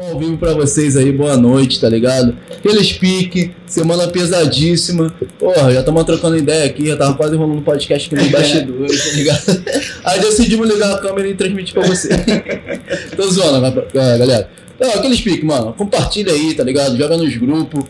ao vivo pra vocês aí, boa noite, tá ligado? Aqueles pique, semana pesadíssima. Porra, já estamos trocando ideia aqui, já tava quase rolando podcast aqui no bastidores, tá ligado? Aí decidimos ligar a câmera e transmitir pra você. Tô zoando, galera. Então, aqueles pique, mano, compartilha aí, tá ligado? Joga nos grupos.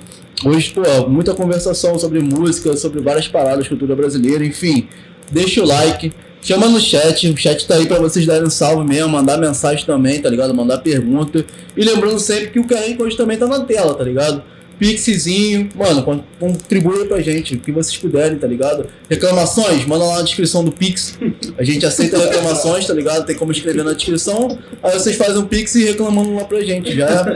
Hoje, pô, muita conversação sobre música, sobre várias paradas, cultura brasileira, enfim. Deixa o like. Chama no chat, o chat tá aí pra vocês darem um salve mesmo, mandar mensagem também, tá ligado? Mandar pergunta. E lembrando sempre que o QR Code também tá na tela, tá ligado? Pixzinho, mano, contribua pra gente, o que vocês puderem, tá ligado? Reclamações, manda lá na descrição do Pix. A gente aceita reclamações, tá ligado? Tem como escrever na descrição. Aí vocês fazem um Pix e reclamando lá pra gente, já.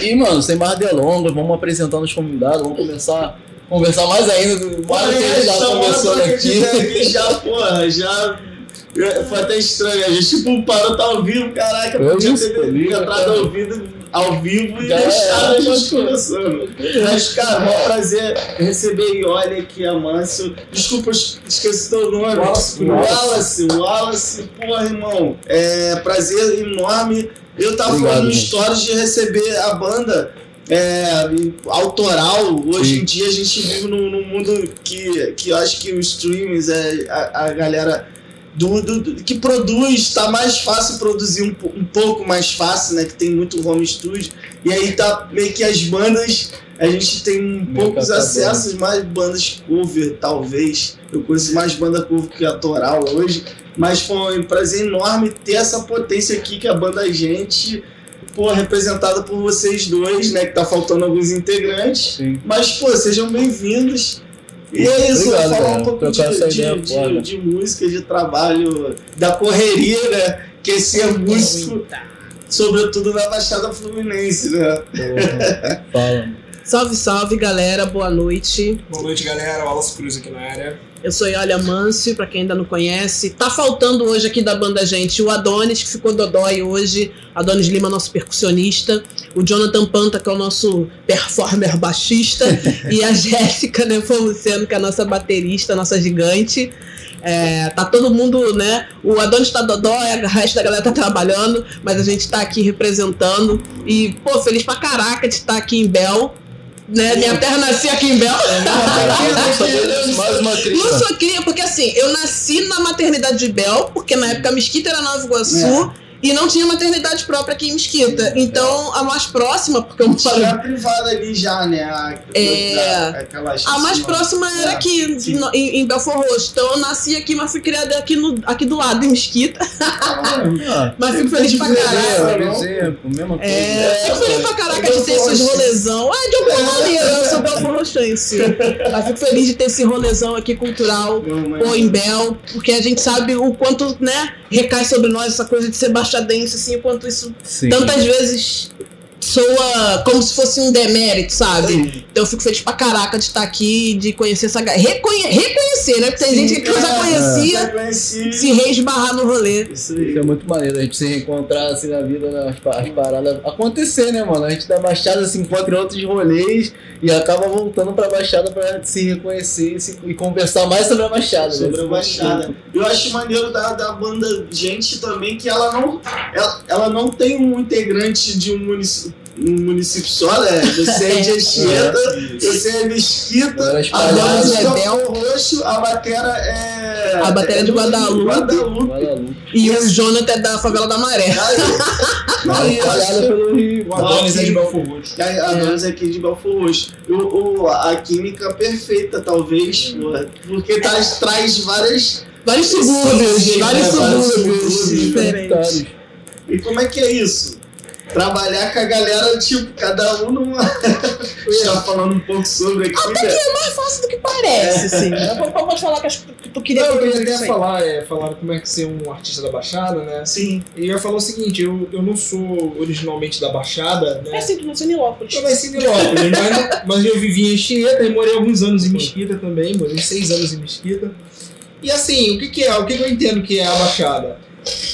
E, mano, sem mais delongas, vamos apresentando os convidados, vamos começar conversar mais ainda mais que a gente já conversando aqui. aqui. Já, porra, já. Foi até estranho, a gente tipo parou, tá ao vivo, caraca, Eu podia isso, ter liga, entrado ao vivo, ao vivo e deixado é, a gente conversando. Mas, cara, é um prazer receber Ioli aqui, Amâncio. Desculpa, eu esqueci teu nome. Wallace. Wallace, Wallace, porra, irmão. É prazer enorme. Eu tava Obrigado, falando gente. stories de receber a banda é, autoral. Hoje Sim. em dia a gente vive num, num mundo que, que eu acho que os streams, é, a, a galera do, do- que produz, tá mais fácil produzir um, um pouco mais fácil, né? Que tem muito home studio. E aí tá meio que as bandas, a gente tem poucos tá acessos, mais bandas cover, talvez. Eu conheço mais banda cover que autoral hoje. Mas foi um prazer enorme ter essa potência aqui que a banda Gente, pô, representada por vocês dois, né? Que tá faltando alguns integrantes. Sim. Mas, pô, sejam bem-vindos. E é isso, Obrigado, falar cara. um pouco de, de, ideia de- de música, de trabalho, da correria, né? Que é ser músico, sobretudo na Baixada Fluminense, né? Fala. Salve, salve, galera. Boa noite. Boa noite, galera. Wallace Cruz aqui na área. Eu sou Yolha Mâncio, pra quem ainda não conhece. Tá faltando hoje aqui da banda gente o Adonis, que ficou dodói hoje. Adonis Lima, nosso percussionista. O Jonathan Panta, que é o nosso performer baixista. e a Jéssica Nepomuceno, que é a nossa baterista, nossa gigante. É, tá todo mundo, né? O Adonis tá dodói, o resto da galera tá trabalhando, mas a gente tá aqui representando. E, pô, feliz pra caraca de estar aqui em Bel. Né? Minha terra nasci aqui em Bel. Mais uma sou cria, porque assim, eu nasci na maternidade de Bel, porque na época a Mesquita era Nova Iguaçu. E não tinha maternidade própria aqui em Mesquita. Então, a mais próxima, porque eu Tinha moro. a privada ali já, né? A, É. a- aquela A mais próxima era É, aqui, no- em, em Belfor Roxo. Então, eu nasci aqui, mas fui criada aqui, no, aqui do lado, em Mesquita. Ah, Mas fico feliz pra caralho. é, exemplo, mesma coisa. É, fico feliz pra caraca de ter esses rolezão. Ah, de alguma maneira, eu sou belforroxense. Mas fico feliz de ter esse rolezão aqui cultural ou em Bel, porque a gente sabe o quanto, né, recai sobre nós essa coisa de ser baixadense, assim, o quanto isso Sim. tantas vezes soa como se fosse um demérito, sabe? Então eu fico feliz pra caraca de estar aqui, de conhecer essa galera. Reconhe reconhecer, né? Porque tem gente que eu já conhecia Já conheci. se reesbarrar no rolê. Isso aí. Isso é muito maneiro, a gente se reencontrar assim na vida, né, as, pa- as paradas acontecer, né, mano? A gente da Baixada se encontra em outros rolês e acaba voltando pra Baixada pra se reconhecer e, se- e conversar mais sobre a Baixada. né? sobre a Baixada. Eu acho maneiro da, da banda Gente também que ela não, ela, ela não tem um integrante de um município, um município só, né? Você é de Anchieta, você é Mesquita, a de É Bel. Roxo, a batera é... A batera é de Guadalupe. Guadalupe. Guadalupe. E o Jonathan é da favela da Maré. Aí, pelo Rio. O Adonis é de Belfor Roxo. A, a Doris aqui de Belfor Roxo. O, o- a química perfeita, talvez, porra, porque traz, traz várias. Vários subúrbios, vários é, vários subúrbios diferentes. E como é que é isso? Trabalhar com a galera, tipo, cada um numa. Eu já falando um pouco sobre aqui, né? É mais fácil do que parece, assim. Eu Pode falar que, as- que tu queria Não, eu que queria até falar, é, falaram como é que ser um artista da Baixada, né? Sim. E eu ia falar o seguinte, eu, eu não sou originalmente da Baixada, É né? assim, tu nasceu em Nilópolis. Eu nasci em Nilópolis, mas, mas eu vivi em Anchieta e morei alguns anos em Mesquita também, morei seis anos em Mesquita. E assim, o que, que é? O que, que eu entendo que é a Baixada?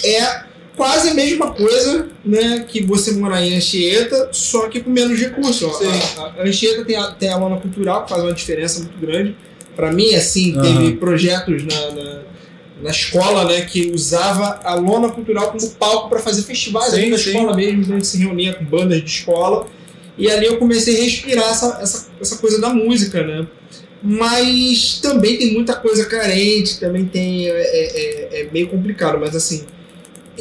É quase a mesma coisa, né, que você morar em Anchieta, só que com menos recursos. Sim. A, a Anchieta tem a, tem a lona cultural, que faz uma diferença muito grande. Pra mim, assim, Aham. teve projetos na, na, na escola, né, que usava a lona cultural como palco para fazer festivais Sim, ali na sim. escola mesmo, então a gente se reunia com bandas de escola. E ali eu comecei a respirar essa, essa, essa coisa da música, né? Mas também tem muita coisa carente, também tem. É, é- é meio complicado, mas assim.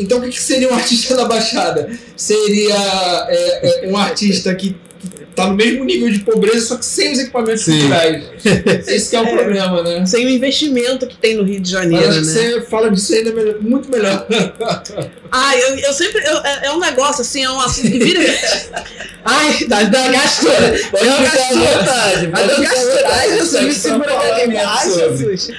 Então o que, seria um artista da Baixada? Seria é, é, um artista que tá no mesmo nível de pobreza, só que sem os equipamentos Sim. culturais. Esse que é o problema, né? Sem o investimento que tem no Rio de Mas Janeiro, acho que né? você fala disso ainda melhor- muito melhor. Ah, eu, eu sempre. eu- é, é um negócio assim, é um assunto que vira. Ai, dá, dá gastura. Pode à gastura. Ai, ficar à gastura. Ai, Jesus, me segura Ai. Jesus.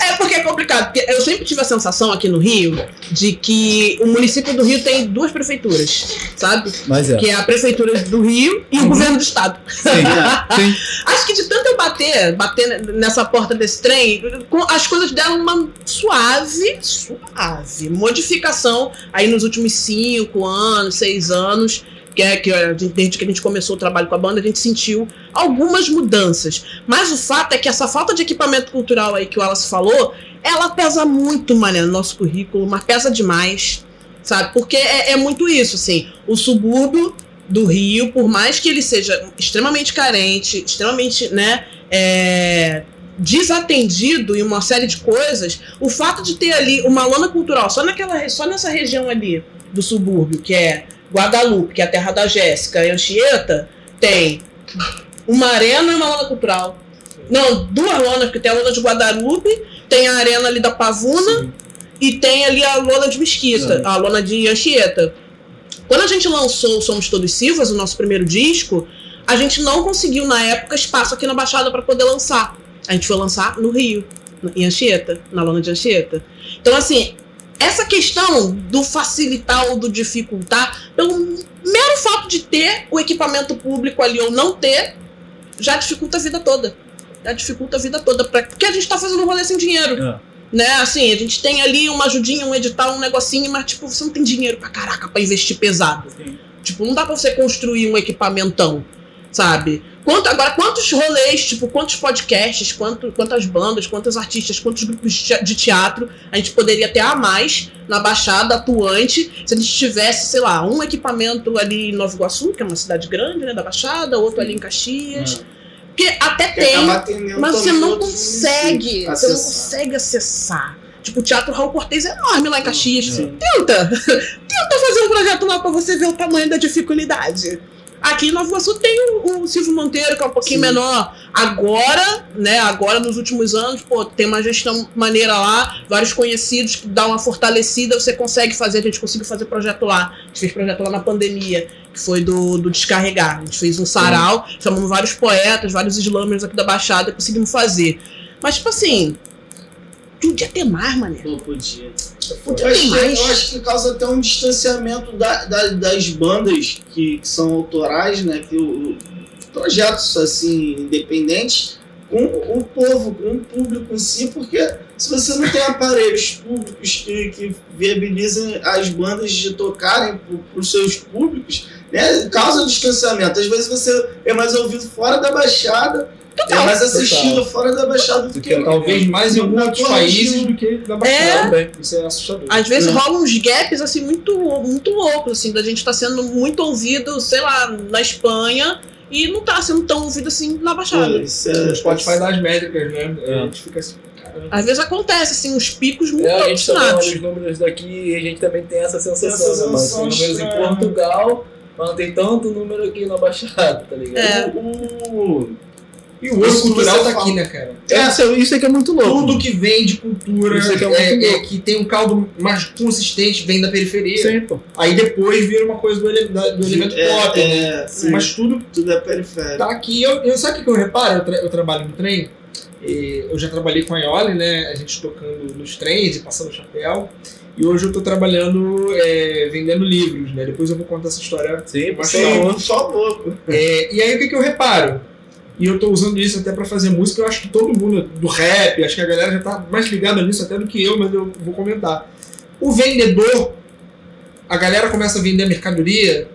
É porque é complicado. Porque eu sempre tive a sensação aqui no Rio de que o município do Rio tem duas prefeituras, sabe? Mas é. Que é a prefeitura do Rio e o governo do estado. Sim, sim. Acho que de tanto eu bater, bater nessa porta desse trem, as coisas deram uma suave, suave modificação aí nos últimos cinco anos, seis anos. Que é que desde que a gente começou o trabalho com a banda, a gente sentiu algumas mudanças. Mas o fato é que essa falta de equipamento cultural aí que o Wallace falou, ela pesa muito, mané, no nosso currículo, mas pesa demais, sabe? Porque é, é muito isso, assim. O subúrbio do Rio, por mais que ele seja extremamente carente, extremamente, né, é, desatendido em uma série de coisas, o fato de ter ali uma lona cultural só naquela, só nessa região ali do subúrbio, que é Guadalupe, que é a terra da Jéssica e Anchieta, tem uma arena e uma lona cultural. Não, duas lonas, porque tem a lona de Guadalupe, tem a arena ali da Pavuna e tem ali a lona de Mesquita, Sim. a lona de Anchieta. Quando a gente lançou Somos Todos Silvas, o nosso primeiro disco, a gente não conseguiu, na época, espaço aqui na Baixada para poder lançar. A gente foi lançar no Rio, em Anchieta, na lona de Anchieta. Então, assim, essa questão do facilitar ou do dificultar, pelo mero fato de ter o equipamento público ali ou não ter, já dificulta a vida toda. Já dificulta a vida toda. Pra... Porque a gente tá fazendo um rolê sem dinheiro. É. Né, assim, a gente tem ali uma ajudinha, um edital, um negocinho, mas tipo, você não tem dinheiro pra caraca pra investir pesado. Tipo, não dá pra você construir um equipamentão, sabe? Quanto, agora, quantos rolês, tipo, quantos podcasts, quanto, quantas bandas, quantos artistas, quantos grupos de te- de teatro a gente poderia ter a mais na Baixada atuante se a gente tivesse, sei lá, um equipamento ali em Nova Iguaçu, que é uma cidade grande, né, da Baixada, outro ali em Caxias. Porque até Que tem, acaba atendendo mas você não consegue, você não Acessar. consegue acessar. Tipo, o Teatro Raul Cortez é enorme lá em Caxias. Sim. Tenta! Tenta fazer um projeto lá pra você ver o tamanho da dificuldade. Aqui em Nova Iguaçu tem o, o Silvio Monteiro, que é um pouquinho Sim. menor. Agora, né, agora nos últimos anos, pô, tem uma gestão maneira lá, vários conhecidos que dá uma fortalecida, você consegue fazer, a gente conseguiu fazer projeto lá. A gente fez projeto lá na pandemia, que foi do, do Descarregar. A gente fez um sarau, chamamos vários poetas, vários slammers aqui da Baixada, conseguimos fazer. Mas, tipo assim, podia ter mais, mané. Não podia. Podia Eu acho, ter que, mais. eu acho que causa até um distanciamento da- da- das bandas que, que são autorais, né? Que o- projetos assim independentes com o povo, com o público em si, porque se você não tem aparelhos públicos que, que viabilizem as bandas de tocarem para os seus públicos, né, causa distanciamento. Às vezes você é mais ouvido fora da baixada, é mais assistido fora da baixada do que Talvez mais em alguns países do que na Baixada. também. Isso é assustador. Às vezes É. rolam uns gaps assim muito, muito loucos, assim, da gente estar sendo muito ouvido, sei lá, na Espanha e não tá sendo tão ouvido assim na Baixada. Isso é- O Spotify dá as métricas, né? É. A gente fica assim, caramba. Às vezes acontece, assim, uns picos muito É, a gente tá alucinados. falando os números daqui e a gente também tem essa sensação, Essa né? Mas sensação tem números em. Portugal, mas não tem tanto número aqui na Baixada, tá ligado? É. O, E o que cultural tá fala. aqui, né, cara? É, isso, isso é que é muito louco. Tudo que vem de cultura, Isso aqui é é, muito é louco. que tem um caldo mais consistente, vem da periferia. Sim, pô. Aí depois vira uma coisa do, ele- da- do elemento é, pop. né? é, sim, Mas tudo tudo é periférico. tá aqui. Eu, eu, sabe o que eu reparo? Eu, tra- eu trabalho no trem. e eu já trabalhei com a Ioli, né? A gente tocando nos trens e passando chapéu. E hoje eu tô trabalhando é, vendendo livros, né? Depois eu vou contar essa história Sim, Mas só pouco. É, e aí o que, que eu reparo? E eu tô usando isso até pra fazer música, eu acho que todo mundo do rap, acho que a galera já tá mais ligada nisso até do que eu, mas eu vou comentar. O vendedor, a galera começa a vender a mercadoria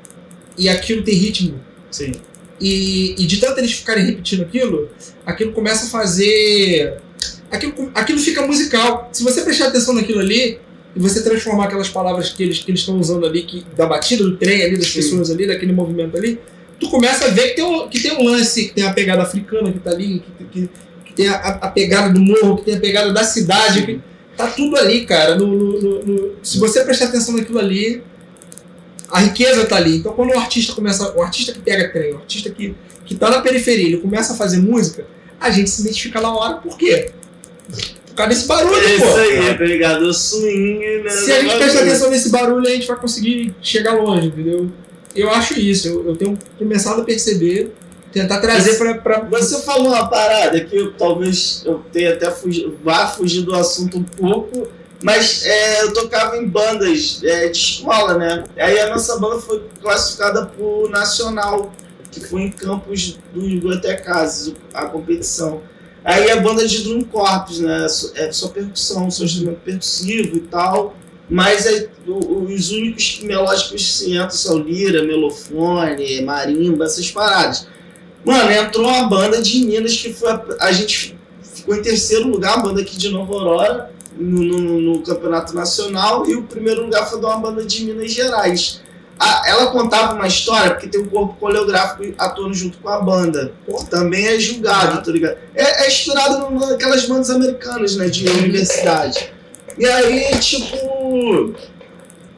e aquilo tem ritmo. Sim. E, e de tanto eles ficarem repetindo aquilo, aquilo começa a fazer aquilo, aquilo fica musical. Se você prestar atenção naquilo ali e você transformar aquelas palavras que eles que eles estão usando ali, que, da batida do trem ali, das Sim. pessoas ali, daquele movimento ali, tu começa a ver que tem um, que tem um lance, que tem a pegada africana que tá ali, que, que, que tem a, a pegada do morro, que tem a pegada da cidade. que- tá tudo ali, cara. No, no- no- se você prestar atenção naquilo ali, a riqueza tá ali. Então quando o artista começa, o artista que pega trem, o artista que, que tá na periferia, ele começa a fazer música, a gente se identifica na hora, por quê? Por causa desse barulho, É pô. isso aí, tá ligado? O swing, né? Se a gente prestar atenção nesse barulho, a gente vai conseguir chegar longe, entendeu? Eu acho isso, eu, eu tenho começado a perceber, tentar trazer pra. Você falou uma parada que eu, talvez eu tenha até fugi, vá fugir do assunto um pouco, mas é, eu tocava em bandas é, de escola, né? Aí a nossa banda foi classificada por Nacional, que foi em Campos dos Goitacazes, a competição. Aí a banda de Drum Corps, né? É só percussão, só instrumento percussivo e tal. Mas é, os únicos melódicos que se entram são lira, melofone, marimba, essas paradas. Mano, entrou uma banda de Minas que foi. A, a gente ficou em terceiro lugar, a banda aqui de Nova Aurora, no, no- no Campeonato Nacional, e o primeiro lugar foi de uma banda de Minas Gerais. A- ela contava uma história, porque tem um corpo coreográfico atuando junto com a banda. Também é julgado, tá ligado? É, é no- naquelas bandas americanas, né, de universidade. E aí, tipo.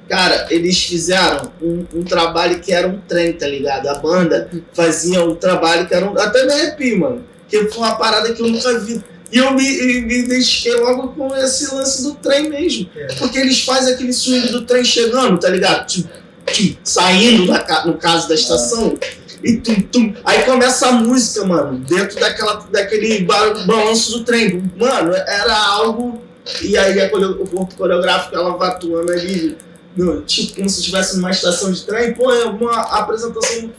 Cara, eles fizeram um, um trabalho que era um trem, tá ligado? A banda fazia um trabalho que era um. Até me arrepio, mano. Que foi uma parada que eu nunca vi. E eu me, e me identifiquei logo com esse lance do trem mesmo. Porque eles fazem aquele swing do trem chegando, tá ligado? Tum, saindo, ca- no caso da estação. E tum, tum. Aí começa a música, mano, dentro daquela, daquele ba- balanço do trem. Mano, era algo. E aí a coreo- o corpo coreográfico ela vai atuando ali, no- tipo como se estivesse numa estação de trem. Pô, é uma apresentação.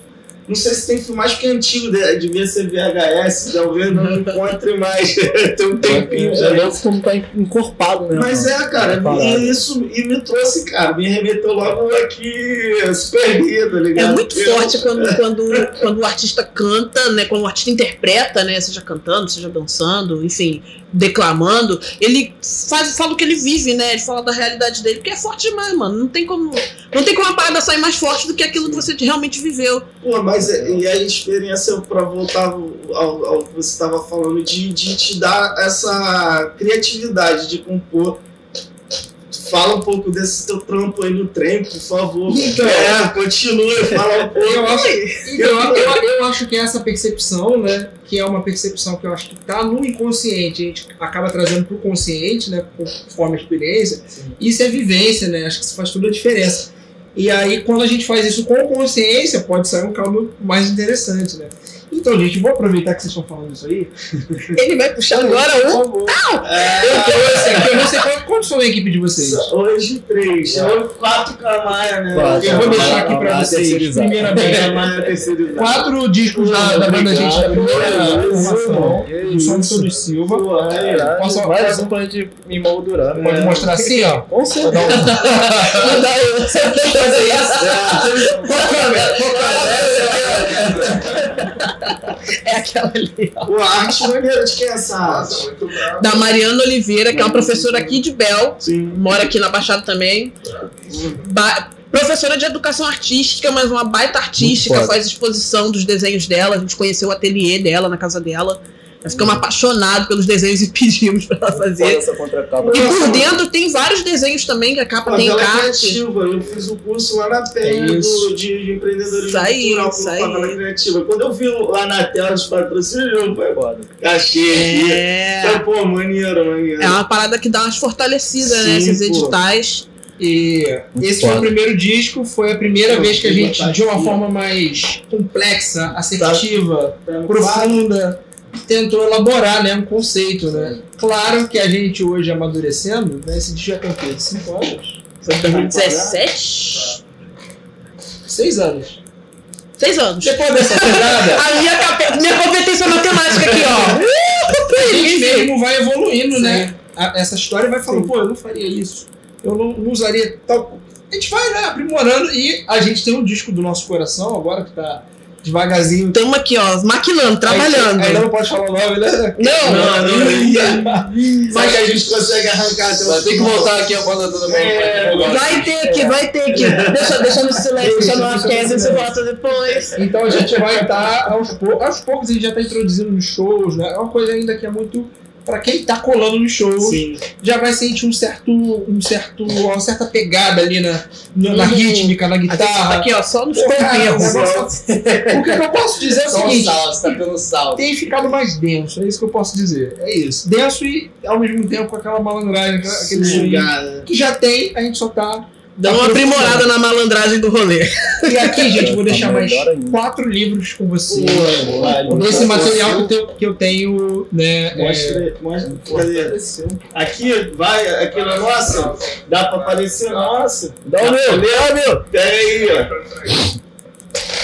Não sei se tem filmagem que é antigo, de- devia ser VHS, talvez não encontre mais. tem um tempinho já. É louco como tá encorpado, né? Mas é, cara, Parada. e isso e me trouxe, cara, me remeteu logo aqui, super vida, tá ligado? É muito Eu- forte quando, quando, quando o artista canta, né? Quando o artista interpreta, né? Seja cantando, seja dançando, enfim, declamando, ele faz, fala o que ele vive, né? Ele fala da realidade dele, porque é forte demais, mano. Não tem como. Não tem como a parada sair mais forte do que aquilo que você realmente viveu. Pô, mas é- e a experiência, pra voltar ao, ao que você estava falando, de, de te dar essa criatividade de compor. Fala um pouco desse teu trampo aí no trem, por favor. Então. é, continue, fala um pouco. Eu acho, então, eu, eu- eu acho que essa percepção, né, que é uma percepção que eu acho que tá no inconsciente, a gente acaba trazendo pro consciente, né, conforme a experiência, isso é vivência, né, acho que isso faz toda a diferença. E aí, quando a gente faz isso com consciência, pode sair um calmo mais interessante, né. Então, gente, vou aproveitar que vocês estão falando isso aí. Ele vai puxar agora um. Por favor. É, Eu trouxe aqui, eu não sei qual, quantos são a equipe de vocês. Hoje três, hoje quatro Camaia, né? Quatro. Eu vou deixar aqui pra vocês. Primeiramente, terceirizado. quatro discos da, da banda Gente da primeira formação. Som de Silva. Pô, é, Posso- mais posso- um pra gente emoldurar. Pode É. mostrar assim, ó. Com certeza. Você tem que fazer isso? É aquela ali, ó. A arte maneira de quem é essa arte? Da Mariana Oliveira, que é uma professora aqui de Bel, Sim. mora aqui na Baixada também. Ba- professora de educação artística, mas uma baita artística, Muito faz exposição dos desenhos dela. A gente conheceu o ateliê dela na casa dela. Nós ficamos apaixonados pelos desenhos e pedimos pra ela Foda fazer. essa contracapa. E por dentro tem vários desenhos também, que a capa Pô, tem ela é encarte. criativa. Eu fiz o curso lá na PEN É do- de, de empreendedorismo Isso aí, cultural isso aí. Favela Criativa. Quando eu vi lá na tela os patrocínios, eu falei, Foda. achei aqui. É, Falei, Pô, maneiro, maneiro. é uma parada que dá umas fortalecidas, Sim, né? Esses pô. editais. E Muito esse foi o foda. primeiro disco, foi a primeira Pô, vez que a gente, de uma forma mais complexa, assertiva, Tá quadro. profunda, tentou elaborar né, um conceito. Né? Claro que a gente hoje amadurecendo, né, esse disco já tem o quê? Cinco anos? Foi em 2017? Seis anos. Seis anos. Depois dessa pegada, A minha, cape- minha competência matemática aqui, ó. a gente mesmo vai evoluindo, né? A- essa história vai falando, pô, eu não faria isso, eu não, não usaria tal. A gente vai né, aprimorando e a gente tem um disco do nosso coração agora que tá devagarzinho. Tamo aqui, ó, maquinando, trabalhando. Ainda não pode falar o nome, né? Não, Não, não, não. Mas que a gente consegue arrancar até o Vai ter que voltar aqui a bola toda É, Vai ter que, vai ter que. Deixa, deixa no silêncio, deixa no arquézio, você volta depois. Então a gente vai estar aos poucos. Aos poucos a gente já está introduzindo nos shows, né? É uma coisa ainda que é muito. Pra quem tá colando nos shows, Sim. já vai sentir um certo. um certo. uma certa pegada ali na, na, na Uhum. rítmica, na A gente tá guitarra. aqui, ó, só nos cara, o que eu posso dizer é o seguinte. sal, você tá pelo sal. tem ficado mais denso, é isso que eu posso dizer. É isso. Denso e ao mesmo tempo com aquela malandragem, aquele Sugada. que já tem, a gente só tá. Dá uma aprimorada na malandragem do rolê. E aqui, gente, eu vou deixar Tá mais melhor ainda. quatro livros com você. Boa, Esse material que eu tenho, que eu tenho né? é, Mostra, mostra. Cadê? Aqui, vai, aqui na nossa. Dá pra aparecer nossa? Dá o meu, dá o meu. Pega aí, ó.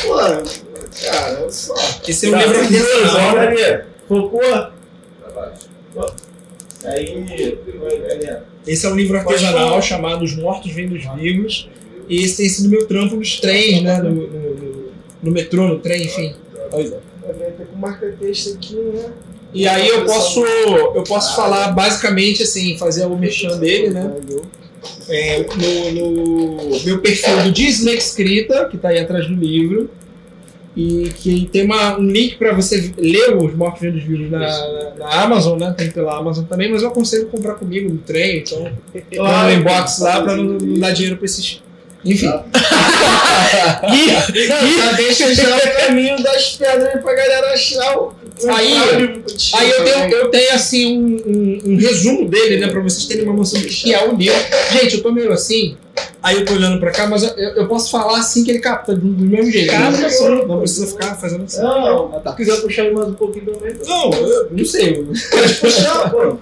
Pô, cara, olha só. esse é um livro tem dois, artesanal. Olha ali. Aí. Esse é um livro artesanal chamado Os Mortos Vêm dos Vivos. E esse tem sido meu trampo nos trens, né? No, no, no- no metrô, no trem, enfim. Vai ter com marca-texto aqui, né? E aí eu posso, eu posso falar basicamente assim, fazer o merchan dele, né? É, no, no meu perfil do Disney Escrita, que tá aí atrás do livro. E que tem uma, um link para você ler os Mortos Vivos Vivos na, na, na Amazon, né? Tem pela Amazon também, mas eu aconselho comprar comigo no trem, então lá no inbox lá pra não, não dar dinheiro pra esses. Enfim. Não, já deixa já o caminho das pedras pra galera achar o. Aí- Aí eu tenho, eu tenho assim um, um- um resumo dele, né? Pra vocês terem uma noção do que é o livro. Gente, eu tô meio assim, aí eu tô olhando pra cá, mas eu, eu posso falar assim que ele capta do, do mesmo jeito. Capta, não, não precisa ficar fazendo assim. Não, Ah, tá. se quiser puxar ele mais um pouquinho também. Não, eu não sei. Pode puxar, pô.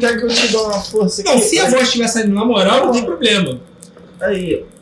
Quer que eu te dê uma força aqui? Não, se a voz estiver saindo na moral, não tem problema. Aí, ó.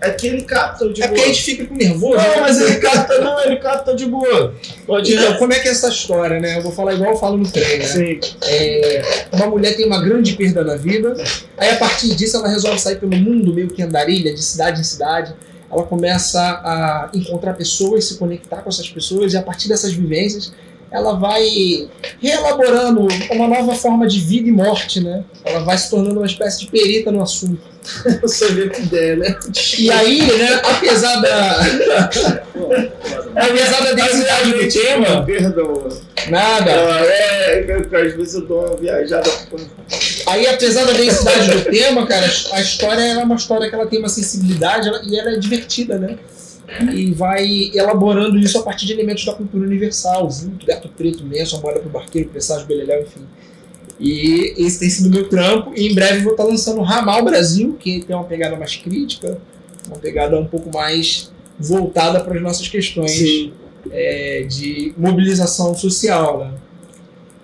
É que ele capta de É boa. a gente fica com nervoso. Não, mas ele capta, não, ele capta de boa. Pode Então, como é que é essa história, né? Eu vou falar igual eu falo no trem, né? Sim. É, uma mulher tem uma grande perda na vida, aí a partir disso ela resolve sair pelo mundo, meio que andarilha, de cidade em cidade. Ela começa a encontrar pessoas, se conectar com essas pessoas, e a partir dessas vivências ela vai reelaborando uma nova forma de vida e morte, né? Ela vai se tornando uma espécie de perita no assunto. Você vê que ideia, né? E aí, né, apesar da. apesar da densidade do tema, Perdão. nada. É, é, que às vezes eu dou uma viajada. Aí, apesar da densidade do tema, cara, a história é uma história que ela tem uma sensibilidade e ela é divertida, né? E vai elaborando isso a partir de elementos da cultura universal, vulto, gato preto, lenço, a moeda pro barqueiro, presságio, beleléu, enfim. E esse tem sido o meu trampo, e em breve eu vou estar lançando o Ramal Brasil, que tem uma pegada mais crítica, uma pegada um pouco mais voltada para as nossas questões é, de mobilização social, né?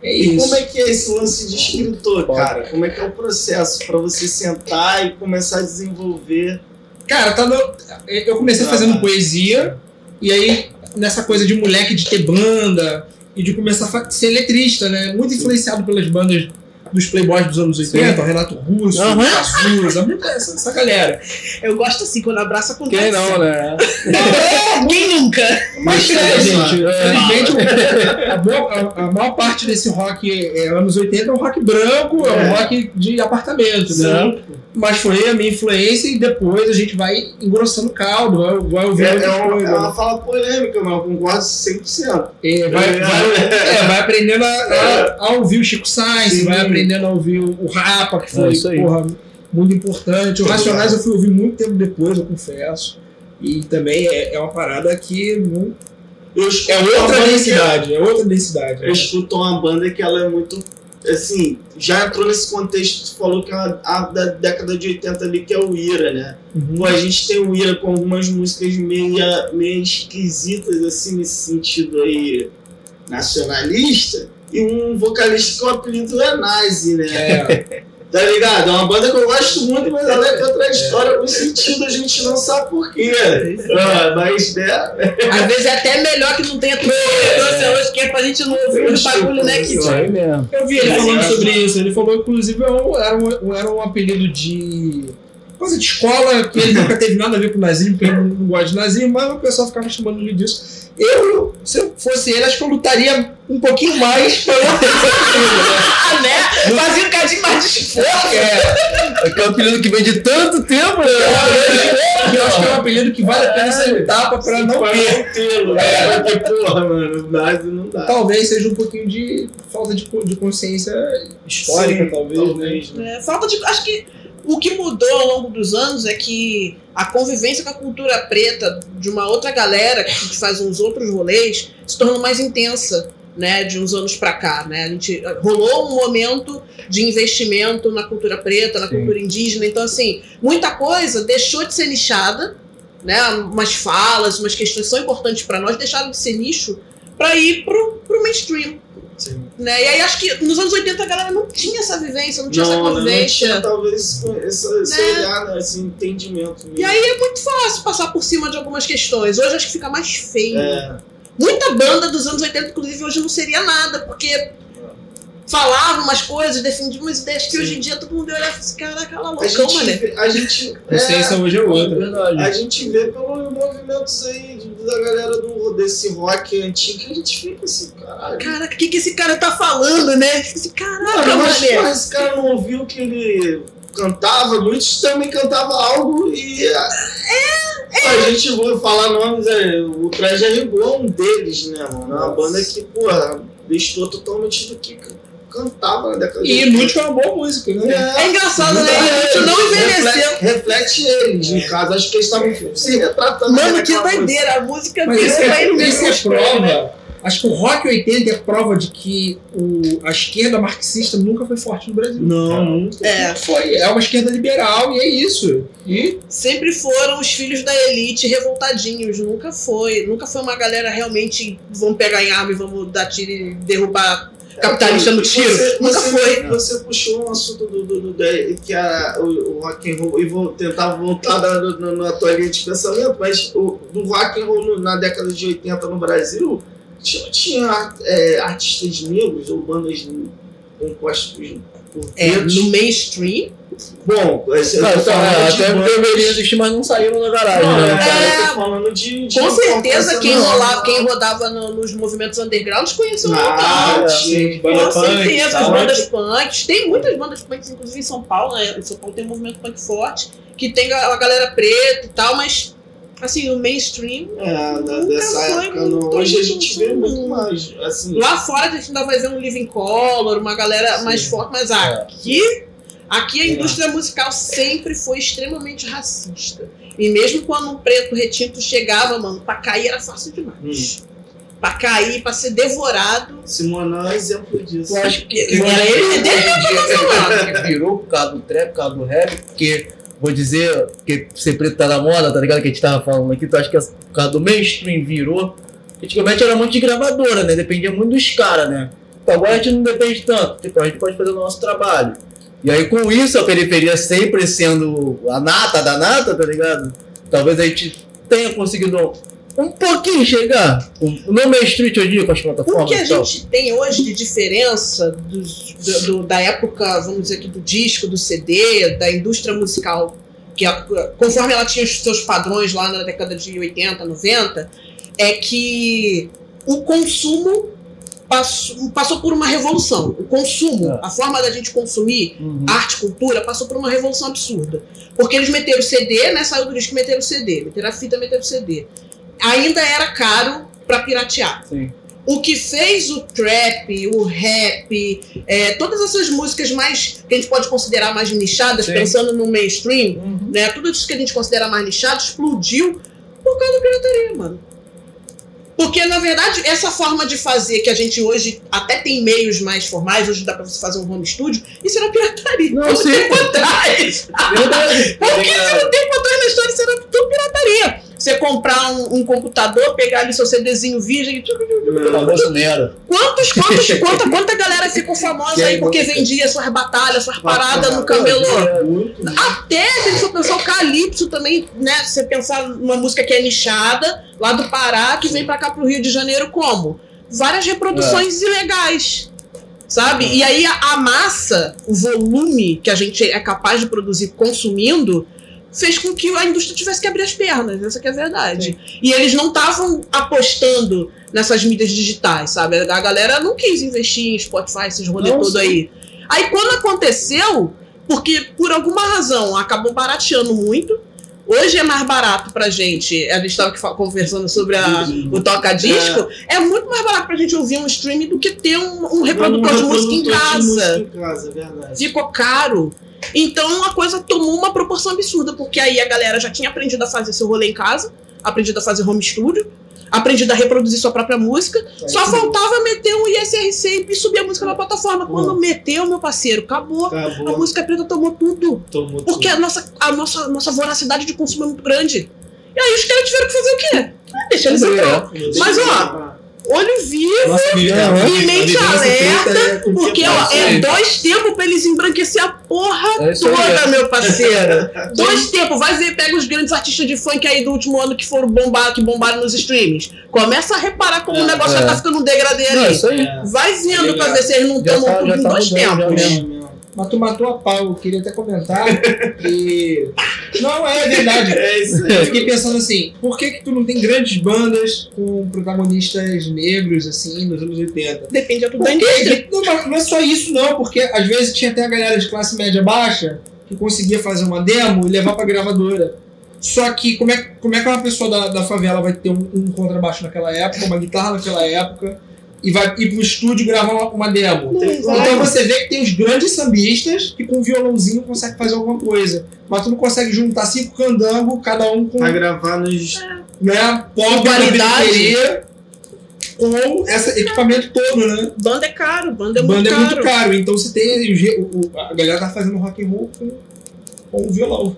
É E isso. como é que é esse lance de escritor, cara? Como é que é o processo pra você sentar e começar a desenvolver? Cara, tá no- eu comecei fazendo poesia, e aí nessa coisa de moleque de ter banda e de começar a ser letrista, né? Muito influenciado pelas bandas dos playboys dos anos 80, o Renato Russo, o Cazuza, muita essa, essa galera. Eu gosto assim, quando abraça com Quem não, né? Quem nunca? Mas é, Mas, gente, é, a, boa- a- a maior parte desse rock é, anos 80 é um rock branco, é um É. rock de apartamento, né? Mas foi a minha influência e depois a gente vai engrossando o caldo, vai, vai É, ouvir é outras uma, coisas. é uma fala polêmica, mas eu concordo 100%. É, vai, É. vai- é, vai aprendendo a, a- a ouvir o Chico Sainz, Sim. vai aprendendo a ouvir o, Rapa, que É foi isso aí. porra, muito importante. O Racionais eu fui ouvir muito tempo depois, eu confesso. E também é, é uma parada que não- é outra banda que- densidade, é outra densidade. Eu escuto uma banda que ela é muito. Assim, já entrou nesse contexto, tu falou que é uma, a da década de 80 ali, que é o Ira, né? Uhum. A gente tem o Ira com algumas músicas meio, meio esquisitas, assim, nesse sentido aí nacionalista, e um vocalista que o apelido é Nazi, né? É, Tá ligado? É uma banda que eu gosto muito, mas ela é outra história, no sentido a gente não sabe por quê. Ah, mas, né? Às vezes é até melhor que não tenha tudo que hoje, que é pra gente não ouvir o bagulho, né? Mesmo. eu vi ele falando sobre isso. Ele falou, inclusive, era um, era um, era um apelido de. coisa de escola, que ele nunca teve nada a ver com nazismo, porque ele não não gosta de nazismo, mas o pessoal ficava chamando ele disso. Eu, se eu fosse ele, acho que eu lutaria um pouquinho mais pra não ter né? Ah, né? Fazia um cadinho mais de esforço. É, Aquele apelido que vem de tanto tempo, né? eu acho que é um apelido que vale a pena ser um tapa pra não Para ter. É, porque, porra, mano, nazi não dá. Talvez seja um pouquinho de falta de, de consciência histórica, Sim, talvez, né? talvez, né? É, falta de. Acho que o que mudou ao longo dos anos é que a convivência com a cultura preta de uma outra galera que faz uns outros rolês se tornou mais intensa. Né, de uns anos pra cá, né? A gente rolou um momento de investimento na cultura preta, na Sim. cultura indígena. Então, assim, muita coisa deixou de ser nichada, né? Umas falas, umas questões que são importantes pra nós deixaram de ser nicho pra ir pro, pro mainstream. Sim. Né? E aí acho que nos anos 80 a galera não tinha essa vivência, não tinha essa Não, né, não convivência. tinha talvez esse, esse Né? olhar, né, esse entendimento. E aí é muito fácil passar por cima de algumas questões. Hoje acho que fica mais feio. É, Muita banda dos anos 80, inclusive, hoje não seria nada, porque falava umas coisas, defendia umas ideias que Sim. hoje em dia todo mundo olha e fala assim, caraca, ela a loucão, vê- a gente A ciência hoje é É outra. verdade. A gente vê pelos movimentos aí de- da galera do, desse rock antigo que a gente fica assim, caralho. Caraca, o que, que esse cara tá falando, né? Assim, caraca, Mano, mas mané. porra, esse cara não ouviu que ele cantava, muitos também cantavam algo e. É, A gente vai falar nomes, é, o Traje Rigor é um deles, né, mano? É uma banda que, porra, listou totalmente do que can- cantava na década E Inútil é uma boa música, né? É engraçado, né? A gente não envelheceu. Reflete, reflete eles, no caso. Acho que eles estavam se retratando. Mano, né, que doideira. A música Mas virou isso pra é, isso é mesmo. prova. Acho que o Rock 80 é prova de que o, a esquerda marxista nunca foi forte no Brasil. Não, nunca. É. Foi, é uma esquerda liberal e é isso. E sempre foram os filhos da elite revoltadinhos. Nunca foi. Nunca foi uma galera realmente vamos pegar em arma e vamos dar tiro e derrubar capitalista no tiro. Você, Nunca você, foi. Você puxou um assunto do, do, do- da- que a, o, o rock and roll, e vou tentar voltar no- no- na tua linha de pensamento, mas o, do rock and roll no- na década de 80 no Brasil, tinha, tinha é, artistas negros ou bandas compostas por É, no mainstream. Bom, esse, eu tô falando é, até deveria existir, mas não saíram na garagem, Não, né? é, cara? eu tô falando de, de Com certeza quem não. rolava, quem rodava no- nos movimentos undergrounds conheceu o Ah, local. Com certeza, as bandas punks. Tem muitas bandas punks, inclusive em São Paulo, né? Em São Paulo tem um movimento punk forte, que tem a a galera preta e tal, mas assim, o mainstream. É, da- Nunca dessa foi época, muito não. hoje a gente vê não. muito mais. Assim, Lá fora a gente ainda vai ver um Living Color, uma galera Sim. mais forte, mas É. aqui, aqui a É. indústria musical sempre foi extremamente racista. E mesmo quando um preto retinto chegava, mano, pra cair era fácil demais. Hum. Pra cair, pra ser devorado. Simona é exemplo disso. Eu acho que Era ele, dele que virou por causa do trap, por causa do rap, porque vou dizer que ser preto tá na moda, tá ligado? Que a gente tava falando aqui, tu acha que é por causa do mainstream virou. Antigamente era muito de gravadora, né? Dependia muito dos caras, né? Então agora a gente não depende tanto, tipo, a gente pode fazer o nosso trabalho. E aí com isso a periferia sempre sendo a nata da nata, tá ligado? Talvez a gente tenha conseguido um pouquinho chegar no mainstream hoje em dia com as O plataformas. que a gente tem hoje de diferença dos- do- do- da época, vamos dizer aqui, do disco, do CD, da indústria musical, que a- conforme ela tinha os seus padrões lá na década de 80, 90, é que o consumo passou, passou por uma revolução. O consumo, É. a forma da gente consumir Uhum. arte, cultura, passou por uma revolução absurda. Porque eles meteram o CD, né? Saiu do disco, meteram o CD. Meteram a fita, meteram o CD. Ainda era caro pra piratear. Sim. O que fez o trap, o rap, é, todas essas músicas mais que a gente pode considerar mais nichadas, Sim. pensando no mainstream, Uhum. né? Tudo isso que a gente considera mais nichado explodiu por causa da pirataria, mano. Porque, na verdade, essa forma de fazer que a gente hoje até tem meios mais formais, hoje dá pra você fazer um home studio, isso era pirataria. Não, Muito sim. tempo atrás. Verdade. Pouquíssimo tempo atrás na história, isso era tudo pirataria. Você comprar um, um computador, pegar ali seu CDzinho virgem, famoso Nero. Quantos, quantos, quanta, quanta galera ficou famosa aí porque você- vendia suas batalhas, suas paradas no Ah, camelô? Muito. Até se pensar o Calypso também, né? Se você pensar numa música que é nichada, lá do Pará, que vem pra cá pro Rio de Janeiro como? Várias reproduções ilegais. Sabe? E aí a, a massa, o volume que a gente é capaz de produzir consumindo, fez com que a indústria tivesse que abrir as pernas, essa que é a verdade. E eles não estavam apostando nessas mídias digitais, sabe? A galera não quis investir em Spotify, esses rolê Não, todo sim. aí. Aí quando aconteceu, porque por alguma razão acabou barateando muito, hoje é mais barato pra gente, a gente estava conversando sobre a, o toca-disco, é. muito mais barato pra gente ouvir um stream do que ter um, um reprodutor de música em reprodutor de casa música em casa, é ficou caro. Então a coisa tomou uma proporção absurda, porque aí a galera já tinha aprendido a fazer seu rolê em casa, aprendido a fazer home studio, aprendido a reproduzir sua própria música. Só faltava meter um ISRC e subir a música na plataforma. Quando meteu, meu parceiro, acabou. A Acabou. música preta tomou tudo. Tomou Porque tudo. a nossa, a nossa, nossa voracidade de consumo é muito grande. E aí os caras tiveram que fazer o quê? Ah, deixa eles entrar. Mas, ó, olho vivo Nossa, e mente alerta, porque ó, é dois tempos pra eles embranquecer a porra É toda, meu parceiro. dois tempos. Vai ver, pega os grandes artistas de funk aí do último ano que foram bombar, que bombaram nos streams. Começa a reparar como o negócio É. já tá ficando um degradê Não, ali. isso aí. Vai vendo pra ver se eles não tomam tá- em tá dois mudando, já tempos. Mas tu matou a pau, eu queria até comentar que. Não, é verdade. É isso Eu aí. fiquei pensando assim, por que, que tu não tem grandes bandas com protagonistas negros, assim, nos anos 80? Depende da indústria. Não, mas não é só isso não, porque às vezes tinha até a galera de classe média baixa que conseguia fazer uma demo e levar pra gravadora. Só que como é, como é que uma pessoa da, da favela vai ter um, um contrabaixo naquela época, uma guitarra naquela época, e vai ir pro estúdio gravar uma, uma demo? Então você vê que tem os grandes sambistas que com violãozinho consegue fazer alguma coisa. Mas tu não consegue juntar cinco candangos, cada um com Pra gravar nos. né, Qualidade. com esse equipamento todo, né? Banda é caro, banda é Banda muito é caro. muito caro, então você tem a galera tá fazendo rock and roll com, com o violão.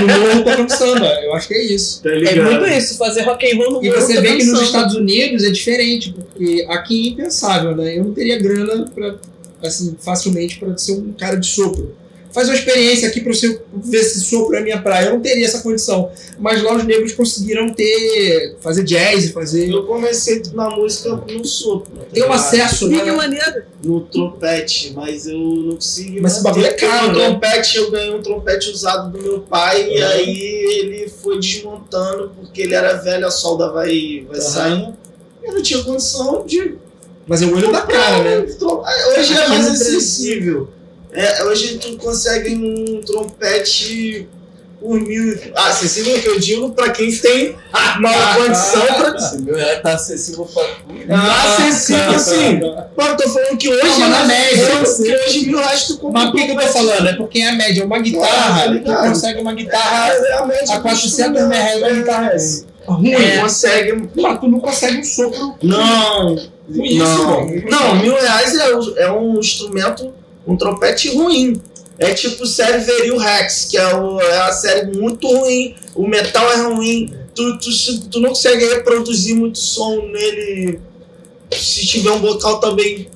No morro tocando samba, eu acho que é isso. Tá É muito isso, fazer rock and roll no E mundo você tá vê que nos. Estados Unidos é diferente, porque aqui é impensável, né? Eu não teria grana para assim, facilmente para ser um cara de sopro. Faz uma experiência aqui para você ver se sopro é minha praia. Eu não teria essa condição. Mas lá os negros conseguiram ter. fazer jazz, fazer. Eu comecei na música no sopro. tá Ter um acesso, Ih, que né? maneiro. No trompete, mas eu não consegui. Mas esse bagulho é caro, Um né? trompete, eu ganhei um trompete usado do meu pai, e Uhum. aí ele foi desmontando, porque ele era velho, a solda vai, vai Uhum. saindo. Eu não tinha condição de Mas é o olho da cara, né? Hoje é mais no acessível. É, hoje tu consegue um trompete por mil. Ah, acessível que eu digo pra quem tem maior condição pra. Esse meu já tá acessível pra tudo. Ah, acessível sim. Mano, tô falando que hoje Não, na média, que hoje mil reais tu compra. Mas por que, que eu tô falando? É porque a média é uma guitarra, Ah, tu consegue uma guitarra É, a média a do 400 mil reais uma guitarra ruim. É. Consegue. Mas tu não consegue um sopro Não. isso, Não, não, mil reais é, é um instrumento, um trompete ruim. É tipo série Veril Rex, que é, o- é uma série muito ruim, o metal é ruim, tu, tu, tu não consegue reproduzir muito som nele se tiver um vocal também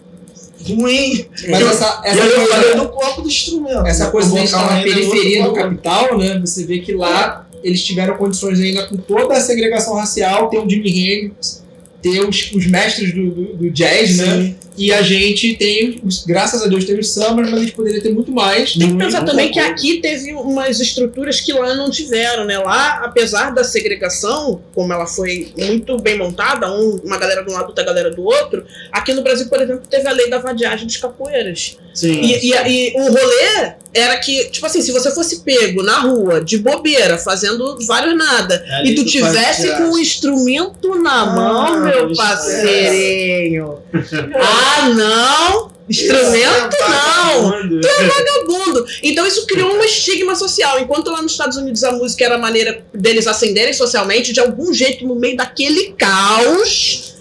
ruim. Mas Eu- essa, essa eu coisa- falei do corpo do instrumento. essa né? coisa de estar na periferia do capital, né? Você vê que lá eles tiveram condições ainda com toda a segregação racial, ter o Jimi Hendrix, ter os, os mestres do, do, do jazz, né? E a gente tem, graças a Deus, teve os summers, mas a gente poderia ter muito mais. Tem que pensar também que aqui teve umas estruturas que lá não tiveram, né? Lá, apesar da segregação, como ela foi muito bem montada, um- uma galera de um lado, outra galera do outro, aqui no Brasil, por exemplo, teve a lei da vadiagem dos capoeiras. Sim. E, e- e o rolê era que, tipo assim, se você fosse pego na rua, de bobeira, fazendo vários nada, É e tu tivesse com o instrumento na Ah, mão, meu parceirinho. Ah, não! Instrumento não! vagabundo. Então isso criou um estigma social. Enquanto lá nos Estados Unidos a música era a maneira deles ascenderem socialmente, de algum jeito, no meio daquele caos,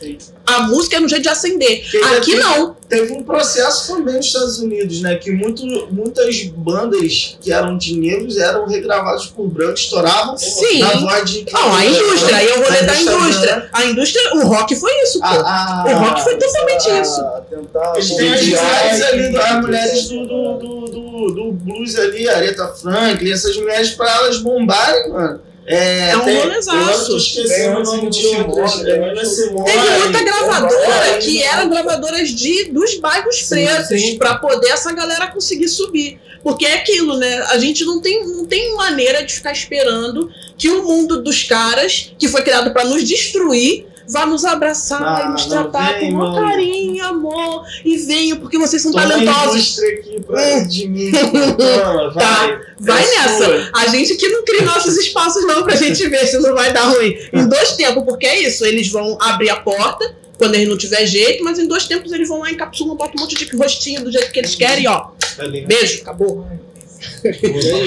a música era um jeito de ascender. Porque Aqui teve- não. Teve um processo também nos Estados Unidos, né? Que muito, muitas bandas que eram de negros eram regravadas por brancos, estouravam Sim. na voz de. Não, a indústria, aí eu vou ler da indústria, né? A indústria, o rock foi isso, pô. A, a, O rock foi totalmente a- isso. Tentar Eles tem as têm mulheres ali, as mulheres do, do, do, do, do blues ali, a Aretha Franklin, essas mulheres pra elas bombarem, mano. É, É um tem- rolezaço. o nome de. É Nina Simone. Teve muita gravadora que eram gravadoras de, dos bairros Sim, pretos pra poder essa galera conseguir subir. Porque é aquilo, né? A gente não tem, não tem maneira de ficar esperando que o mundo dos caras, que foi criado pra nos destruir, vá nos abraçar Ah, e nos não, tratar vem, com mano. carinho, amor. E venham, porque vocês são a talentosos. aqui pra, de mim. Vai. Tá, Vai É nessa. sua. A gente que não cria nossos espaços, não, pra gente ver se não vai dar ruim. Em dois tempos, porque é isso, eles vão abrir a porta quando eles não tiver jeito, mas em dois tempos eles vão lá, encapsulam, botam um monte de rostinho do jeito que eles querem, ó. Tá? Beijo, acabou.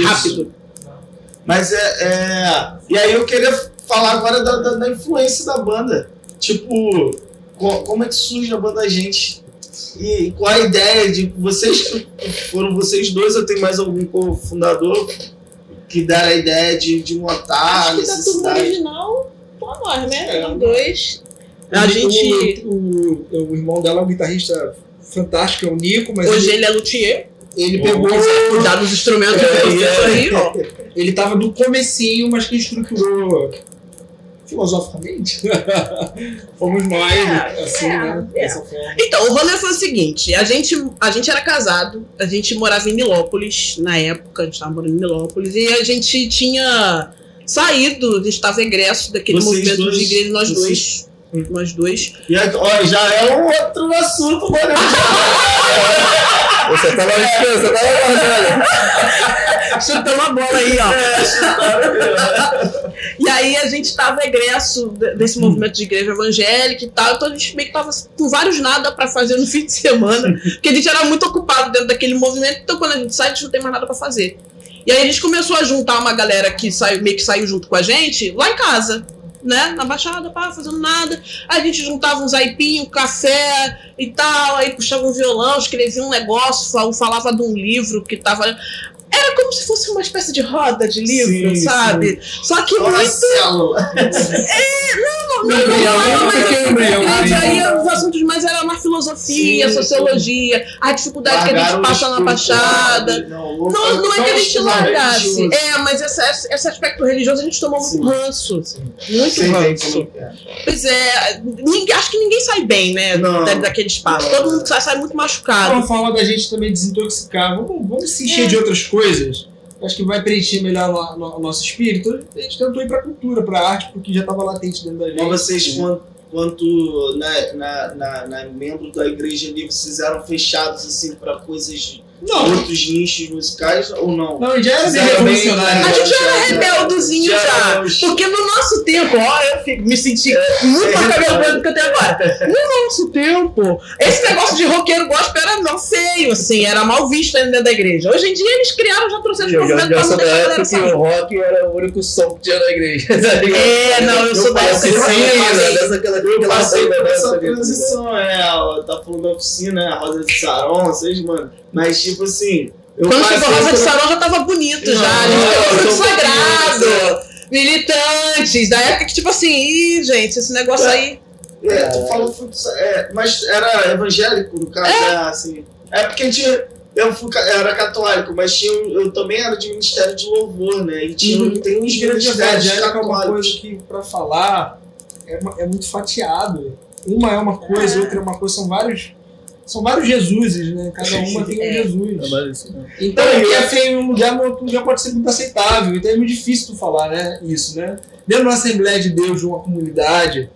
Rápido. Mas é, é- E aí eu queria falar agora da, da- da influência da banda. Tipo, co- como é que surge a banda Gente? E qual a ideia de vocês foram vocês dois ou tem mais algum cofundador que deram a ideia de, de montar a Acho que turma necessidade? original, só nós, né? É. Os dois. A O- gente. O, o, o irmão dela é um guitarrista fantástico, é o Nico, mas Hoje ele, ele é luthier. ele pegou. Cuidar dos instrumentos É, é. aí, ó. Ele tava do comecinho, mas que estruturou filosoficamente. Fomos nós, É, assim, é, né? é. Então, o rolê foi o seguinte: a gente, a gente era casado, a gente morava em Milópolis na época, a gente estava morando em Milópolis, e a gente tinha saído, a gente estava egresso daquele Vocês movimento dois? de igreja, nós Vocês? dois. Nós dois. E aí, ó, já é um outro assunto, mano. Você tava esperando, você tava aguardando. Chutamos a bola aí, ó. E aí a gente tava egresso de- desse movimento de igreja evangélica e tal, então a gente meio que tava com vários nada pra fazer no fim de semana, porque a gente era muito ocupado dentro daquele movimento, então quando a gente sai, a gente não tem mais nada pra fazer. E aí a gente começou a juntar uma galera que saiu, meio que saiu junto com a gente lá em casa. Né? Na baixada, pá, fazendo nada. A gente juntava uns aipinhos, café e tal, aí puxava um violão, escrevia um negócio, fal- falava de um livro que tava. Era como se fosse uma espécie de roda de livro, Sim, sabe? Só que Uma muito. célula. Não, não, não, não, mas mas né? aí os assuntos mais eram na filosofia, Sim, sociologia, a dificuldade que a gente passa na Baixada. Não, Não, não é que a gente largasse. É, mas esse, esse aspecto religioso a gente tomou muito ranço. Muito ranço. é. Pois é, acho que ninguém sai bem, né? Daquele espaço. Todo mundo sai, muito É machucado. uma forma da gente também desintoxicar. Vamos, vamos se encher É. de outras coisas. Acho que vai preencher melhor o, no- o nosso espírito. A gente tentou ir pra cultura, pra arte, porque já estava latente dentro da gente. Mas vocês, quanto, quanto na, na, na, na membros da igreja ali, vocês eram fechados assim para coisas Não, outros nichos musicais ou não? não, já era bem Fizeram bem, revolucionário. A né? gente já era rebeldozinho Já já. éramos- Porque no nosso tempo, ó, eu fico- me senti muito mais cabelo branco do que eu tenho agora. No nosso tempo, esse negócio de roqueiro gospel era não feio, assim, era mal visto ainda dentro da igreja. Hoje em dia eles criaram já trouxeram esse Eu já, movimento já pra sou não da deixar a galera sair. o rock era o único som que tinha na igreja. tá? É, não, eu sou da época Oficina, eu passei. por essa transição, é, ó, tá falando da oficina, a Rosa de Saron, vocês, mano. Mas, tipo assim, eu Quando chegou a Rosa de Sarão já tava bonito Não, já. A gente não, pegou eu fruto sou sagrado. Militantes, da época que, tipo assim, ih, gente, esse negócio aí. É, tu falou fruto é, mas era evangélico, no caso, é, assim. É porque a gente. Eu fui era católico, mas tinha, eu também era de ministério de louvor, né? E tinha, Uhum. tem uns ministérios evangélica é uma coisa que, pra falar, é, é muito fatiado. Uma é uma coisa, É. outra é uma coisa. São vários. São vários Jesuses, né? Cada uma tem um É. Jesus. Isso não. Então, Não, o que e- é feio em um lugar, no outro lugar pode ser muito aceitável. Então é muito difícil tu falar, né? Isso, né? Dentro de uma Assembleia de Deus, de uma comunidade,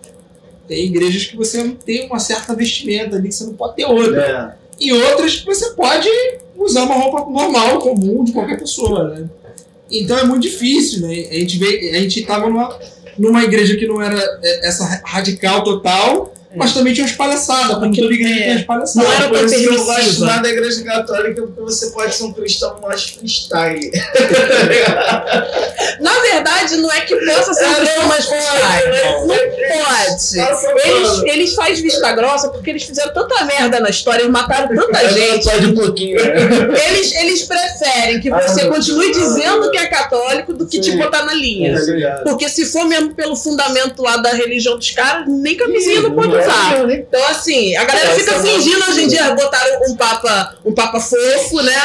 tem igrejas que você tem uma certa vestimenta ali que você não pode ter outra. É. E outras que você pode usar uma roupa normal, comum, de qualquer pessoa, né? Então é muito difícil, né? A gente, veio, a gente tava numa, numa igreja que não era é, essa radical total, mas também tinha umas palhaçadas, como Porque- toda igreja é. tem as palhaçadas. Não era isso que eu gosto permissiva. mais da igreja católica, porque você pode ser um cristão mais freestyle. Na verdade, não é que possa ser um cristão mais freestyle. Não pode. Passa Eles, eles fazem vista grossa porque eles fizeram tanta merda na história, eles mataram tanta gente. pode um pouquinho, né? Eles, eles preferem que Ah, você continue dizendo que é católico do que te botar na linha. Tá? Porque se for mesmo pelo fundamento lá da religião dos caras, nem camisinha não pode usar. Então, assim, a galera É, fica é fingindo hoje em dia, botaram um papa, um papa fofo, né?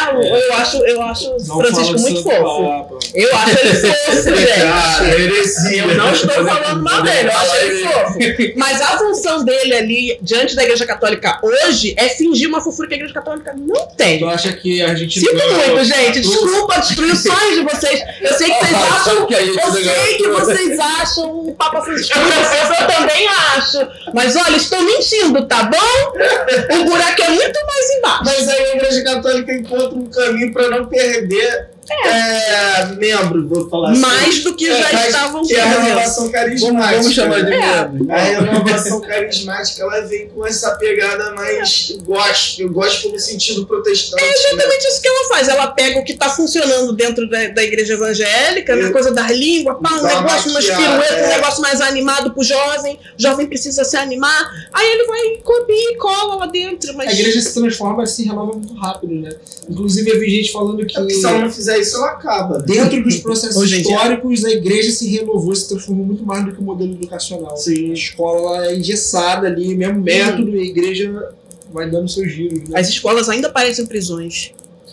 Eu acho, eu acho o Francisco muito fofo. Papa. Eu acho ele fofo, gente. heresia. Eu não estou falando mal dele, eu acho ele fofo. Mas a função dele ali, diante da Igreja Católica hoje, é fingir uma fofura que a Igreja Católica não tem. Tu acha que a gente Sinto não é muito, gente. Desculpa destruir os sonhos de vocês. Eu sei que vocês Ah, acham. sabe que a gente Eu sei que vocês acham o Papa Francisco fofo, eu também acho. Mas olha, estou mentindo, tá bom? O buraco é muito mais embaixo. Mas aí a Igreja Católica encontra um caminho para não perder é, membro, vou falar assim. Mais do que É, já mas estavam Que é a renovação carismática. vamos chamar de É. membro. A renovação carismática ela vem com essa pegada mais gospel, gospel no sentido protestante. É né? exatamente isso que ela faz. Ela pega o que está funcionando dentro da, da igreja evangélica, né? É. coisa das línguas, pá, um negócio, umas piruetas, um é. negócio mais animado pro jovem. O jovem precisa se animar. Aí ele vai copia e cola lá dentro. Mas A igreja se transforma e se renova muito rápido, né? Inclusive, eu vi gente falando que É se ela não fizer isso, ela acaba. dentro dos processos Hoje históricos, a igreja se renovou, se transformou muito mais do que o modelo educacional. Sim. A escola é engessada ali, mesmo método, e a igreja vai dando seus giros. Né? as escolas ainda parecem prisões.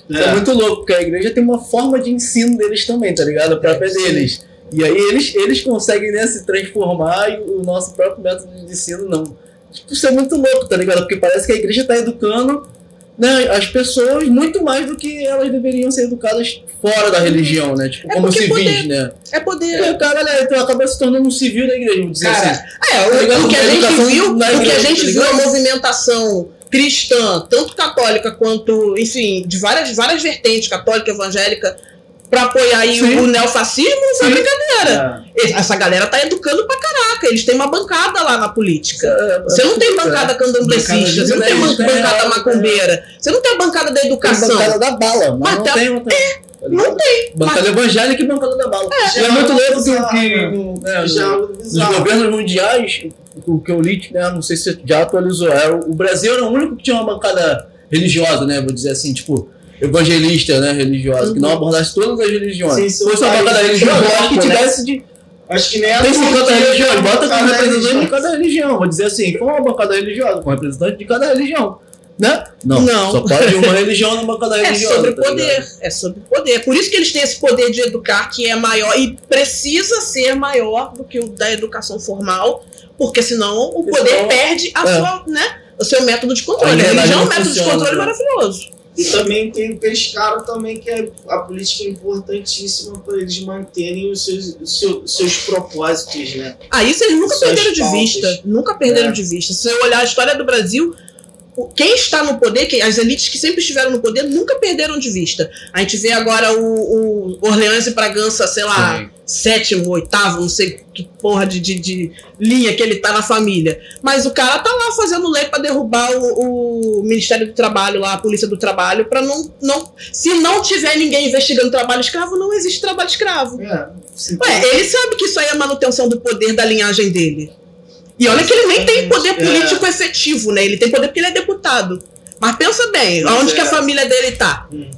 Isso é muito louco, porque a igreja tem uma forma de ensino deles também, tá ligado? A própria Sim. deles. E aí eles, eles conseguem né, se transformar e o nosso próprio método de ensino não. Tipo, isso é muito louco, tá ligado? Porque parece que a igreja tá educando né, as pessoas muito mais do que elas deveriam ser educadas fora da religião, né? Tipo, É como porque civis, poder- né? É poder. E o cara, né, então acaba se tornando um civil da igreja, vamos dizer Cara, assim. É, Tá ligado? o, o que a gente viu, na o que a igreja, gente tá viu a movimentação cristã, tanto católica quanto, enfim, de várias, várias vertentes, católica, evangélica, pra apoiar aí Sim. o neofascismo, não foi Sim. brincadeira. É. Essa galera tá educando pra caraca. Eles têm uma bancada lá na política. É, Você não tem é. bancada candomblessista, Bancada de você não tem é, bancada é. macumbeira, você não tem a bancada da Tem educação. bancada da bala, mas, Mas não tá- tem outra. tá não ligado? Bancada evangélica e bancada da bala. É, é muito louco que, bizarro, que é nos governos mundiais, o que eu li, né, não sei se já atualizou, era, o Brasil era o único que tinha uma bancada religiosa, né, vou dizer assim, tipo, evangelista, né, religiosa, que não abordasse todas as religiões. Sim, Se sim, fosse uma bancada religiosa, eu acho que Né? tivesse de... Acho que nem a Tem 50 Turquia religiões, bota com representante de cada religião, vou dizer assim, foi uma bancada religiosa, com representante de cada religião. Né? Não, Não. só pode uma religião na bancada É religiosa. sobre tá ligado? poder, é sobre poder. Por isso que eles têm esse poder de educar que é maior e precisa ser maior do que o da educação formal, porque senão o poder senão- perde a é. sua, né, o seu método de controle. A religião é um método de funciona, controle né? maravilhoso. E também tem pescado também, que é a política é importantíssima para eles manterem os seus, os seus, seus propósitos, né? Ah, isso eles nunca Suas perderam de pautas. vista. Nunca perderam É. de vista. Se você olhar a história do Brasil, quem está no poder, quem- as elites que sempre estiveram no poder, nunca perderam de vista. A gente vê agora o, o Orleans e Bragança, sei lá, Sim. sétimo, oitavo, não sei que porra de, de, de linha que ele tá na família. Mas o cara tá lá fazendo lei pra derrubar o, o Ministério do Trabalho, lá, a Polícia do Trabalho, pra não, não. Se não tiver ninguém investigando trabalho escravo, não existe trabalho escravo. É, Ué, ele sabe que isso aí é manutenção do poder da linhagem dele. E olha que ele nem tem poder É. político efetivo, né? Ele tem poder porque ele é deputado. Mas pensa bem, Mas aonde é. que a família dele tá? Hum.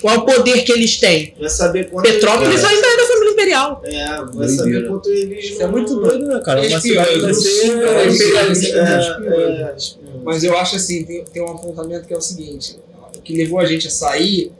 Qual o poder que eles têm? vai saber quanto Petrópolis É. ainda é da família imperial. É, vai Doideira. saber quanto eles Isso é muito doido, né, cara? É Uma cidade é, é, imperialista. é, É, é, Mas eu acho assim, tem, tem um apontamento que é o seguinte: o que levou a gente a sair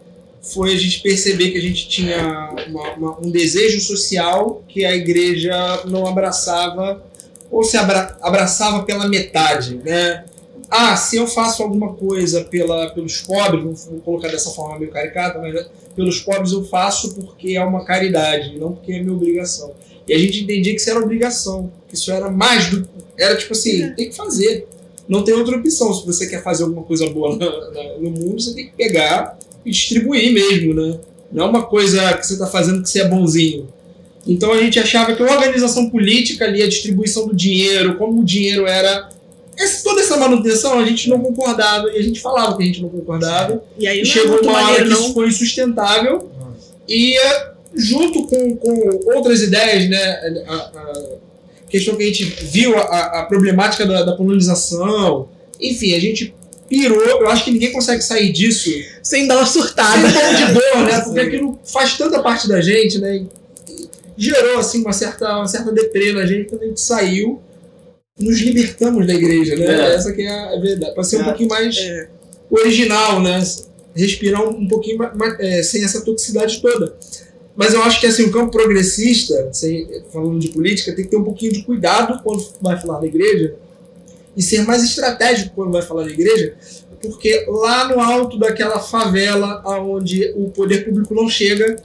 foi a gente perceber que a gente tinha uma- uma- um desejo social que a igreja não abraçava, ou se abra- abraçava pela metade, né? Ah, se eu faço alguma coisa pela, pelos pobres, vou- colocar dessa forma meio caricata, mas pelos pobres eu faço porque é uma caridade, não porque é minha obrigação. E a gente entendia que isso era obrigação, que isso era mais do. Era tipo assim, tem que fazer. Não tem outra opção. Se você quer fazer alguma coisa boa na- na- no mundo, você tem que pegar e distribuir mesmo, né? Não é uma coisa que você está fazendo que você é bonzinho. Então a gente achava que a organização política ali, a distribuição do dinheiro, como o dinheiro era. esse- toda essa manutenção a gente não concordava. E a gente falava que a gente não concordava. E aí E chegou uma hora que não. isso foi insustentável e eh, junto com, com outras ideias, né, a, a questão que a gente viu, a, a problemática da, da polonização, enfim, a gente pirou, eu acho que ninguém consegue sair disso Sem dar uma sem surtada. um pouco de dor, né, porque aquilo faz tanta parte da gente, né, gerou, assim, uma certa, uma certa deprê na gente quando a gente saiu nos libertamos da igreja, né? É. Essa que é a verdade. Para ser um É. pouquinho mais É. original, né? Respirar um, um pouquinho mais, é, sem essa toxicidade toda. Mas eu acho que assim, o campo progressista, sem- falando de política, tem que ter um pouquinho de cuidado quando vai falar da igreja e ser mais estratégico quando vai falar da igreja, porque lá no alto daquela favela onde o poder público não chega,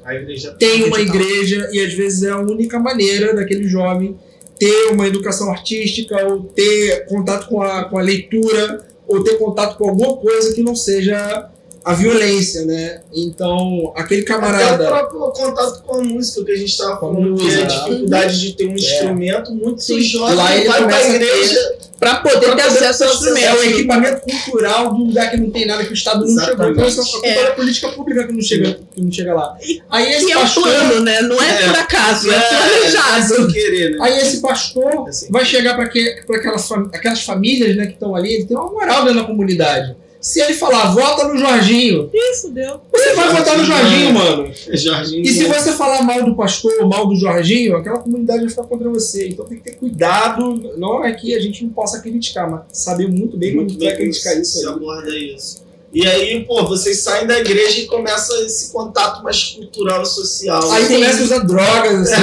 tem uma Digital. igreja e às vezes é a única maneira daquele jovem ter uma educação artística ou ter contato com a, com a leitura ou ter contato com alguma coisa que não seja a violência, né? Então, aquele Até o camarada. próprio contato com a música que a gente estava Com a falando, que é a dificuldade de ter um instrumento muito Sim. jovem, Lá ele vai pra a igreja. Pra poder Pra ter poder acesso ao instrumento. É o equipamento cultural do lugar que não tem nada que o Estado não chegou. Então, isso é É. da política pública que não chega, que não chega lá. Aí esse Que é um pastor. plano, né? Não é, É. por acaso, é, É, planejado. sem querer, né? Aí esse pastor Assim. vai chegar para aquelas, fam- aquelas famílias né, que estão ali, ele tem uma moral dentro da comunidade. Se ele falar, vota no Jorginho, Isso, deu. você vai votar no Jorginho, mano. Jorginho. E se você falar mal do pastor, mal do Jorginho, aquela comunidade vai ficar contra você. Então tem que ter cuidado. Não é que a gente não possa criticar, mas saber muito bem muito bem vai criticar isso se aí. aborda isso. E aí, pô, vocês saem da igreja e começa esse contato mais cultural e social. Aí Sim. começa a usar drogas, assim.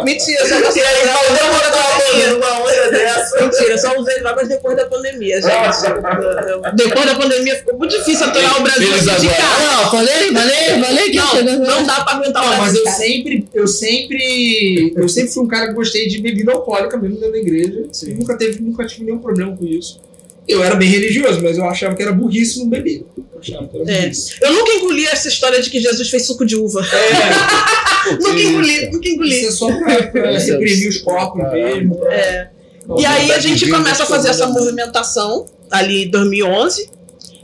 Mentira, só usei drogas numa onda dessa. Mentira, só usei drogas depois da pandemia, gente. Depois da pandemia ficou muito difícil aturar o Brasil de casa. Não, falei, falei, falei que Não, não dá pra aguentar o Não, mas Brasil. eu cara. sempre, eu sempre, eu sempre fui um cara que gostei de bebida alcoólica mesmo dentro da igreja. Sim. Nunca teve, nunca tive nenhum problema com isso. Eu era bem religioso, mas eu achava que era burrice não beber. Eu achava que era É. Eu nunca engoli essa história de que Jesus fez suco de uva. É, Nunca engoli, nunca isso engoli. é só pra, pra Isso é- reprimir os corpos mesmo. pra- É. E aí a gente começa a fazer essa movimentação ali em 2011.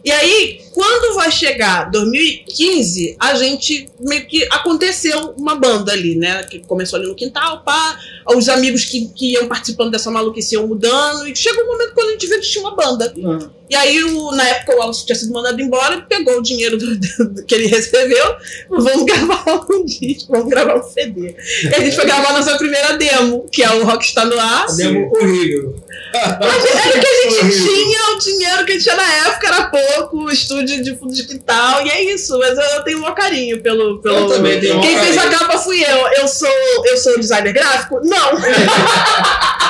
E aí, quando vai chegar 2015, a gente meio que aconteceu uma banda ali, né? Que começou ali no quintal, pá. Os amigos que, que iam participando dessa maluquice iam mudando. E chegou um momento quando a gente viu que tinha uma banda. Não. E aí, o- na época, o Wallace tinha sido mandado embora, pegou o dinheiro do- do- que ele recebeu, vamos gravar um disco, vamos gravar um CD. E a gente foi gravar a nossa primeira demo, que é o Rockstar no Ar. Demo horrível. Mas era o que a gente Horrível. tinha, o dinheiro que a gente tinha na época era pouco, o estúdio de fundo de quintal, e é isso. Mas eu, eu tenho um carinho pelo. pelo Eu também tenho Quem fez a capa fui eu. Eu sou, eu sou designer gráfico? Não!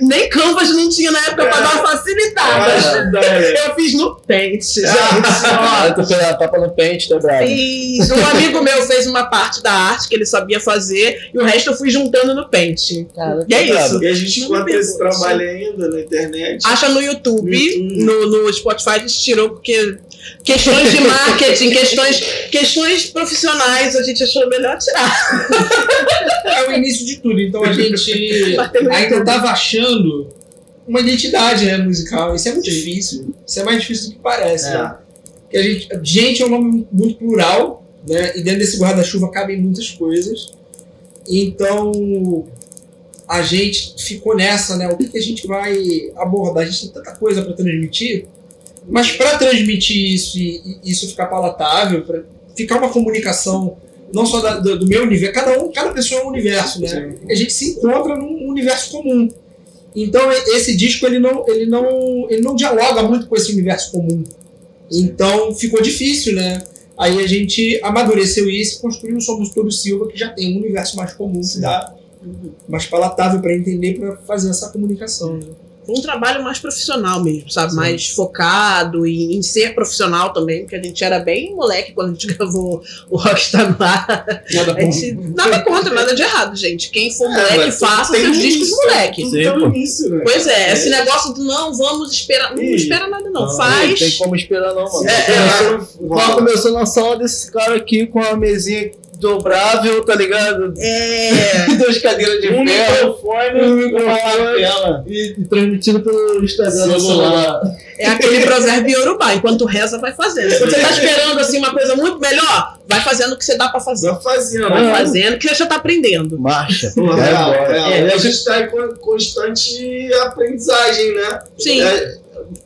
Nem Canvas não tinha na época pra dar uma facilitada. Eu fiz no Paint, gente. Ah, tô fazendo a tapa no pente, tá bravo. Fiz. Um amigo meu fez uma parte da arte que ele sabia fazer e o resto eu fui juntando no Paint. Cara, E é tá isso. E a gente Não conta esse trabalho ainda na internet. Acha no YouTube, No YouTube. no, no Spotify a gente tirou porque questões de marketing, questões, questões profissionais a gente achou melhor tirar. É o início de tudo. Então a gente ainda YouTube. tava achando uma identidade né, musical. Isso é muito difícil. Isso é mais difícil do que parece. É. Né? Porque a gente, gente é um nome muito plural, né? E dentro desse guarda-chuva cabem muitas coisas. Então a gente ficou nessa, né? O que, que a gente vai abordar? A gente tem tanta coisa para transmitir, mas para transmitir isso e, e isso ficar palatável, para ficar uma comunicação não só da- do, do meu universo, cada um, cada pessoa é um universo, né? a gente se encontra num universo comum. Então esse disco ele não, ele não, ele não dialoga muito com esse universo comum. Então ficou difícil, né? Aí a gente amadureceu isso e construiu o Somos Todos Silva, que já tem um universo mais comum, que dá mais palatável para entender, para fazer essa comunicação. né? Foi um trabalho mais profissional mesmo, sabe? Sim. Mais focado em, em ser profissional também, porque a gente era bem moleque quando a gente gravou o Rockstar no ar. Nada A gente, nada contra, nada de errado, gente. Quem for moleque, mas faça seus discos início, moleque. Um início, né? Pois é, É. esse negócio do não, vamos esperar. Não Ih. espera nada, não. Não Faz. tem como esperar não, mano. É, é, começou na sala desse cara aqui com a mesinha dobrável, tá ligado? É. Duas cadeiras de um ferro. microfone, Um microfone. E, e transmitido pelo Instagram do celular. É aquele provérbio Yorubá, enquanto reza, vai fazendo. Se você tá esperando assim uma coisa muito melhor, vai fazendo o que você dá pra fazer. Vai fazendo. Vai fazendo, que você já tá aprendendo. Marcha. Embora. real. É, E a gente tá em con- constante aprendizagem, né? Sim. É,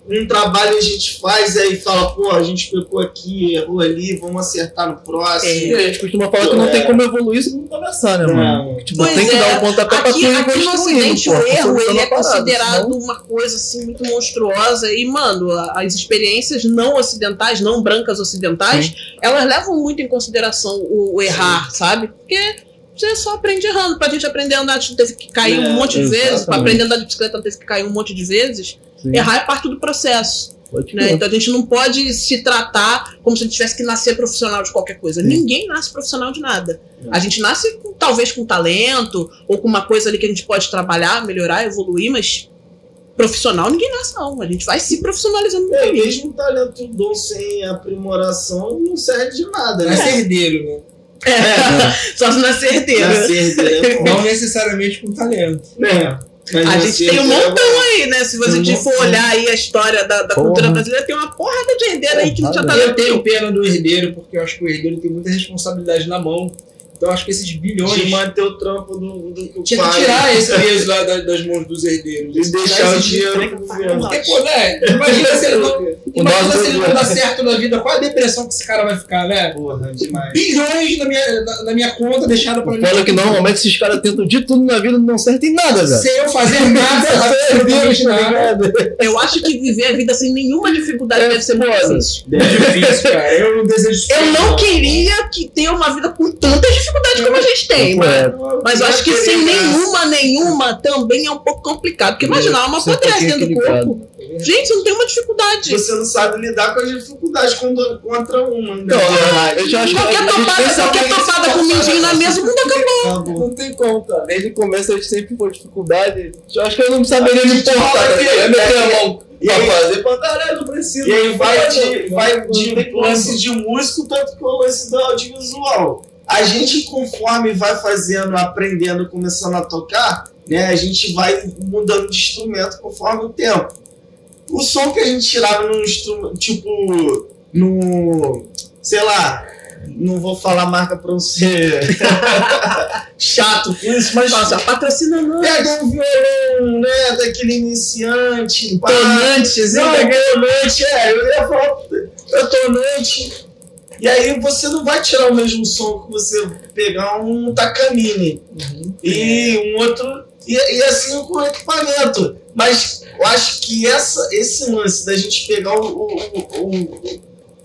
um trabalho a gente faz aí fala, pô, a gente pecou aqui, errou ali, vamos acertar no próximo. E a gente costuma falar que não É. tem como evoluir se não começar, né, mano? Não. Tipo, Pois tem que é. dar um pontapé pra Aqui, aqui no Ocidente, o erro consolidando ele é parada, considerado senão- uma coisa assim muito monstruosa e, mano, as experiências não ocidentais, não brancas ocidentais, elas levam muito em consideração o, o errar, sabe? Porque você só aprende errando. Pra gente aprender a andar, a gente teve que cair É, um monte de vezes. Pra aprender a andar de bicicleta, teve que cair um monte de vezes. Sim, Errar é parte do processo. Né? Então a gente não pode se tratar como se a gente tivesse que nascer profissional de qualquer coisa. Sim. Ninguém nasce profissional de nada. Não. A gente nasce com- talvez com talento ou com uma coisa ali que a gente pode trabalhar, melhorar, evoluir, mas profissional ninguém nasce não. A gente vai se profissionalizando É, mesmo talento dom sem aprimoração não serve de nada, Não é né? herdeiro, né? É, só se nascer herdeiro. Nascer herdeiro é bom. Não necessariamente com talento. É, mas A nascer gente tem um herdeiro é montão aí, né? Se você montão. olhar aí a história da, da cultura brasileira, tem uma porrada de herdeiro aí que não tinha Porrada. Eu tenho pena do herdeiro, porque eu acho que o herdeiro tem muita responsabilidade na mão. Então acho que esses bilhões. de manter o trampo do, do, do Tinha que tirar esse peso lá da- das mãos dos herdeiros. E deixar o dinheiro pro governo. Porque, pô, né? Imagina se ele não, imagina se ele não dá certo na vida, qual a depressão que esse cara vai ficar, né? Porra, demais. Bilhões na minha, na, na minha conta deixada pra mim. Fala que normalmente esses caras tentam de tudo na vida e não acertam em nada, velho. Sem eu fazer nada, absolutamente nada. Eu acho que viver a vida sem nenhuma dificuldade É deve ser muito difícil. É difícil, cara. Eu não desejo isso. Eu não queria que ter uma vida com tanta dificuldade como a gente tem, É, mas, mas eu acho que sem nenhuma, nenhuma também é um pouco complicado. Porque imagina, uma tem dentro do corpo. Gente, você não tem uma dificuldade. Você não sabe lidar com as dificuldades contra uma. Né? Não, eu já acho que Qualquer a gente topada, qualquer topada com o mindinho na mesa, o mundo acabou. Não tem como, cara. Desde o começo a gente sempre foi dificuldade. Eu acho que eu não saberia me fala tá? Eu meter a mão E aí- fazer pra caralho, não precisa. E aí vai de, vai de lance de músico, tanto que o lance do audiovisual. A gente, conforme vai fazendo, aprendendo, começando a tocar, né, a gente vai mudando de instrumento conforme o tempo. O som que a gente tirava no instrumento, tipo, no. sei lá, não vou falar marca pra não ser chato com isso, mas Nossa, patrocina não. pega um violão, né, daquele iniciante, Tonantes, não, tonante, é, eu ia falar é tonante. E aí você não vai tirar o mesmo som que você pegar um Takamine e um outro. E, e assim com o equipamento. Mas eu acho que essa, esse lance da gente pegar o, o, o,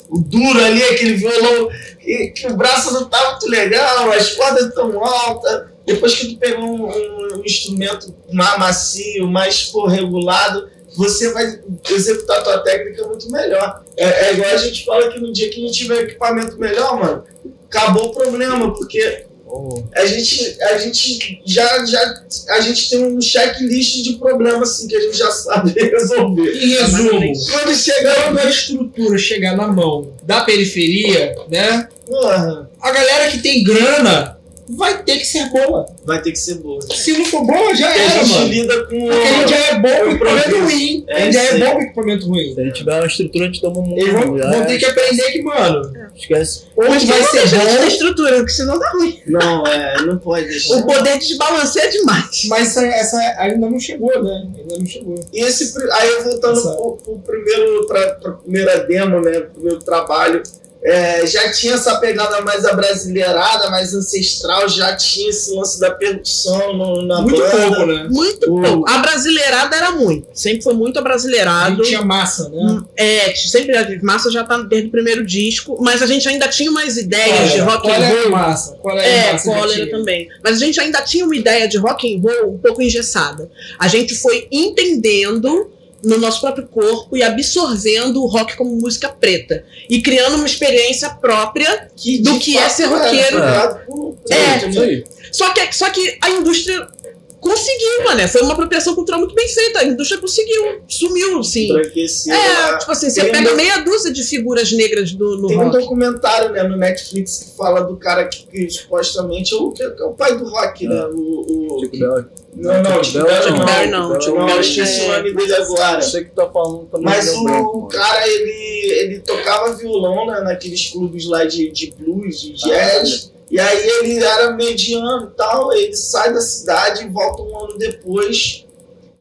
o- duro ali, aquele violão, e, que o braço não tá muito legal, as cordas estão altas. Depois que tu pegou um, um- um instrumento mais macio, mais regulado, você vai executar a tua técnica muito melhor. É, é igual a gente fala que no dia que a gente tiver equipamento melhor, mano, acabou o problema, porque Oh, a gente, a gente já, já a gente tem um checklist de problemas assim, que a gente já sabe resolver. Em resumo, Quando chegar quando a estrutura chegar na mão da periferia, né? porra, A galera que tem grana vai ter que ser boa. vai ter que ser boa. Se não for boa, já Porque a era, gente mano. lida com. Porque a gente já é bom com o equipamento ruim. É a gente já é bom com equipamento ruim. se a gente tiver uma estrutura, a gente toma um Eles vão, vão é, ter que aprender que, mano, Esquece. ou Mas vai ser bom, estrutura, porque senão dá ruim. Não, é, não pode deixar. O poder de desbalanceia é demais. mas essa, essa ainda não chegou, né? Ainda não chegou. E esse, aí voltando Essa- pro, pro primeiro, pra, pra primeira demo, né, pro meu trabalho, é, já tinha essa pegada mais abrasileirada, mais ancestral, já tinha esse lance da percussão no, na Muito banda. pouco, né? Muito O- pouco. A brasileirada era muito. Sempre foi muito abrasileirado. tinha massa, né? Hum, É, sempre a massa já tá desde o primeiro disco, mas a gente ainda tinha umas ideias de rock qual and é a roll. massa? Qual é a É, massa? cólera tinha? também. Mas a gente ainda tinha uma ideia de rock and roll um pouco engessada. A gente foi entendendo no nosso próprio corpo e absorvendo o rock como música preta e criando uma experiência própria. Que Do que é ser roqueiro. criado por- É. Isso aí. Só que, só que a indústria conseguiu, mano. Foi uma apropriação cultural muito bem feita. A indústria conseguiu, sumiu, sim. É, tipo assim, você Tem pega um- meia dúzia de figuras negras do, no Tem um rock. documentário né, no Netflix que fala do cara que, que supostamente é o, que é o pai do rock, né? O, o- Chico Bell. Não, não, Chuck Berry não, Chuck Não. Berry eu esqueci é- o nome dele agora. Você que tá falando também. Mas o cara, ele, ele tocava violão né, naqueles clubes lá de, de blues, de jazz. E aí ele era mediano e tal, ele sai da cidade e volta um ano depois.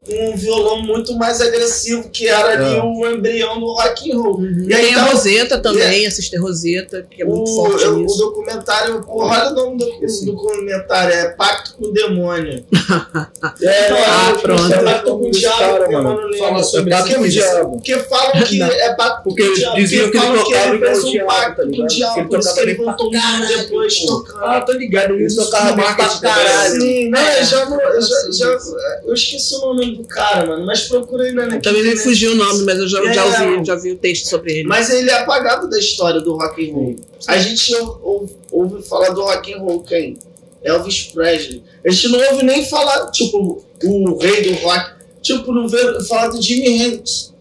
Um violão muito mais agressivo, que era ali É. o embrião do rock and roll. Uhum. E aí Tem a tá- Roseta também, a Sister Roseta, que é muito o, forte eu- o nisso. documentário, porra, olha o nome do, do documentário, é Pacto com o Demônio. é, Ah, pronto. É Pacto com o Diabo, Cara, como eu mano. Fala sobre Pacto com o porque, Diabo. porque falam que Não. é Pacto Porque com o Diabo. diziam que ele falam tocava ele fez o um pacto com o? Diabo, Que ele por isso que tocava ele voltou caralho, depois tocando. Ah, tô ligado. Ele tocava pra caralho. Sim, É. né? Já, não- eu já, já, eu esqueci o nome do cara, mano, mas procurei na net. Também me fugiu o nome, mas eu já, já, É. ouvi, já vi o texto sobre ele. Mas ele é apagado da história do rock and roll. A gente ou- ou- ouve falar do rock and roll quem? Elvis Presley. A gente não ouve nem falar, tipo, o rei do rock. Tipo, não vê falar do Jimi Hendrix.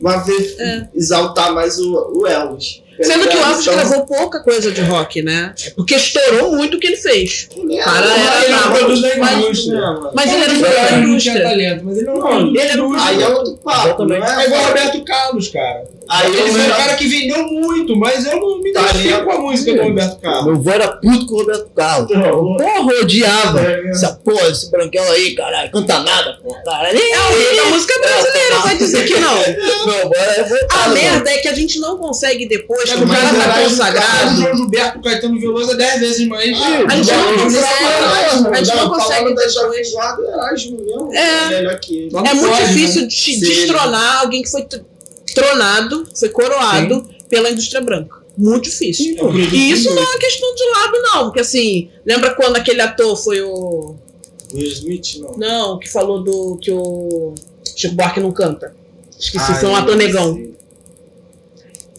Mas ver É. exaltar mais o, o Elvis. Sendo que o Elvis Então, gravou pouca coisa de rock, né? Porque estourou muito o que ele fez. ele é- Cara, ele era é- bravo. produz Mas- indústria. Mas ele era Não, muito da ele não tinha indústria. talento, mas ele não Não, ele era muito- Aí é outro papo, não É igual o é? Roberto Carlos, cara. Aí ele foi um cara que vendeu muito, mas eu não me identifico com a música do Roberto Carlos. Meu avô era puto com o Roberto Carlos. Porra, eu odiava. É. Essa porra, esse branquelo aí, caralho, canta nada, porra, caralho. É o rei da música brasileira, vai dizer que não. Era A merda é que a gente não consegue depois, É que o cara tá consagrado. João Gilberto, Caetano Veloso é 10 vezes mais. A gente não consegue- a gente não consegue depois. É. Não É muito difícil né? destronar alguém que foi tronado, foi coroado pela indústria branca. Muito difícil. E isso não é uma questão de lado, não. Porque assim, lembra quando aquele ator foi o. Will Smith, não. Não, que falou do. que o Chico Buarque não canta. Esqueci, Ai, foi um ator negão. sei.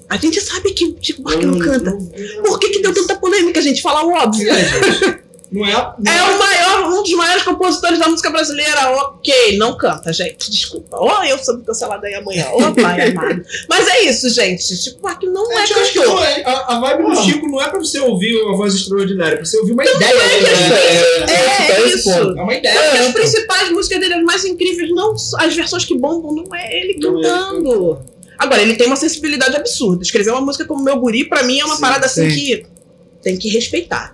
A gente sabe que o Chico Buarque Eu não canta. não vi Por que, que deu tanta polêmica, gente? Falar o óbvio. É, gente. Não é. não É o maior, um dos maiores compositores da música brasileira. Ok, não canta, gente. Desculpa. Ó, eu sou cancelada aí amanhã. Ô, pai amado. Mas é isso, gente. Chico Buarque não é Gente, eu acho que cantor. não é. A, a vibe do Chico não é pra você ouvir uma voz extraordinária, é pra você ouvir uma ideia. é que né? É, é esse isso. ponto. É uma Porque ideia. as principais músicas dele, as mais incríveis, não as versões que bombam, não é ele Não é ele cantando. Agora, ele tem uma sensibilidade absurda. Escrever uma música como Meu Guri, pra mim, é uma Sim, parada assim sim. que tem que respeitar.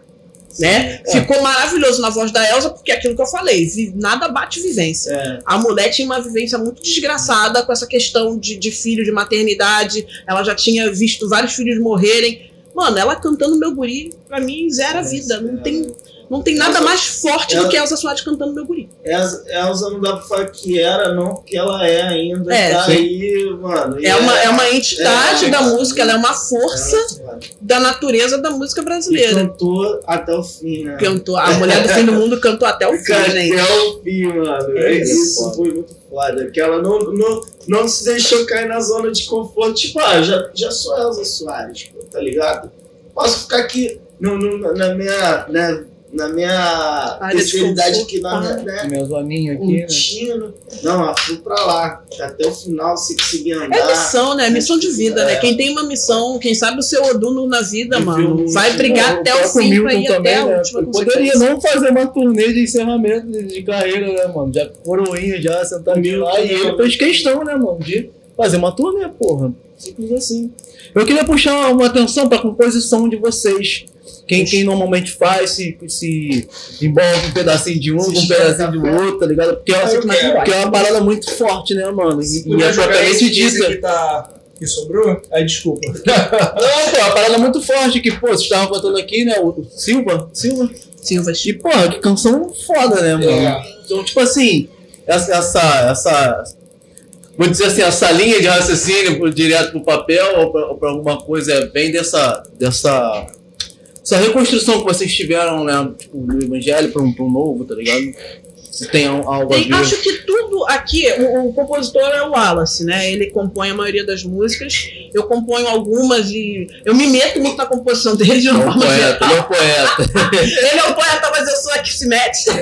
Né? É. Ficou maravilhoso na voz da Elsa, porque é aquilo que eu falei, nada bate vivência. É. A mulher tinha uma vivência muito desgraçada com essa questão de, de filho, de maternidade. Ela já tinha visto vários filhos morrerem. Mano, ela cantando Meu Guri, pra mim, zera a vida. Não tem, não tem nada mais forte do Ela- que Elsa Soares cantando Meu Guri. Elza, Elza não dá pra falar que era, não, porque ela é ainda. É, tá aí, mano. E É uma, é uma entidade é, da é, música, ela é uma força ela- da natureza da música E brasileira. cantou até o fim, né? Cantou, a mulher do fim do mundo cantou até o fim, gente. Até o fim, mano. É Isso, isso. foi muito foda. Que ela não, não, não se deixou cair na zona de conforto. Tipo, ah, já, já sou Elza Soares, pô, tá ligado? Posso ficar aqui no, no- na minha. Né, na minha Área de especialidade conforto. aqui na minha. Né, Meu zoninho aqui, né? curtindo. Não, ah, fui pra lá. Até o final, se conseguir andar. É missão, né? Missão de vida, né? É. Quem tem uma missão, quem sabe o seu Oduno na vida, mano, vai brigar até o fim pra ir até também, a né? última Ele Poderia não fazer uma turnê de encerramento de, de carreira, né, mano? Já coroinha, já sentadinho lá. E ele fez questão, né, mano, de fazer uma turnê, porra. Simples assim. Eu queria puxar uma atenção pra composição de vocês. Quem, quem normalmente faz, se, se envolve um pedacinho de um, Se com um pedacinho do outro, tá ligado? Porque é, quero. porque é uma parada muito forte, né, mano? E, e é propriamente dita. que tá. Que sobrou? Aí desculpa. Não, pô, é uma parada muito forte que, pô, vocês estavam contando aqui, né? O Silva, Silva. Silvas. E, pô, que canção foda, né, mano? É. Então, tipo assim, essa, essa, essa. Vou dizer assim, essa linha de raciocínio pro- direto pro papel ou pra, ou pra alguma coisa vem dessa. dessa. Essa reconstrução que vocês tiveram, né? Tipo, do evangelho pra um, pra um novo, tá ligado? Se tem al- algo a Tem- ver. acho que tudo aqui, o, o compositor é o Wallace, né? Ele compõe a maioria das músicas. Eu componho algumas e eu me meto muito na composição dele de Ele uma é um forma poeta, ele é um poeta. Ele é um poeta, mas eu sou a que se mete.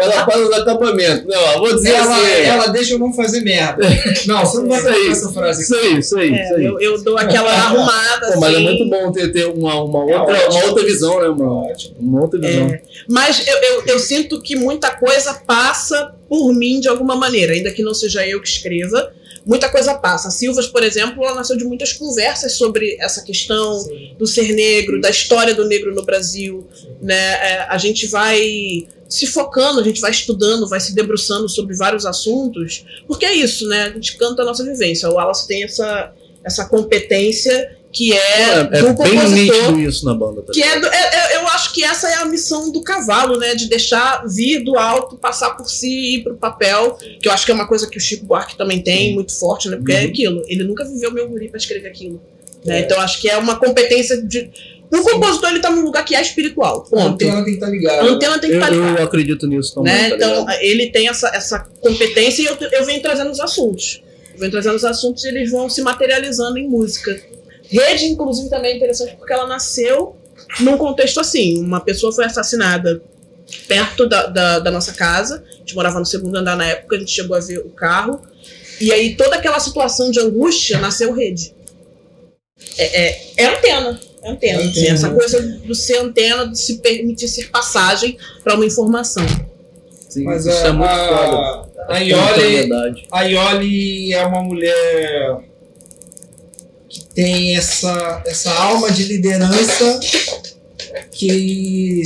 Ela fala do acampamento. Não, vou dizer Ela, assim. ela deixa eu não fazer merda. Não, você não vai Isso aí. fazer essa frase. Isso aí, isso aí, isso É, aí. eu, eu dou aquela arrumada. Pô, mas é assim. muito bom ter, ter uma, uma, É outra, ótimo. uma outra visão, né, mano? Ótimo. Uma outra visão. É, mas eu, eu, eu sinto que muita coisa passa por mim de alguma maneira, ainda que não seja eu que escreva. Muita coisa passa. A Silvas, por exemplo, ela nasceu de muitas conversas sobre essa questão Sim. do ser negro, da história do negro no Brasil. Né? É, a gente vai se focando, a gente vai estudando, vai se debruçando sobre vários assuntos, porque é isso, né? A gente canta a nossa vivência. O Wallace tem essa, essa competência que é, É, é do bem compositor. nítido isso na banda. Tá Que é, do- é- é- eu acho que essa é a missão do cavalo, né? De deixar vir do alto, passar por si e ir pro papel. Que eu acho que é uma coisa que o Chico Buarque também tem, muito forte, né? Porque é Uhum. aquilo. Ele nunca viveu meu guri pra escrever aquilo. né? É. Então acho que é uma competência de. O compositor ele tá num lugar que é espiritual. A Ponto. antena tem que estar ligada. A antena tem que Eu, estar ligada. eu acredito nisso também. Né? tá Então, ligado? ele tem essa, essa competência e eu, eu venho trazendo os assuntos. Eu venho trazendo os assuntos e eles vão se materializando em música. Rede, inclusive, também é interessante porque ela nasceu num contexto assim. Uma pessoa foi assassinada perto da, da, da nossa casa. A gente morava no segundo andar na época, a gente chegou a ver o carro. E aí toda aquela situação de angústia nasceu rede. É, é, é antena. É antena. Assim, antena. essa coisa do ser antena, de se permitir ser passagem para uma informação. Sim, Mas isso a, é muito foda. a, a Iole, Espontaneidade. a Iole é uma mulher que tem essa, essa alma de liderança que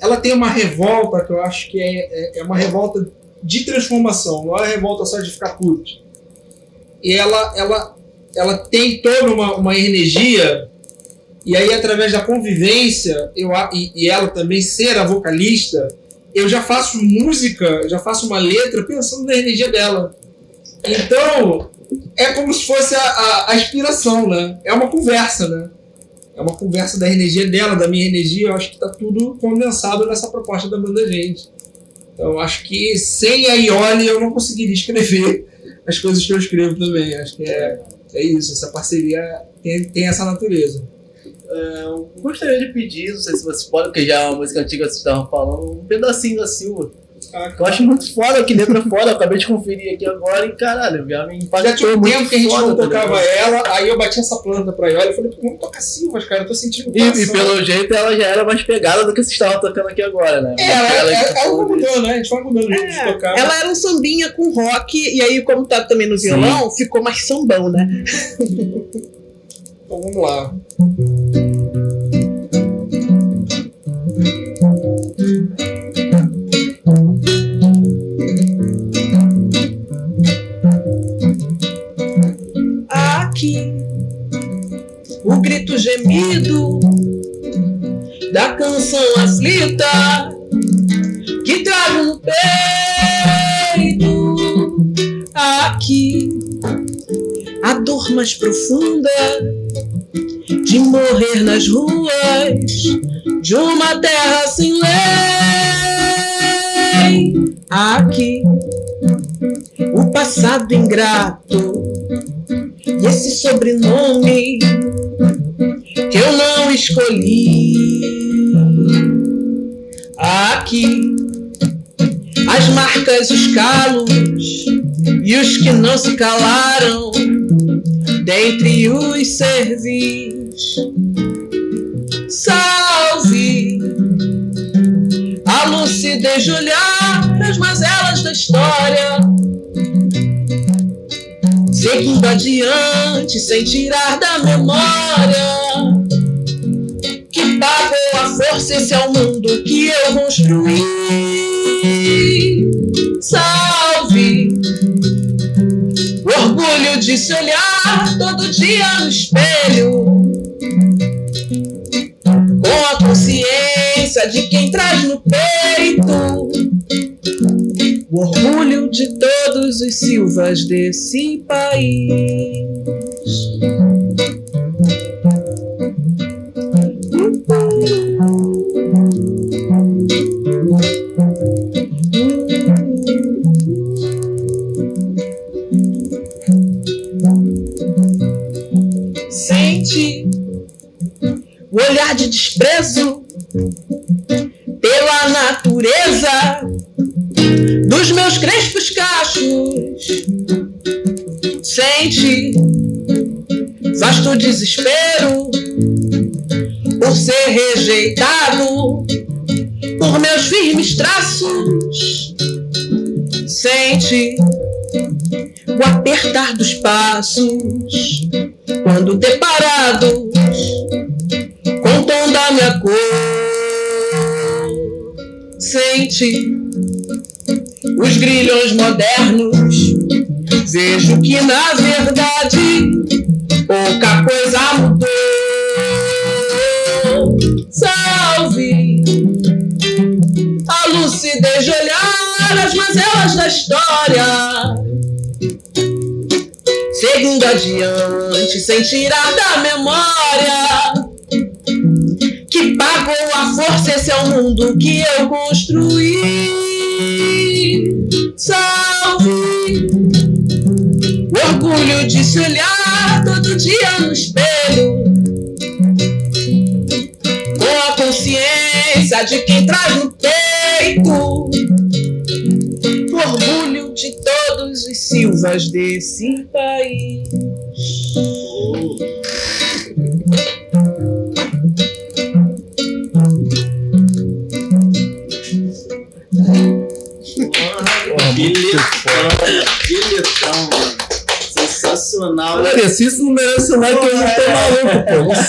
ela tem uma revolta que eu acho que é, é, é uma revolta de transformação, não é revolta só de ficar puto. E ela, ela, ela tem toda uma, uma energia, e aí através da convivência, eu, e, e ela também ser a vocalista, eu já faço música, já faço uma letra pensando na energia dela. Então, é como se fosse a, a, a inspiração, né? É uma conversa, né? É uma conversa da energia dela, da minha energia. Eu acho que tá tudo condensado nessa proposta da banda gente. Então, acho que sem a Iole eu não conseguiria escrever as coisas que eu escrevo também. Acho que é, é isso. Essa parceria tem, tem essa natureza. É, eu gostaria de pedir, não sei se vocês podem, porque já é uma música antiga que vocês estavam falando, um pedacinho da Silva. Eu acho muito foda, que letra foda, eu acabei de conferir aqui agora e caralho, já me impactou Já tinha um tempo que a gente foda, não tá tocava ela, aí eu bati essa planta pra Iole e falei, pô, vamos tocar Silvas, cara, eu tô sentindo E, e pelo jeito ela já era mais pegada do que vocês estavam tocando aqui agora, né? É, ela, ela, ela, disso. mudando, né? A gente foi mudando o jeito de É, tocar. ela era um sambinha com rock, e aí, como tá também no violão, ficou mais sambão, né? Então vamos lá. O grito gemido da canção aflita que trago no peito. Aqui, a dor mais profunda de morrer nas ruas de uma terra sem lei. Aqui, o passado ingrato e esse sobrenome eu não escolhi. Aqui, as marcas, os calos e os que não se calaram dentre os servis. Salve a lucidez de olhar as mazelas da história seguindo adiante sem tirar da memória que pagou a força esse é o mundo que eu construí. Salve! O orgulho de se olhar todo dia no espelho. Com a consciência de quem traz no peito. O orgulho de todos os Silvas desse país. De desprezo pela natureza dos meus crespos cachos. Sente vasto desespero por ser rejeitado por meus firmes traços. Sente o apertar dos passos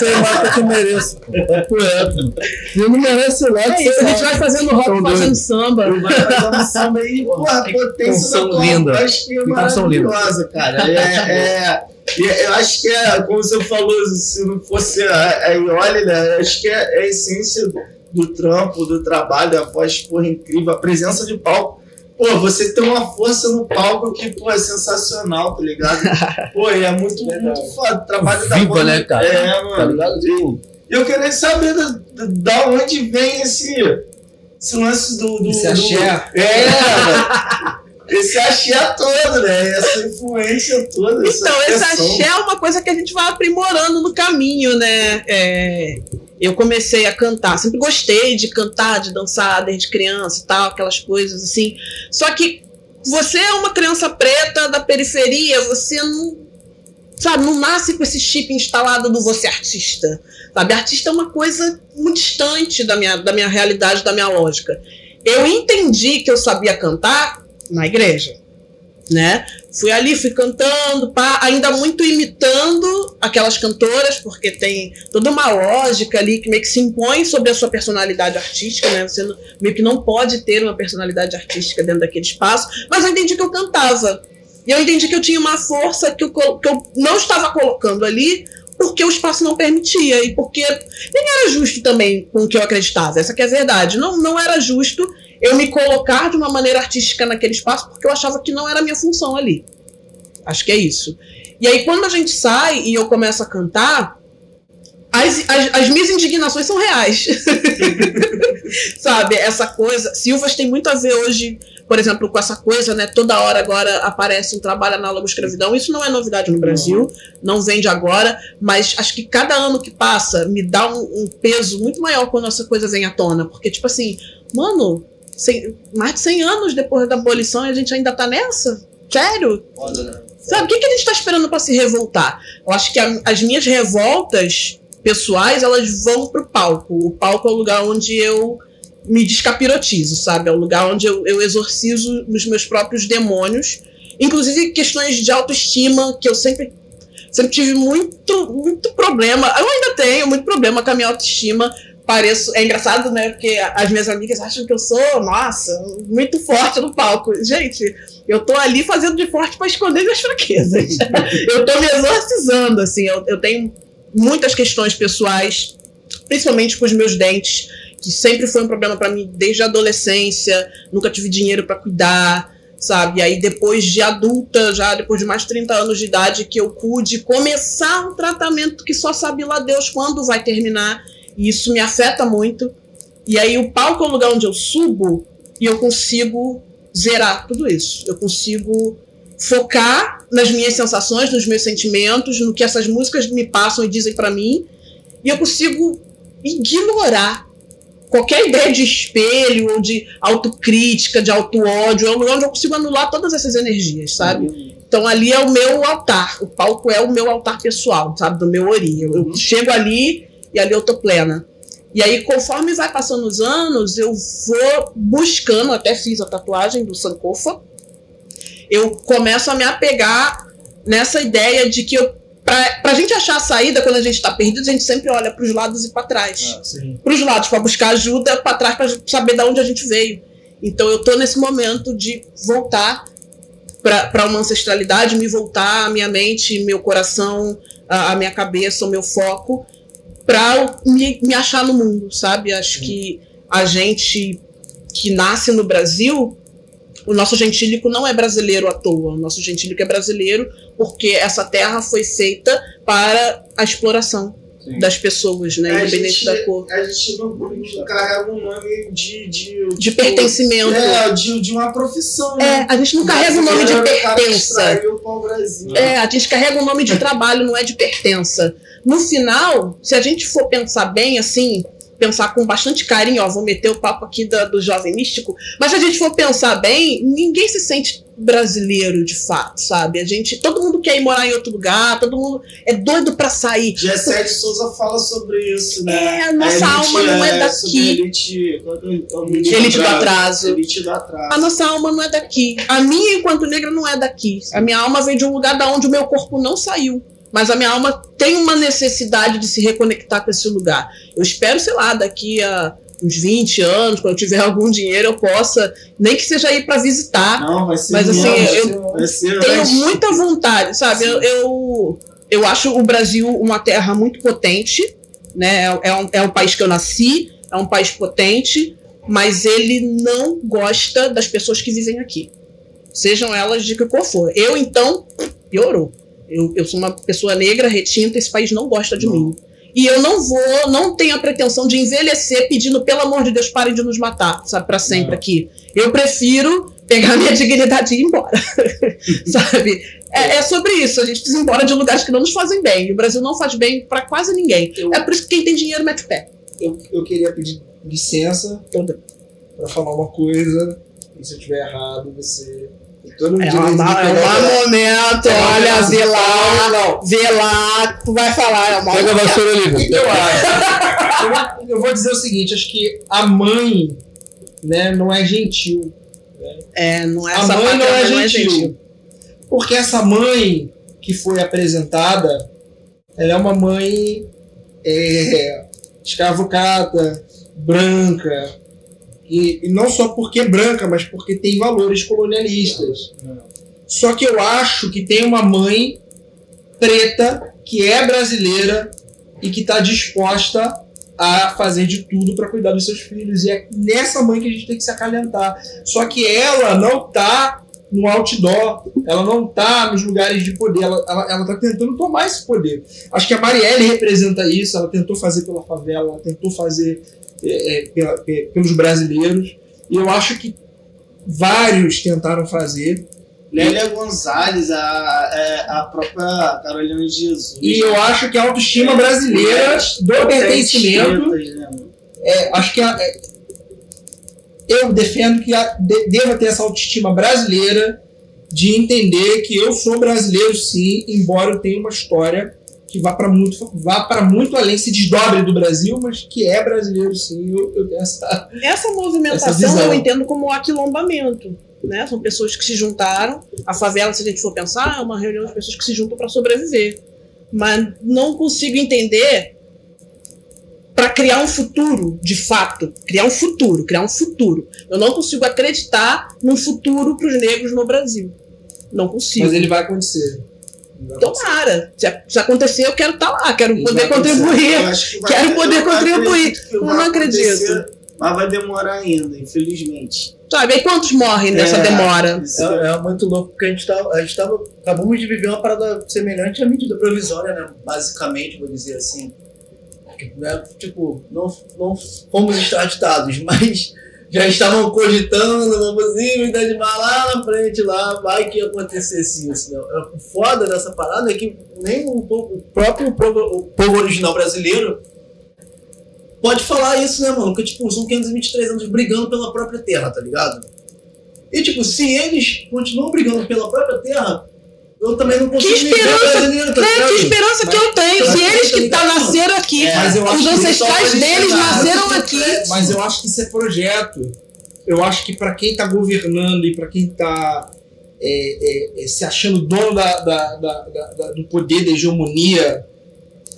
Não sei mais que eu mereço. Papo reto. Eu não merece nada. É isso, a gente vai fazendo rock, fazendo samba. Vai fazer uma samba aí, porra, a potência da canção tua linda. é maravilhosa, cara. É, é, e eu acho que é, como você falou, se não fosse a, a né? eu Acho que é, é a essência do trampo, do trabalho, a voz, porra, incrível, a presença de palco. Pô, você tem uma força no palco que, pô, é sensacional, tá ligado? Pô, e é muito, muito foda. O trabalho da Viva, banda- né, cara? É, mano. Tá ligado? Tipo, E eu queria saber da, da- da onde vem esse, esse lance do. do Esse do- axé. É, mano. Esse axé todo, né? Essa influência toda. Então, esse axé é uma coisa que a gente vai aprimorando no caminho, né? É, eu comecei a cantar, sempre gostei de cantar, de dançar desde criança e tal, aquelas coisas assim. Só que você é uma criança preta da periferia, você não. Sabe, não nasce com esse chip instalado do você artista. Sabe, artista é uma coisa muito distante da minha, da minha realidade, da minha lógica. Eu entendi que eu sabia cantar na igreja, né? Fui ali, fui cantando, pá, ainda muito imitando aquelas cantoras, porque tem toda uma lógica ali que meio que se impõe sobre a sua personalidade artística, né? Você meio que não pode ter uma personalidade artística dentro daquele espaço, mas eu entendi que eu cantava. E eu entendi que eu tinha uma força que eu, que eu não estava colocando ali porque o espaço não permitia e porque nem era justo também com o que eu acreditava. Essa que é a verdade. Não, não era justo eu me colocar de uma maneira artística naquele espaço porque eu achava que não era a minha função ali. Acho que é isso. E aí, quando a gente sai e eu começo a cantar, as, as, as minhas indignações são reais. Sabe, essa coisa. Silvas tem muito a ver hoje, por exemplo, com essa coisa, né? Toda hora agora aparece um trabalho análogo à escravidão. Isso não é novidade no Brasil, não vem de agora, mas acho que cada ano que passa me dá um, um peso muito maior quando essa coisa vem à tona. Porque, tipo assim, mano, cem- mais de 100 anos depois da abolição e a gente ainda tá nessa? Sério? Sabe, o que, que a gente tá esperando pra se revoltar? Eu acho que a- as minhas revoltas pessoais, elas vão pro palco. O palco é o lugar onde eu me descapirotizo, sabe? É o lugar onde eu, eu exorcizo os meus próprios demônios. Inclusive questões de autoestima, que eu sempre, sempre tive muito, muito problema. Eu ainda tenho muito problema com a minha autoestima. Pareço, é engraçado, né? Porque as minhas amigas acham que eu sou, nossa, muito forte no palco. Gente, eu tô ali fazendo de forte pra esconder minhas fraquezas. eu tô me exorcizando, assim. Eu, eu tenho muitas questões pessoais, principalmente com os meus dentes, que sempre foi um problema pra mim desde a adolescência. Nunca tive dinheiro pra cuidar, sabe? Aí depois de adulta, já depois de mais de 30 anos de idade, que eu pude começar um tratamento que só sabe lá Deus quando vai terminar. E isso me afeta muito. E aí o palco é o lugar onde eu subo e eu consigo zerar tudo isso. Eu consigo focar nas minhas sensações, nos meus sentimentos, no que essas músicas me passam e dizem pra mim, e eu consigo ignorar qualquer ideia de espelho ou de autocrítica, de auto-ódio, é um lugar onde eu consigo anular todas essas energias, sabe? Então ali é o meu altar, o palco é o meu altar pessoal, sabe? Do meu ori. Eu, eu chego ali e ali eu tô plena. E aí, conforme vai passando os anos, eu vou buscando, até fiz a tatuagem do Sankofa, eu começo a me apegar nessa ideia de que eu, pra, pra gente achar a saída quando a gente tá perdido, a gente sempre olha pros lados e para trás. Ah, sim. Pros lados para buscar ajuda, para trás para saber de onde a gente veio. Então eu tô nesse momento de voltar para uma ancestralidade, me voltar a minha mente, meu coração, a, a minha cabeça, o meu foco, para me, me achar no mundo, sabe? Acho que a gente que nasce no Brasil, o nosso gentílico não é brasileiro à toa. O nosso gentílico é brasileiro porque essa terra foi feita para a exploração Sim. das pessoas, né? A Independente gente, da cor. a gente não, carrega um nome de. De, De pertencimento. É, de, de uma profissão. É, né? a gente não carrega o nome de pertença. É, a gente carrega o nome de trabalho, não é de pertença. No final, se a gente for pensar bem, assim, pensar com bastante carinho, ó, vou meter o papo aqui da- do jovem místico, mas se a gente for pensar bem, ninguém se sente brasileiro de fato, sabe? A gente, todo mundo quer ir morar em outro lugar, todo mundo é doido pra sair. Gessé de Souza fala sobre isso, né? É, a nossa alma não é sobre daqui. Elite, é nome? Elite do atraso. Elite do atraso. A nossa alma não é daqui. A minha, enquanto negra, não é daqui. A minha alma vem de um lugar da onde o meu corpo não saiu. Mas a minha alma tem uma necessidade de se reconectar com esse lugar. Eu espero, sei lá, daqui a uns 20 anos, quando eu tiver algum dinheiro, eu possa, nem que seja ir para visitar. Não, vai ser. Mas, assim, eu ser- Tenho vai- muita vontade, sabe? Eu, eu, eu acho o Brasil uma terra muito potente, né? É, é um, é um país que eu nasci, é um país potente, mas ele não gosta das pessoas que vivem aqui. Sejam elas de que cor for. Eu, então, piorou. Eu, eu sou uma pessoa negra, retinta, esse país não gosta de Não. mim. E eu não vou, não tenho a pretensão de envelhecer pedindo, pelo amor de Deus, parem de nos matar, sabe, pra sempre Não. aqui. Eu prefiro pegar minha dignidade e ir embora, sabe? É, é sobre isso, a gente precisa ir embora de lugares que não nos fazem bem. E o Brasil não faz bem pra quase ninguém. Eu- É por isso que quem tem dinheiro mete o pé. Eu, eu queria pedir licença pra falar uma coisa. E se eu estiver errado, você. É um, de é um É olha, vê lá, Não, vê lá, tu vai falar, é uma Pega a vassoura ali. eu acho? Eu vou- dizer o seguinte: acho que a mãe né, não é gentil. É, não é A essa mãe não é não é gentil. Porque essa mãe que foi apresentada, ela é uma mãe é, escravocrata, branca. E, e não só porque é branca, mas porque tem valores colonialistas. Só que eu acho que tem uma mãe preta que é brasileira e que está disposta a fazer de tudo para cuidar dos seus filhos. E é nessa mãe que a gente tem que se acalentar. Só que ela não tá no outdoor, ela não tá nos lugares de poder, ela, ela, ela tá tentando tomar esse poder. Acho que a Marielle representa isso, ela tentou fazer pela favela, ela tentou fazer é, é, pela- pe- pelos brasileiros, e eu acho que vários tentaram fazer, Lélia Gonzalez, a, é, a própria Carolina de Jesus. e eu acho que a autoestima brasileira do pertencimento né? É, acho que a- é, eu defendo que a, de, deva ter essa autoestima brasileira de entender que eu sou brasileiro sim, embora eu tenha uma história que vá para muito vá para muito além se desdobre do Brasil, mas que é brasileiro sim. Eu, eu tenho essa Essa Essa movimentação visão. eu entendo como aquilombamento. Né? São pessoas que se juntaram. A favela, se a gente for pensar, é uma reunião de pessoas que se juntam para sobreviver. Mas não consigo entender para criar um futuro, de fato. Criar um futuro, criar um futuro. Eu não consigo acreditar num futuro para os negros no Brasil. Não consigo. mas ele vai acontecer. Tomara. Se, se acontecer, eu quero estar lá, quero poder contribuir. que Quero poder contribuir. acredito Eu não acredito. Mas vai demorar ainda, infelizmente. Sabe? Aí quantos morrem nessa É, demora? isso É, é muito louco porque a gente, tá, a gente tava. Acabamos de viver uma parada semelhante à medida provisória, né? Basicamente, vou dizer assim. Né, Tipo, não, não fomos extraditados, mas já estavam cogitando uma possibilidade de lá na frente, lá, vai que acontecesse isso. Né? O foda dessa parada é que nem o, próprio povo, o povo original brasileiro pode falar isso, né, mano? Porque, tipo, são 523 anos brigando pela própria terra, tá ligado? E, tipo, se eles continuam brigando pela própria terra, eu também não Que consigo me ver esperança- brasileiro, tá É, ligado? que esperança que eu tenho. Se eles que tá, nasceram aqui, É, mas os que ancestrais deles nasceram aqui. Mas eu acho que isso é projeto. Eu acho que para quem está governando e para quem está se achando dono da- da- da- da- da- do poder, da hegemonia,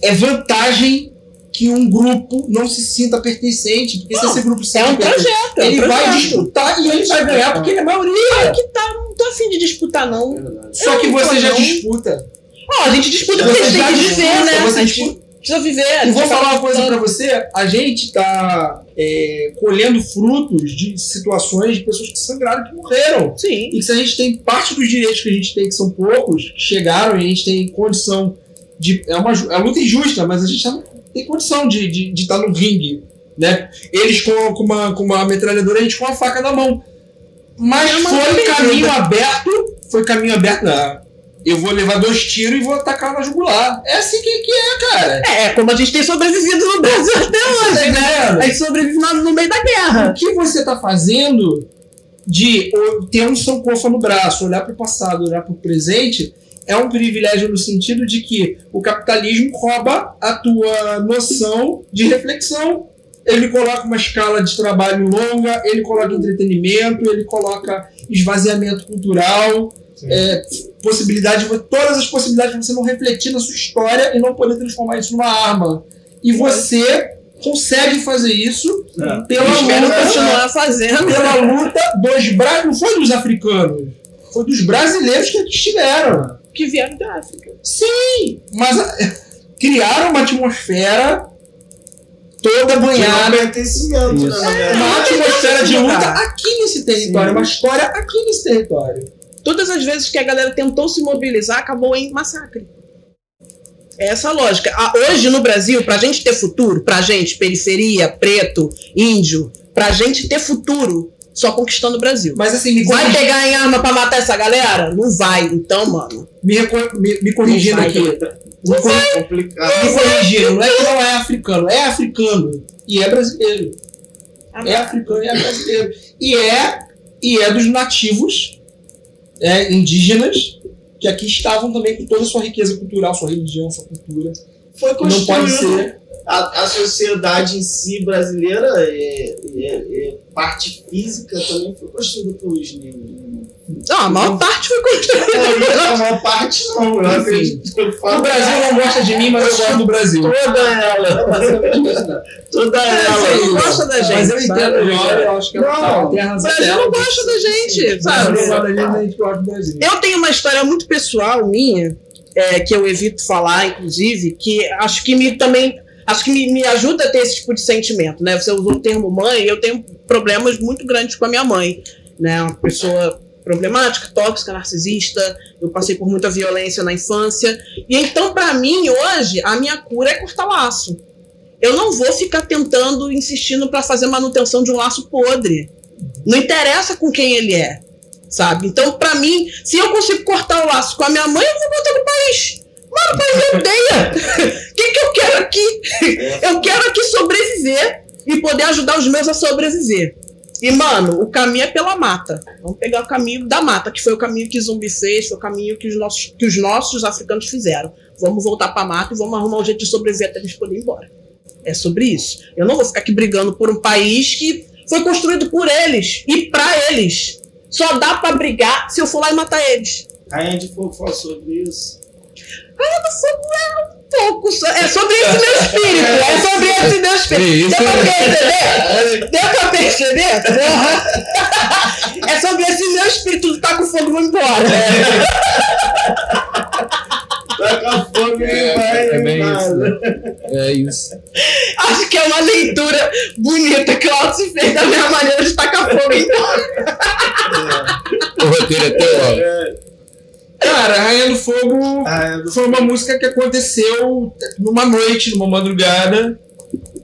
é vantagem que um grupo não se sinta pertencente. Porque se Não, esse grupo se É um projeto. É um ele vai projeto. disputar e ele vai ganhar porque ele é maioria. que tá, não tô afim de disputar, não. Só que não você já não. disputa. Ó, a gente disputa porque a gente Você tem que viver, disputa, né? você A gente disputa. precisa viver. E gente vou tá falar uma coisa pra você: a gente está colhendo frutos de situações de pessoas que sangraram, que morreram. Sim. E que se a gente tem parte dos direitos que a gente tem, que são poucos, que chegaram e a gente tem condição de. É uma é uma luta injusta, mas a gente tá- tem condição de estar de, de tá no ringue. Né? Eles com, com, uma, com uma metralhadora, a gente com uma faca na mão. Mas É foi caminho aberto. Foi caminho aberto. Não. Eu vou levar dois tiros e vou atacar na jugular. É assim que, que é, cara. É, como a gente tem sobrevivido no Brasil até Tá hoje, né? entendendo? A gente sobrevive no, no meio da guerra. O que você está fazendo de ter um sankofa no braço, olhar para o passado, olhar para o presente, é um privilégio no sentido de que o capitalismo rouba a tua noção de reflexão. Ele coloca uma escala de trabalho longa, ele coloca entretenimento, ele coloca esvaziamento cultural, é, possibilidade, todas as possibilidades de você não refletir na sua história e não poder transformar isso numa arma. E você consegue fazer isso É. pela luta, continuar fazendo. pela luta dos brasileiros, não foi dos africanos, foi dos brasileiros que aqui estiveram. Que vieram da África. Sim, mas ah, criaram uma atmosfera toda banhada, Isso. né, uma atmosfera de luta aqui nesse território, Sim. uma história aqui nesse território. Todas as vezes que a galera tentou se mobilizar, acabou em massacre. É essa a lógica. Ah, Hoje no Brasil, pra gente ter futuro, pra gente, periferia, preto, índio, pra gente ter futuro, só conquistando o Brasil. Mas assim, me, Vai pegar em arma pra matar essa galera? Não vai. Então, mano. me, me- me corrigindo Não vai, aqui, Não é complicado. me corrigindo, não é que não é africano, é africano e é brasileiro. É africano e é brasileiro. E é, e é dos nativos é, indígenas que aqui estavam também com toda a sua riqueza cultural, sua religião, sua cultura. Foi Não pode construído ser. A, a sociedade em si brasileira, é, é- é parte física também foi construída pelos negros. né? Não, a maior parte foi construída. Não, a maior parte não, eu acredito. Eu falo O Brasil não gosta de mim, mas eu gosto do Brasil. toda ela. Toda O ela. Brasil não gosta da gente. Mas eu entendo, sabe? eu, acho que Não, a terra O Brasil não gosta da gente, sabe? Não. Eu tenho uma história muito pessoal minha, é, que eu evito falar, inclusive, que acho que me também. Acho que me, me ajuda a ter esse tipo de sentimento, né? Você usou o termo mãe, eu tenho problemas muito grandes com a minha mãe, né? Uma pessoa problemática, tóxica, narcisista. Eu passei por muita violência na infância. E então, pra mim, hoje, a minha cura é cortar laço. Eu não vou ficar tentando, insistindo pra fazer manutenção de um laço podre. Não interessa com quem ele é sabe? Então, pra mim, se eu consigo cortar o laço com a minha mãe, eu vou voltar pro país. Mano, o país odeia. O que, que eu quero aqui? Eu quero aqui sobreviver e poder ajudar os meus a sobreviver. E, mano, o caminho é pela mata. Vamos pegar o caminho da mata, que foi o caminho que Zumbi fez, foi o caminho que os nossos, que os nossos africanos fizeram. Vamos voltar pra mata e vamos arrumar um jeito de sobreviver até eles poderem ir embora. É sobre isso. Eu não vou ficar aqui brigando por um país que foi construído por eles e pra eles. Só dá pra brigar se eu for lá e matar eles. Rainha de Fogo fala sobre isso. Pouco só- É sobre esse meu espírito. É sobre esse meu espírito. Deu pra perceber? Deu pra perceber? Porra. É sobre esse meu espírito tá com fogo, vamos embora. Taca fogo e É, vai. é bem isso. É isso. Acho que é uma leitura bonita que o Alto se fez da minha maneira de tacar fogo embora. O roteiro é teu, ó. Cara, Rainha do Fogo ah, é, foi uma música que aconteceu numa noite, numa madrugada.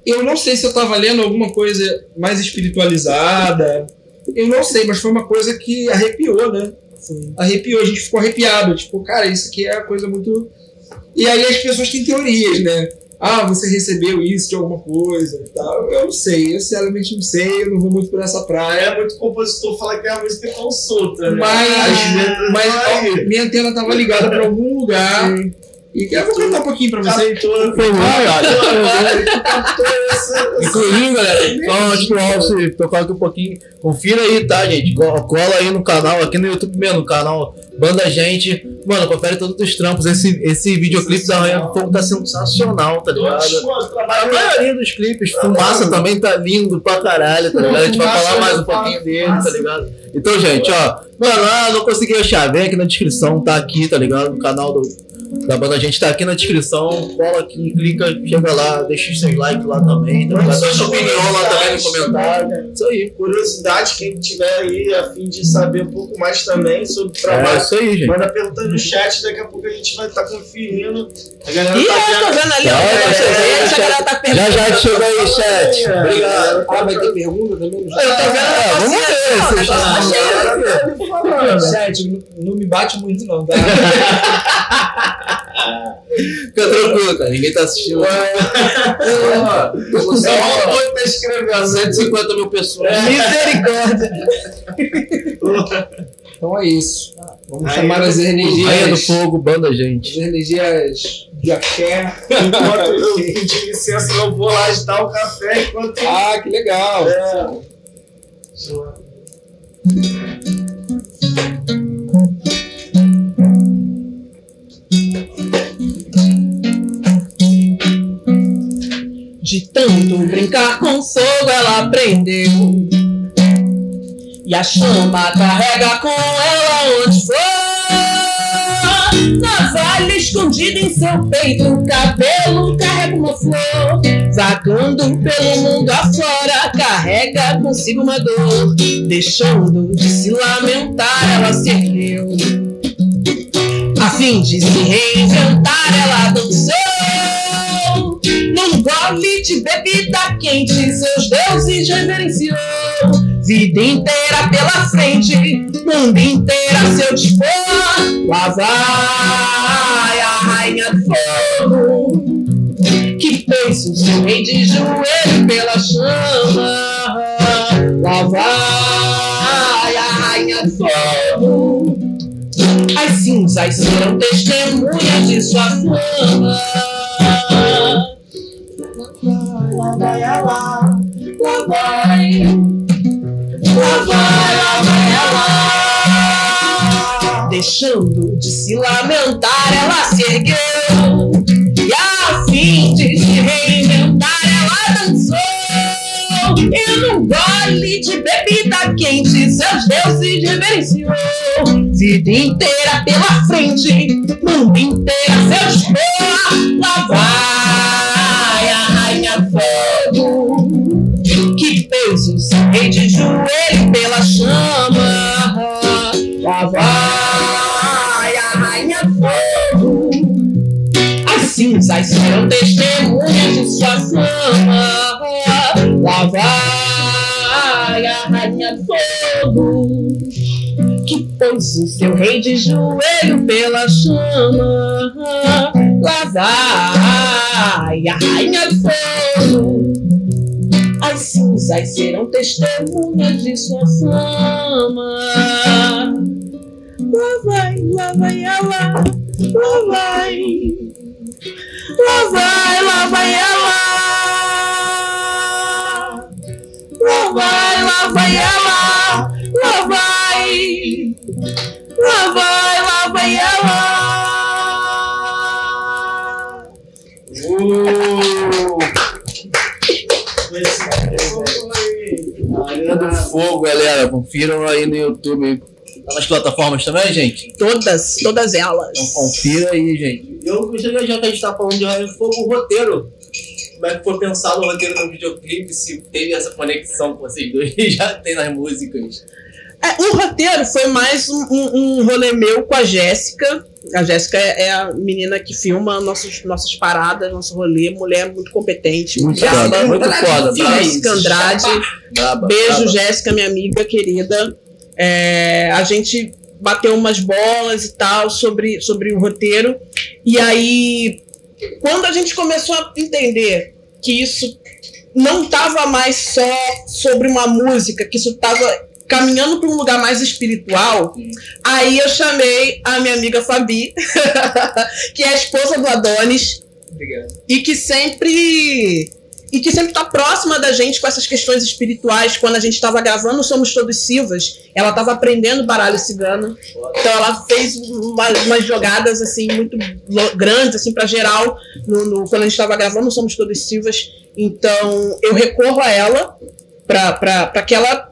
Eu não sei se eu tava lendo alguma coisa mais espiritualizada. Eu não sei, mas foi uma coisa que arrepiou, né? Arrepiou, a gente ficou arrepiado. Tipo, cara, isso aqui é uma coisa muito. E aí as pessoas têm teorias, né? Ah, você recebeu isso de alguma coisa e tal. Eu não sei, eu sinceramente não sei, eu não vou muito por essa praia. É muito compositor falar que a música é solta, né? Mas, mas ó, minha antena tava ligada pra algum lugar. E eu vou cantar um pouquinho pra vocês. Captou, Foi ruim, cara. essa. Inclusive, galera, só antes do Alce tocar aqui um pouquinho, confira aí, tá, gente? Co- Cola aí no canal, aqui no YouTube mesmo, no canal Banda Gente. Mano, confere todos os trampos. Esse, esse videoclipe da do Fogo tá sensacional, tá ligado? A maioria dos clipes, Fumaça também tá lindo pra caralho, tá ligado? A gente vai falar mais um pouquinho dele, tá ligado? Então, gente, ó, mano, ah, não consegui achar, vem aqui na descrição, tá aqui, tá ligado? No canal do, da banda, a gente tá aqui na descrição, cola aqui, clica, chega lá, deixa os seus likes lá também, tá sua opinião lá também no comentário. Isso aí. curiosidade, quem tiver aí a fim de saber um pouco mais também sobre o É trabalho, isso aí, gente. manda perguntando no chat, daqui a pouco a gente vai estar conferindo. A galera Ih, tá eu tô vendo. ali, ó. Tá, é, é, a galera tá Já perguntando. já chega aí, chat. Obrigado. Ah, vai ter pergunta também Eu tô vendo É, vamos ver, tá. Chat, não, não me bate muito não, tá? Fica tranquilo, cara. Ninguém tá assistindo. Ó, tô Só só o outro tá escrevendo. 150 mil pessoas. Misericórdia. Então é isso. Vamos Aí, chamar as energias. Rainha do Fogo, banda gente. As energias de axé. Enquanto eu pedi licença, eu vou lá agitar o café enquanto. Ah, que legal. É. De tanto brincar com fogo, ela aprendeu. E a chama carrega com ela onde for. Navalha escondida em seu peito, cabelo carrega uma flor. Vagando pelo mundo afora, carrega consigo uma dor. Deixando de se lamentar, ela se ergueu. A fim de se reinventar, ela dançou. De bebida quente, seus deuses reverenciou. Vida inteira pela frente, mundo inteiro a seu dispor. Lá vai a rainha do fogo, que pôs o seu rei de joelho pela chama. Lá vai a rainha do fogo. As cinzas serão testemunhas de sua fama. Lá vai, vai, lá vai, lá vai, lá vai, ela. Deixando de se lamentar, ela se ergueu. E a fim de se reinventar, ela dançou. E num gole de bebida quente, seus deuses reverenciou. Vida inteira pela frente, mundo inteiro a seu dispor. Lá vai rei de joelho pela chama. Lá vai a rainha fogo, as cinzas serão testemunhas de sua fama. Lá vai a rainha fogo, que pôs o seu rei de joelho pela chama. Lá vai a rainha fogo, as cinzas serão testemunhas de sua fama. Lá vai, lá vai ela, lá vai. Lá vai, lá vai ela. Lá vai, lá vai ela. Lá vai. Lá vai, lá vai ela. Rainha do Fogo, galera. Confiram aí no YouTube. Tá nas plataformas também, gente? Todas, todas elas. Então confira aí, gente. Eu gostaria, já que a gente tá falando de Rainha do Fogo, o roteiro. Como é que foi pensado o roteiro no videoclipe? Se teve essa conexão com vocês dois, já tem nas músicas. É, o roteiro foi mais um, um, um rolê meu com a Jéssica. A Jéssica é, é a menina que filma nossos, nossas paradas, nosso rolê. Mulher muito competente, muito braba. foda, muito foda. Jéssica Andrade. Braba, Beijo. Jéssica, minha amiga querida. É, a gente bateu umas bolas e tal sobre, sobre o roteiro. E aí quando a gente começou a entender que isso não estava mais só sobre uma música, que isso estava caminhando para um lugar mais espiritual, aí eu chamei a minha amiga Fabi, que é a esposa do Adonis, Obrigado. e que sempre e que sempre tá próxima da gente com essas questões espirituais. Quando a gente estava gravando Somos Todos Silvas, ela estava aprendendo baralho cigano. Então ela fez uma- umas jogadas assim muito grandes assim para geral no, no- quando a gente estava gravando Somos Todos Silvas. Então eu recorro a ela para que ela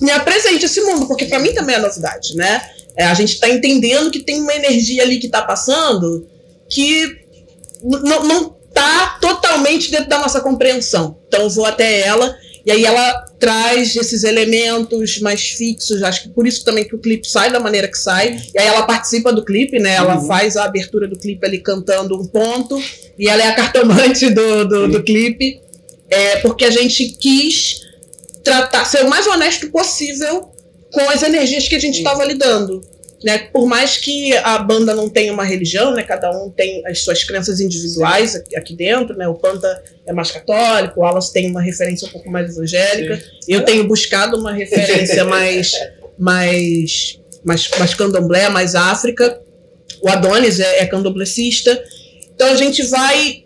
me apresente esse mundo, porque para mim também é novidade, né? É, a gente está entendendo que tem uma energia ali que está passando que não, não tá totalmente dentro da nossa compreensão. Então vou até ela e aí ela traz esses elementos mais fixos, acho que por isso também que o clipe sai da maneira que sai. E aí ela participa do clipe, né? Ela faz a abertura do clipe ali cantando um ponto e ela é a cartomante do, do, do clipe. É, porque a gente quis tratar, ser o mais honesto possível com as energias que a gente estava lidando. Né? Por mais que a banda não tenha uma religião, né? cada um tem as suas crenças individuais aqui- aqui dentro, né? o Panta é mais católico, o Wallace tem uma referência um pouco mais evangélica, eu tenho buscado uma referência mais, mais, mais, mais candomblé, mais África, o Adonis é, é candomblecista, então a gente vai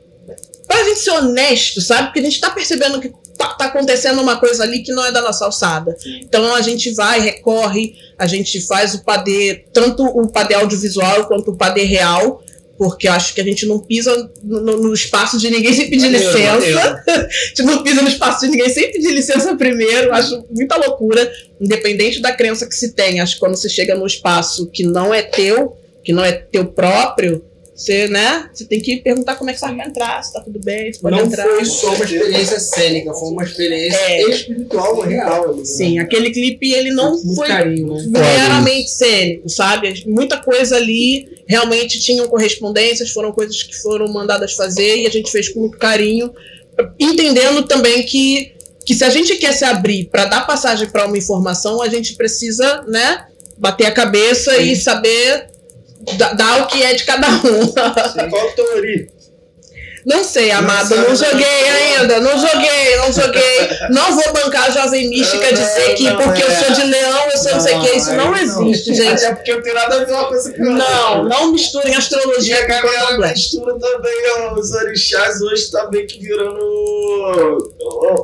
pra gente ser honesto, sabe? Porque a gente tá percebendo que tá, tá acontecendo uma coisa ali que não é da nossa alçada. Então a gente vai, recorre, a gente faz o padê, tanto o padê audiovisual quanto o padê real, porque eu acho que a gente não pisa no, no- espaço de ninguém sem pedir Maneiro, licença. maneiro. A gente não pisa no espaço de ninguém sem pedir licença primeiro. Acho muita loucura, independente da crença que se tem. Acho que quando você chega num espaço que não é teu, que não é teu próprio, você, né? Você tem que perguntar como é que você vai entrar, se tá tudo bem, se pode Não entrar. foi só uma experiência cênica, foi uma experiência É. espiritual real. ali, né? Sim, aquele clipe ele não Muito foi carinho, né? meramente cênico, sabe? Muita coisa ali realmente tinham correspondências, foram coisas que foram mandadas fazer e a gente fez com muito carinho, entendendo também que, que se a gente quer se abrir para dar passagem para uma informação, a gente precisa, né, bater a cabeça e saber da- dar o que é de cada um. Qual a teoria? Não sei, amado, não joguei ainda, não joguei, não joguei. Não vou bancar a Jovem Mística Não, dizer que não, porque eu é. sou de leão, eu sou não sei o que, isso não existe, gente. Até porque eu tenho nada a ver uma coisa com a Não, não misturem E astrologia a com galera candomblé. mistura também ó, os orixás hoje tá meio que virando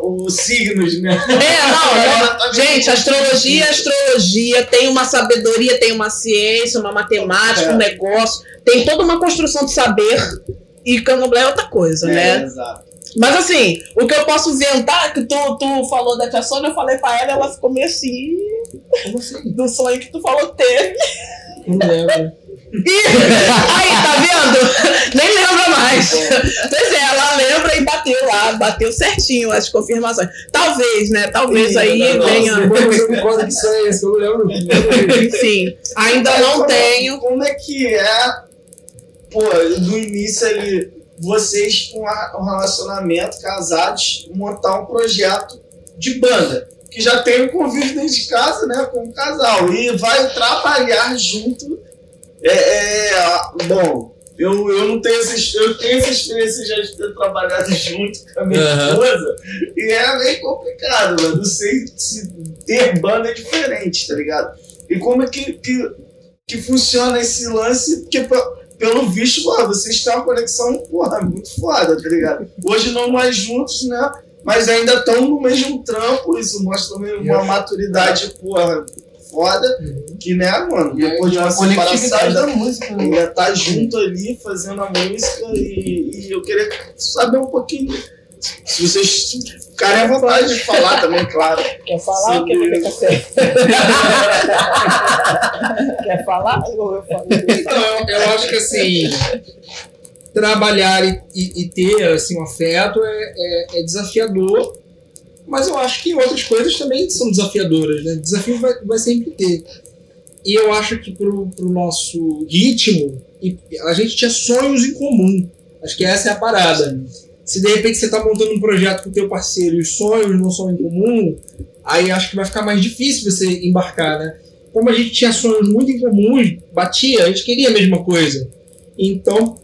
os signos, né? É, não, não. tá Gente, astrologia é astrologia, tem uma sabedoria, tem uma ciência, uma matemática, É. um negócio, tem toda uma construção de saber. E candomblé é outra coisa, É, né? exato. Mas assim, o que eu posso inventar, que tu, tu falou da tia Sônia, eu falei pra ela, ela ficou meio assim, Como assim? do sonho que tu falou teve. Não lembro. Ih, aí, tá vendo? Nem lembra mais. Pois é, ela lembra e bateu lá, bateu certinho as confirmações. Talvez, né? Talvez aí Não, venha. Você concorda que isso é isso? Eu não lembro. Enfim, ainda Mas não como- tenho. Como é que é, pô, no início ali, vocês com um relacionamento, casados, montar um projeto de banda? Que já tem o convívio dentro de casa, né, com o casal. E vai trabalhar junto. É, é, bom, eu, eu não tenho essa, eu tenho essa experiência já de ter trabalhado junto com a minha Aham. esposa. E é meio complicado, mano. Não sei se ter banda é diferente, tá ligado? E como é que, que, que funciona esse lance? Porque, pe- pelo visto, porra, vocês têm uma conexão, porra, muito foda, tá ligado? Hoje não mais juntos, né? Mas ainda estão no mesmo trampo. Isso mostra também uma maturidade, porra, foda. Que, né, mano? Depois de uma separação, da música. né? ainda tá junto ali fazendo a música e, e eu queria saber um pouquinho. Se vocês ficarem à vontade de falar também, claro. Quer falar ou quer beber café? Quer falar? Ou eu falo? Então, eu, acho que assim, trabalhar e, e- e ter assim, um afeto é, é- é desafiador, mas eu acho que outras coisas também são desafiadoras, né? Desafio vai, vai sempre ter. E eu acho que pro, pro nosso ritmo, a gente tinha sonhos em comum. Acho que essa é a parada. Se de repente você está montando um projeto com o teu parceiro e os sonhos não são em comum, aí acho que vai ficar mais difícil você embarcar, né? Como a gente tinha sonhos muito em comuns, batia, a gente queria a mesma coisa. Então,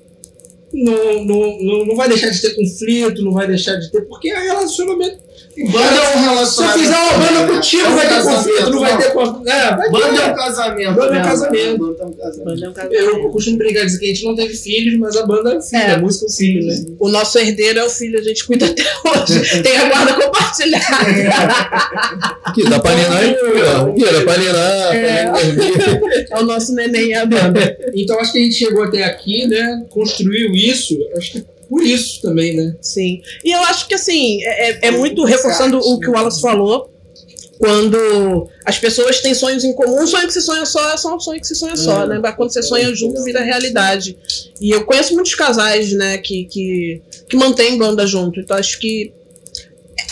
não, não, não, não vai deixar de ter conflito, não vai deixar de ter, porque é relacionamento. Banda é um Se eu relacionamento. fizer uma banda contigo, É vai ter conflito, não vai ter conflito. É, Banda é um casamento. Banda é um casamento. Banda é um casamento. É. Eu costumo brincar dizer que a gente não teve filhos, mas a banda é filho, É. a música é filho, né? O nosso herdeiro é o filho, a gente cuida até hoje. Tem a guarda compartilhada. Aqui, dá pra ninar e ó. Aqui, dá pra ninar, É. É o nosso neném e a banda. Então acho que a gente chegou até aqui, né? Construiu isso, acho que por isso também, né? Sim. E eu acho que assim, é, é- é muito reforçando o que o Wallace falou. Quando as pessoas têm sonhos em comum, um sonho que se sonha só é só um sonho que se sonha só, né? Mas quando você sonha junto, vira realidade. E eu conheço muitos casais, né, que, que, que mantêm banda junto. Então acho que.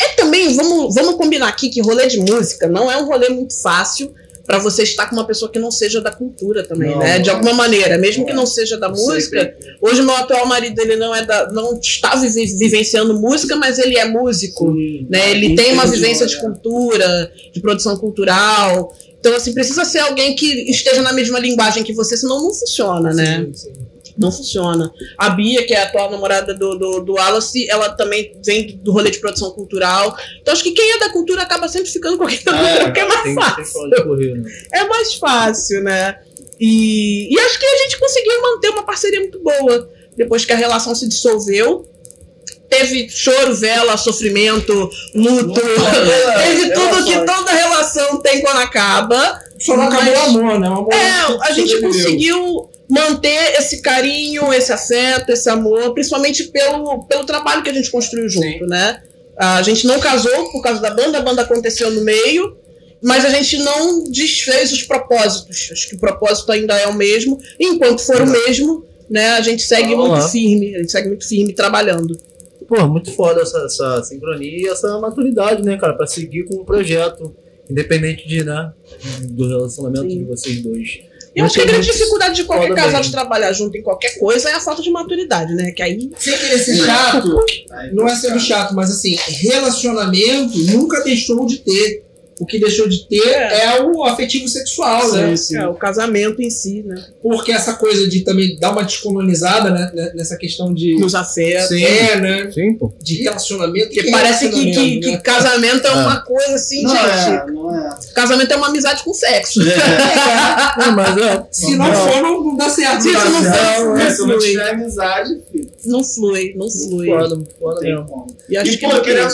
É também, vamos, vamos combinar aqui que rolê de música não é um rolê muito fácil para você estar com uma pessoa que não seja da cultura também, Não, né? De alguma maneira, mesmo que não seja da música. Hoje meu atual marido ele não é da, não está vive- vivenciando música, mas ele é músico, né? Ele tem uma vivência de cultura, de produção cultural. Então assim precisa ser alguém que esteja na mesma linguagem que você, senão não funciona, né? Sim, sim. Não funciona. A Bia, que é a atual namorada do, do, do Wallace, ela também vem do rolê de produção cultural. Então acho que quem é da cultura acaba sempre ficando com quem é da É, cultura, porque é mais Tem, fácil tem correr, né? é mais fácil, né? E, e acho que a gente conseguiu manter uma parceria muito boa depois que a relação se dissolveu. Teve choro, vela, sofrimento, luto, teve tudo que toda relação tem quando acaba. Só não acabou o amor, né? O amor É, a gente conseguiu manter esse carinho, esse afeto, esse amor, principalmente pelo, pelo trabalho que a gente construiu junto, né? A gente não casou por causa da banda, a banda aconteceu no meio, mas a gente não desfez os propósitos. Acho que o propósito ainda é o mesmo. E enquanto for o mesmo, né, a gente segue muito firme, a gente segue muito firme trabalhando. Pô, muito foda essa, essa sincronia e essa maturidade, né, cara, pra seguir com o projeto, independente de, né, do relacionamento Sim. de vocês dois. Eu acho que a grande dificuldade de qualquer casal mesmo. de trabalhar junto em qualquer coisa é a falta de maturidade, né? Que aí Sem querer ser chato, não é sendo chato, mas assim, relacionamento nunca deixou de ter. O que deixou de ter É. é, o afetivo sexual, né? Sim, sim. é o casamento em si, né? Porque essa coisa de também dar uma descolonizada né, né, nessa questão de. Nos afetos. Sim. É, né? Sim, pô. De relacionamento. Porque que parece que, que, que né? casamento é É. uma coisa assim, Não gente. é, não é. Casamento é uma amizade com sexo. Não, mas é. Se não for, não, não dá certo. Se Não isso não for- É, se não flui. tiver amizade, filho, Não flui, não flui. Muito foda não tem mesmo. como. E acho E, que pô, é queria,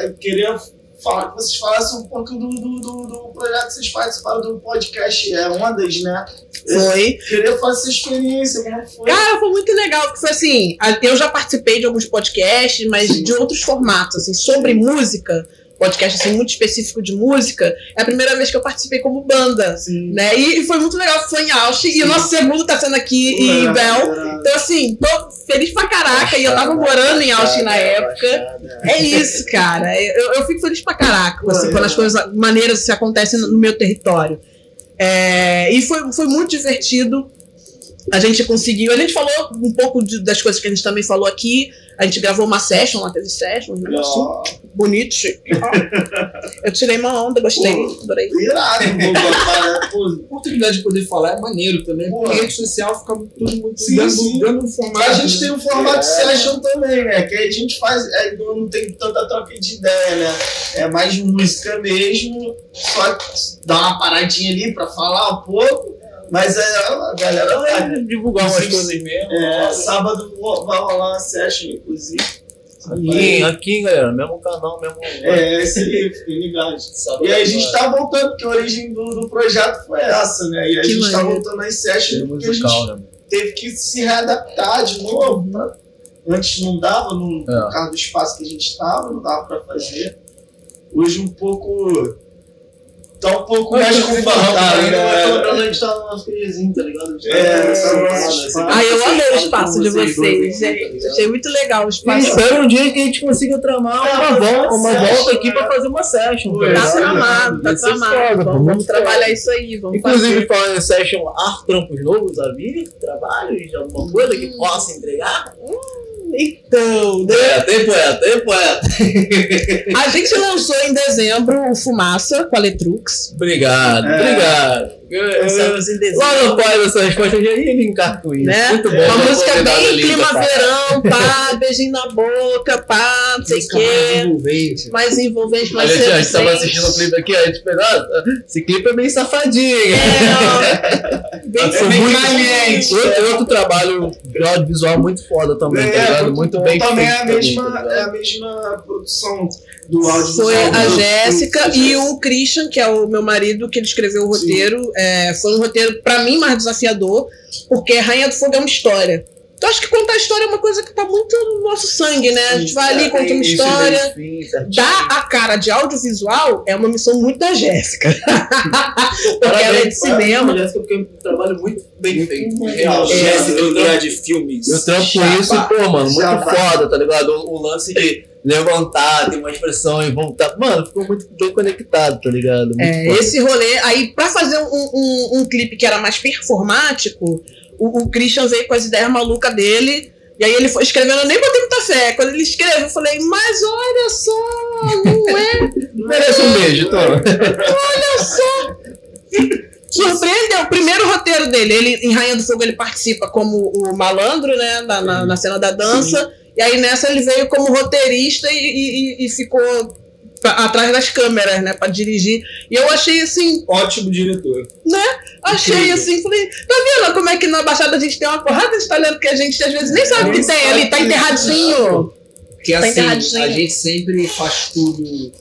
eu queria falar que vocês falassem um pouco do, do, do, do projeto que vocês participaram do podcast é, Ondas, né? Foi. Queria fazer essa experiência, como foi? Cara, foi muito legal, porque foi assim, eu já participei de alguns podcasts, mas Sim. de outros formatos, assim, sobre música, podcast assim, muito específico de música, é a primeira vez que eu participei como banda. Sim. Né? E, e foi muito legal, foi em Ausch, e o nosso segundo tá sendo aqui em Bel. Então, assim, tô feliz pra caraca, e eu tava morando em Austin na época. É isso, cara. Eu, eu fico feliz pra caraca, assim, quando as coisas maneiras se acontecem no meu território. É, e foi, foi muito divertido. A gente conseguiu. A gente falou um pouco de- das coisas que a gente também falou aqui. A gente gravou uma session, lá teve session, um negócio Ó, bonito, chique. Ó. Eu tirei uma onda, gostei, Pô. adorei. Irado, A oportunidade de poder falar é maneiro também. Pô. Porque rede social fica tudo muito Sim, dando, sim. dando um formato. A gente tem um formato É. session também, né? Que a gente faz, é, não não tem tanta troca de ideia, né? É mais música mesmo, só dá uma paradinha ali pra falar um pouco, mas é, a galera vai. Vai divulgar umas coisas mesmo. É, sábado vai rolar uma session, inclusive. Aqui, aqui, galera, mesmo canal, mesmo. É, esse aí, fiquem ligados. E aí a gente tá voltando, porque a origem do, do projeto foi essa, né? E a gente tá maneiro. voltando às sessions porque a gente musical, né? teve que se readaptar de novo. pra- Antes não dava, no, É. caso do espaço que a gente estava, não dava para fazer. Hoje um pouco. Tá um pouco Mas mais confortável, né? a gente tá no nosso querizinho, tá ligado? Tá É, no essa é a nossa nosso espaço. Ah, eu amei o espaço de vocês tá gente. ligado? Achei muito legal o E espaço. espero um dia que a gente consiga tramar É, uma, volta, uma aqui pra fazer uma session. Tá Tá é tramado, tá tramado. Vamos, trabalhar isso aí. Vamos Inclusive, falando em session, ar trampos novos, a vir, trabalhos, alguma coisa que possa entregar? Então, né? É, tem poeta, tem poeta. A gente lançou em dezembro o Fumaça com a Letrux. Obrigado, É. obrigado. Eu- eu- Pensamos em desenho. Logo após essa resposta, eu já ia linkar com isso. Né? Muito bom. Uma música bem linda, clima cara. verão, pá, beijinho na boca, pá, não sei o Música mais quê. envolvente. Mais envolvente, mais Olha, a gente tava assistindo o clipe aqui, a gente pensou, "Nossa, esse clipe é bem safadinho. É, não. Bem Foi bem muito caliente. Outro, outro trabalho de audiovisual muito foda também, tá ligado? Muito, bom. bem Também feito. é a também, mesma, tá é a mesma produção do áudio. Foi a do- Jéssica do- e o Christian, que é o meu marido, que ele escreveu o roteiro. É, foi um roteiro, pra mim, mais desafiador, porque Rainha do Fogo é uma história. Então, acho que contar a história é uma coisa que tá muito no nosso sangue, né? A gente vai ali, conta uma história. Dar a cara de audiovisual é uma missão muito da Jéssica. porque ela é de cinema. Jéssica, porque é um trabalho muito bem feito. Real, É, Jéssica eu André de filmes. Eu trampo isso, pô, mano, muito foda, tá ligado? O, o lance de levantar, ter uma expressão e voltar. Mano, ficou muito bem conectado, tá ligado? É, esse rolê. Aí, pra fazer um, um, um clipe que era mais performático, o, o Christian veio com as ideias malucas dele. E aí ele foi escrevendo, eu nem botei muita fé. Quando ele escreveu, eu falei, mas olha só, não é Merece um beijo, toma. Surpreendeu. O primeiro roteiro dele, ele, em Rainha do Fogo, ele participa como o malandro, né? Na, na, na cena da dança. E aí nessa ele veio como roteirista e, e- e- ficou pra- atrás das câmeras, né? Pra dirigir. E eu achei assim, Ótimo diretor. achei Incrível. assim, falei, tá vendo como é que na Baixada a gente tem uma porrada de talento que a gente às vezes nem sabe que tem ali, tá que- enterradinho. Porque Tá assim, enterradinho. a gente sempre faz tudo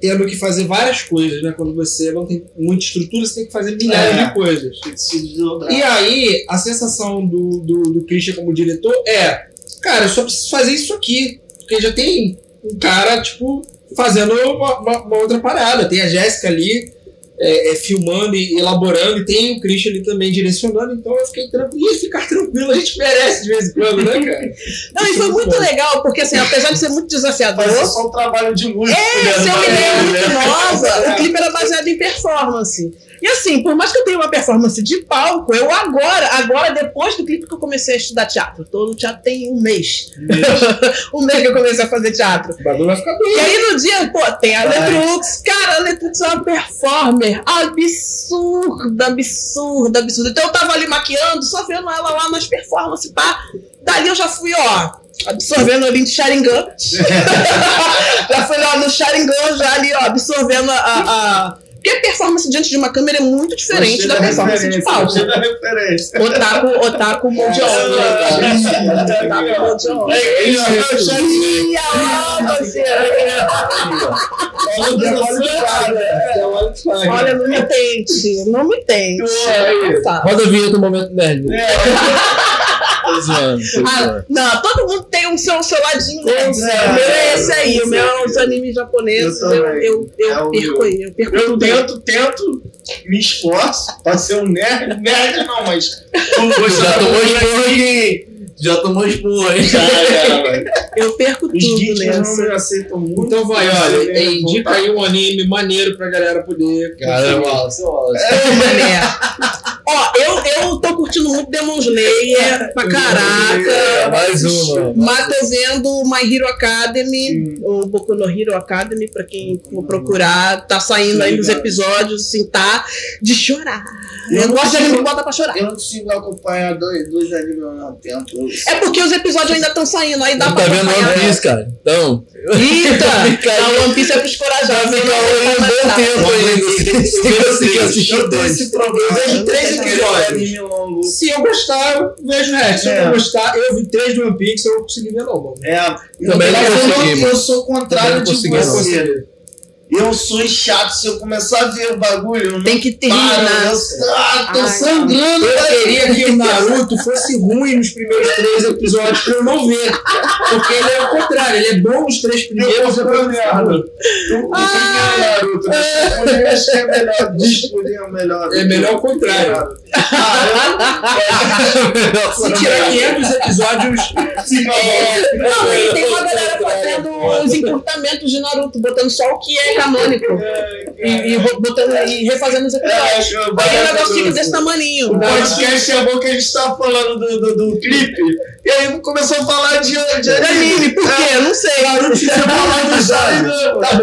tendo que fazer várias coisas, né? Quando você não tem muita estrutura, você tem que fazer milhares É. de coisas. Tem que se desdobrar. E aí, a sensação do, do, do Christian como diretor é, cara, eu só preciso fazer isso aqui. Porque já tem um cara, tipo, fazendo uma, uma- uma outra parada. Tem a Jéssica ali é, é, filmando e elaborando, e tem o Christian ali também direcionando, então eu fiquei tranquilo. E ficar tranquilo a gente merece de vez em quando, né, cara? Não, e foi muito legal, porque assim, apesar de ser muito desafiador, Fazer só um trabalho de música. É, se eu me lembro muito Né? nova, o clipe era baseado em performance. E assim, por mais que eu tenha uma performance de palco, eu agora, agora, depois do clipe que eu comecei a estudar teatro, tô no teatro tem um mês. um mês que eu comecei a fazer teatro. O bagulho vai ficar E doido. aí no dia, pô, tem a Letrux. Cara, a Letrux é uma performer absurda, absurda, absurda. Então eu tava ali maquiando, só vendo ela lá nas performances, pá. Dali eu já fui, ó, absorvendo ali de Sharingan. já fui lá no Sharingan, já ali, ó, absorvendo a. a, Porque a performance diante de uma câmera é muito diferente Gostei da performance de palco. gostei da referência. Otaku, otaku mão de obra. É é. Olha, não me tente, não me tente. Tá. Roda a vinheta do momento nerd. Tô zoando, tô Ah, zoando. não, todo mundo tem o seu, seu ladinho nerd. né? É, O meu é é, esse aí, o meu é os animes japoneses. Eu Eu, eu, eu É perco eu perco Eu tudo. tento, tento, me esforço pra ser um nerd. Nerd não, mas. Já tomou esporro aqui. Já tomou esporro, hein? Já, já. Eu perco Os tudo não nessa. me aceitam muito. Então vai, olha, indica aí um anime maneiro pra galera poder. Cara, consumir. Wallace, Wallace. Ô, mané. Ó, eu, eu tô curtindo muito Demon Slayer pra caraca. Mais uma. Mas tô vendo My Hero Academy, ou Boku no Hero Academy, pra quem for procurar. Tá saindo aí nos episódios, assim, tá de chorar. Eu, Eu não gosto de anime que bota pra chorar. Eu não consigo acompanhar dois, dois animes ao mesmo tempo. É porque os episódios ainda estão saindo, aí dá Não pra tá vendo. One Piece, cara. Então. Eita! A One Piece é pros corajosos. Vai ficar vai um bom tempo ainda. Sem conseguir assistir dois. esse problema. Eu vi três Eu episódios. longo. Se eu gostar, eu vejo o resto. Se eu É. não gostar, eu vi três do One Piece, eu não consegui ver mano. É, Também não eu, consegui, eu sou o contrário de você. Eu sou chato. Se eu começar a ver o bagulho, eu não Tem que paro. terminar. Eu, ah, tô Ai, sangrando. Eu queria que o Naruto fosse ruim nos primeiros três episódios pra eu não ver. Porque ele é o contrário, ele é bom nos três Eu primeiros, tô depois ele fica merda. ruim. Eu prefiro Naruto. Eu acho que é melhor. É melhor. É melhor o contrário. Se tirar 500 episódios, Sim, Não, e tem uma galera fazendo os encurtamentos de Naruto, botando só o que é canônico. E, e ro- botando, e refazendo os episódios. É, Aí o negócio fica desse tamaninho. O podcast é bom que a gente tava falando do, do, do clipe, e aí começou a falar de, de De anime, por quê? Eu não sei. Você falar do Shine, Tá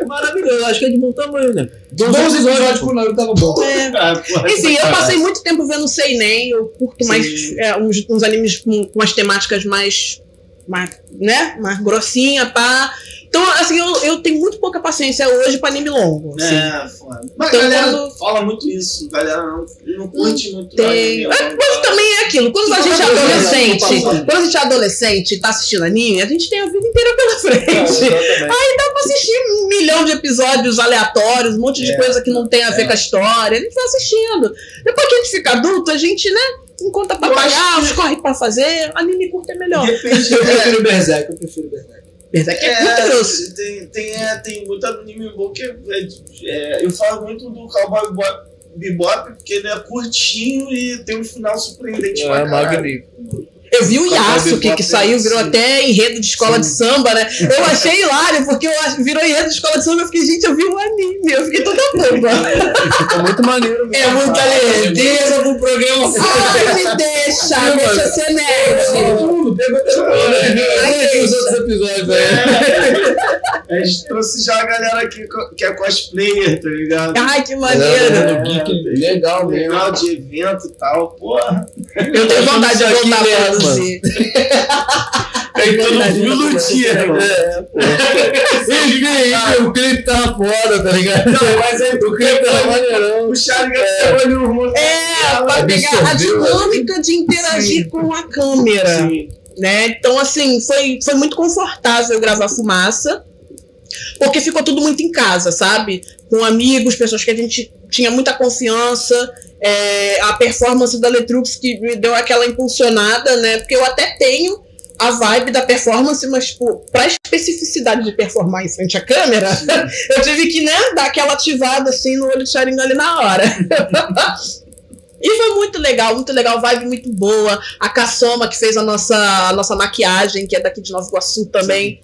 bom. Maravilhoso, acho que é de bom tamanho, né? 12 episódios por Naruto tava bom. É. Ah, Enfim, eu passei muito tempo vendo Seinen, eu curto mais é, uns, uns animes com, com as temáticas mais, mais, né, mais grossinha, pá. Então, assim, eu, eu tenho muito pouca paciência hoje pra anime longo. assim. É, foda. Mas Então, a galera quando- fala muito isso. A galera não, não curte muito. Tem. anime, Mas, não. mas também é aquilo, quando a gente é Não, não, não, adolescente, não, não, não. quando a gente é adolescente e tá assistindo anime, a gente tem a vida inteira pela frente. Dá pra assistir um milhão de episódios aleatórios, um monte de É, coisa que não tem a ver com a história. A gente vai assistindo. Depois que a gente fica adulto, a gente, né? Não conta pra pagar, que- corre pra fazer, anime curto é melhor. Depende. Eu prefiro Berserk, eu prefiro Berserk. Berserk é, muito grosso. É, tem, tem, é, tem muito anime bom que é, é, eu falo muito do Cowboy Bebop, porque ele é curtinho e tem um final surpreendente pra É caralho. magnífico. Eu vi o Yasuo que, que é saiu, virou até enredo de escola de samba, né? Eu achei hilário, porque eu ach- virou enredo de escola de samba. Eu fiquei, gente, eu vi o anime. Eu fiquei toda boba. Ficou muito maneiro. É muita lerdeza pro programa. Ai, me deixa, deixa ser nerd. Mundo. Olha os outros episódios aí. A gente trouxe já a galera co- que é cosplayer, tá ligado? Ai, que É, maneiro. é, legal mesmo. Legal de evento e tal, porra. Eu tenho vontade de aqui voltar a mesmo, produzir. Aí todo mundo no dia, mano. É, pô. Enfim, o clipe tava foda, tá ligado? Não, mas aí O clipe tava maneirão. o Charlie pegou ali o hormônio. É, pra pegar a absorveu, dinâmica de interagir com a câmera. Né? Então, assim, foi, foi muito confortável gravar fumaça, porque ficou tudo muito em casa, sabe? Com amigos, pessoas que a gente tinha muita confiança. é, a performance da Letrux que me deu aquela impulsionada, né? Porque eu até tenho a vibe da performance, mas, tipo, pra especificidade de performar em frente à câmera, eu tive que, né, dar aquela ativada assim no olho de Sharingan ali na hora. E foi muito legal, muito legal, vibe muito boa. A Cassoma, que fez a nossa, a nossa maquiagem, que é daqui de Nova Iguaçu também.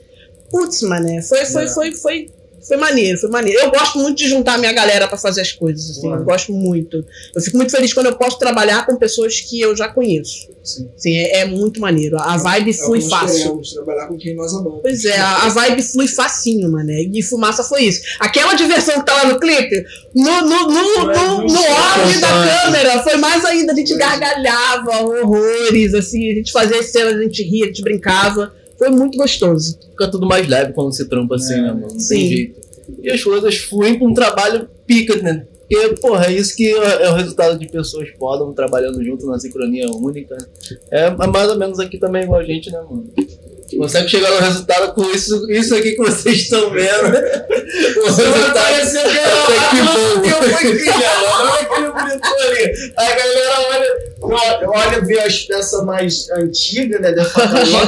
Putz, mané, foi, foi, É. foi, foi, foi maneiro, foi maneiro. Eu gosto muito de juntar a minha galera pra fazer as coisas, assim, eu gosto muito. Eu fico muito feliz quando eu posso trabalhar com pessoas que eu já conheço. Sim. Assim, é, é muito maneiro. A vibe É que flui fácil. queremos, trabalhar com quem nós amamos. Pois é, a, a vibe flui facinho, mané. E fumaça foi isso. Aquela diversão que tá lá no clipe, no, no, no, no, no auge da câmera, foi mais ainda. A gente gargalhava horrores, assim, a gente fazia as cenas, a gente ria, a gente brincava. Foi muito gostoso. Fica tudo mais leve quando se trampa assim, né, mano? Não Sim. tem jeito. E as coisas fluem com um trabalho pica, né? Porque, porra, é isso que é é o resultado de pessoas fodas trabalhando junto na sincronia única. né? É mais ou menos aqui também igual a gente, né, mano? Consegue chegar no resultado com isso, isso aqui que vocês estão vendo. O resultado Pareceu que bom. eu fui criado. A galera olha, olha, vê as peças mais antigas, né? Da Fatalina.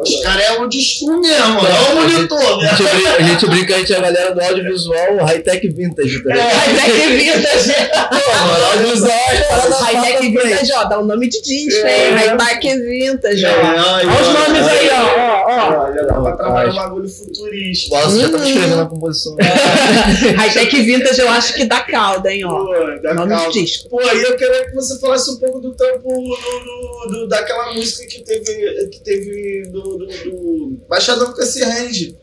Os caras é old school mesmo, mano. Olha o monitor, A né? gente, brinca, a gente brinca, a gente é a galera do audiovisual high-tech vintage, tá ligado? Hightech Vintage. Pô, audiovisual é Hightech Vintage, ó, dá o nome de disco, É. hein? Hightech Vintage, ó. Olha Olha os nomes aí, ó. ó, ó. Olha, dá pra trabalhar um bagulho futurístico. Posso já tava Hum. escrevendo a composição. Hightech Vintage eu acho que dá calda, hein, ó. Pô, da Nome calma. de disco. Pô, e eu queria que você falasse um pouco do trampo do, do- do- daquela música que teve, que teve do, do, do Baixadão com esse range.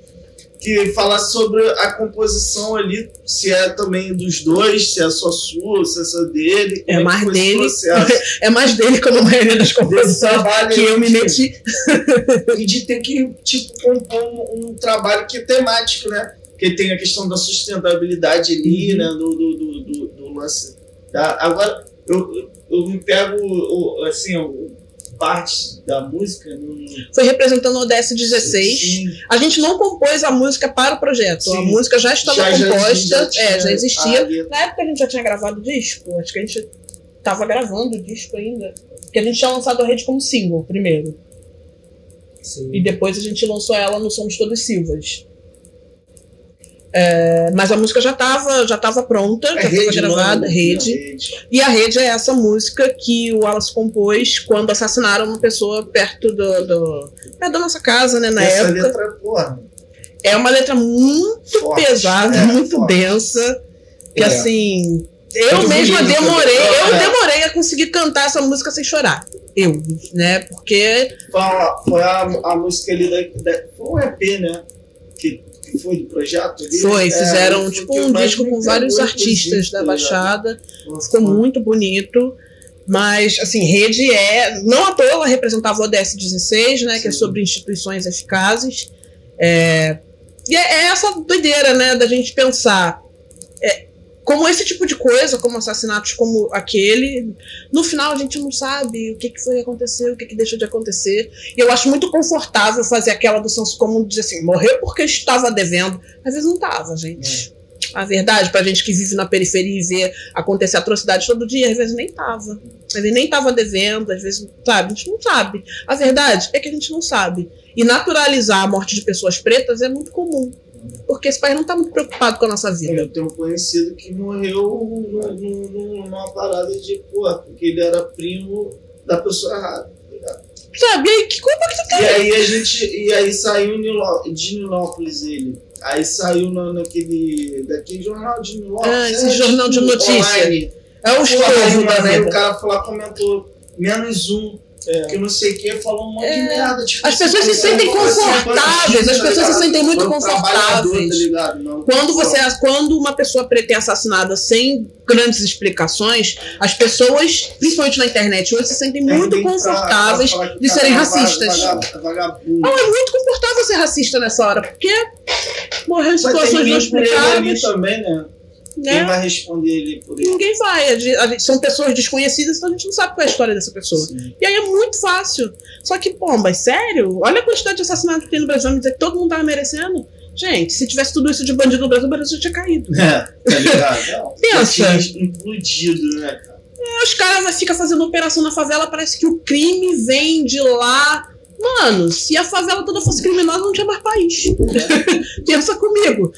Que falasse sobre a composição ali, se é também dos dois, se é só sua, se é só dele. É mais que foi esse dele. É mais dele como a maioria das composições trabalho que eu me meti. E de ter que tipo, compor um, um trabalho que é temático, né? Porque tem a questão da sustentabilidade ali, Uhum. né? Do, do, do, do- do lance. Tá? Agora, eu, eu- eu me pego, assim, o- parte da música. No, Foi representando o ODS 16. Sim. A gente não compôs a música para o projeto. A Sim. música já estava Já- já- composta, já é, já existia. a letra. Na época a gente já tinha gravado o disco. Acho que a gente estava gravando o disco ainda. Porque a gente tinha lançado a rede como single primeiro. Sim. E depois a gente lançou ela no Somos Todos Silvas. É, mas a música já estava já tava pronta, já estava gravada, rede. rede. E a rede é essa música que o Wallace compôs quando assassinaram uma pessoa perto do, do perto da nossa casa, né, na Essa época. letra, porra. É uma letra muito Forte, pesada, é, muito forte. densa. Que É. assim. Eu Muito mesma bonito demorei, eu É. demorei a conseguir cantar essa música sem chorar. Eu, né? Porque Foi, a, foi a, a música ali da, da. Foi um EP, né? Que, que foi do projeto foi, É, fizeram foi tipo um disco com vários artistas da ligado? Baixada. Nossa, Ficou mano. muito bonito. Mas, assim, rede é. Não à toa ela representava o ODS 16, né? Que é Sim. sobre instituições eficazes. É, e é, é essa doideira, né? Da gente pensar. é, como esse tipo de coisa, como assassinatos como aquele, no final a gente não sabe o que, que foi que aconteceu, o que, que deixou de acontecer. E eu acho muito confortável fazer aquela do senso comum de dizer assim, morreu porque estava devendo. Às vezes não estava, gente. A verdade, pra gente que vive na periferia e vê acontecer atrocidades todo dia, às vezes nem tava. Às vezes nem tava devendo, às vezes, sabe? A gente não sabe. A verdade é que a gente não sabe. E naturalizar a morte de pessoas pretas é muito comum. Porque esse país não tá muito preocupado com a nossa vida. Eu tenho um conhecido que morreu num- num- num- numa parada de, pô, porque ele era primo da pessoa errada. tá? Sabe? E aí, que culpa que tu E tem? aí a gente. E aí saiu de Nilópolis ele. Aí saiu na, naquele. daquele jornal de Nilópolis. Ah, esse é, jornal de tipo, notícia. online. É povos da mano, aí o cara lá, comentou menos um. Que não sei o que, falou um monte de É. merda. Tipo, As pessoas se assim, sentem assim, confortáveis, as tá pessoas se sentem muito um confortáveis. Tá? Não, Quando você, quando uma pessoa preta é assassinada sem grandes explicações, as pessoas, principalmente na internet, hoje se sentem Tem muito pra- confortáveis pra de serem é racistas. Vagabundo. Não, é muito confortável ser racista nessa hora, porque morreu em situações não explicáveis, também, né? Quem né? vai responder ele por ele? Ninguém vai. A gente- são pessoas desconhecidas, então a gente não sabe qual é a história dessa pessoa. Sim. E aí é muito fácil. Só que, pô, mas sério? Olha a quantidade de assassinatos que tem no Brasil. Me dizer que todo mundo tava merecendo. Gente, se tivesse tudo isso de bandido no Brasil, o Brasil já tinha caído. É, tá ligado? Pensa. implodido, né, cara? Aí Os caras ficam fazendo operação na favela, parece que o crime vem de lá. Mano, se a favela toda fosse criminosa, não tinha mais país. Pensa comigo.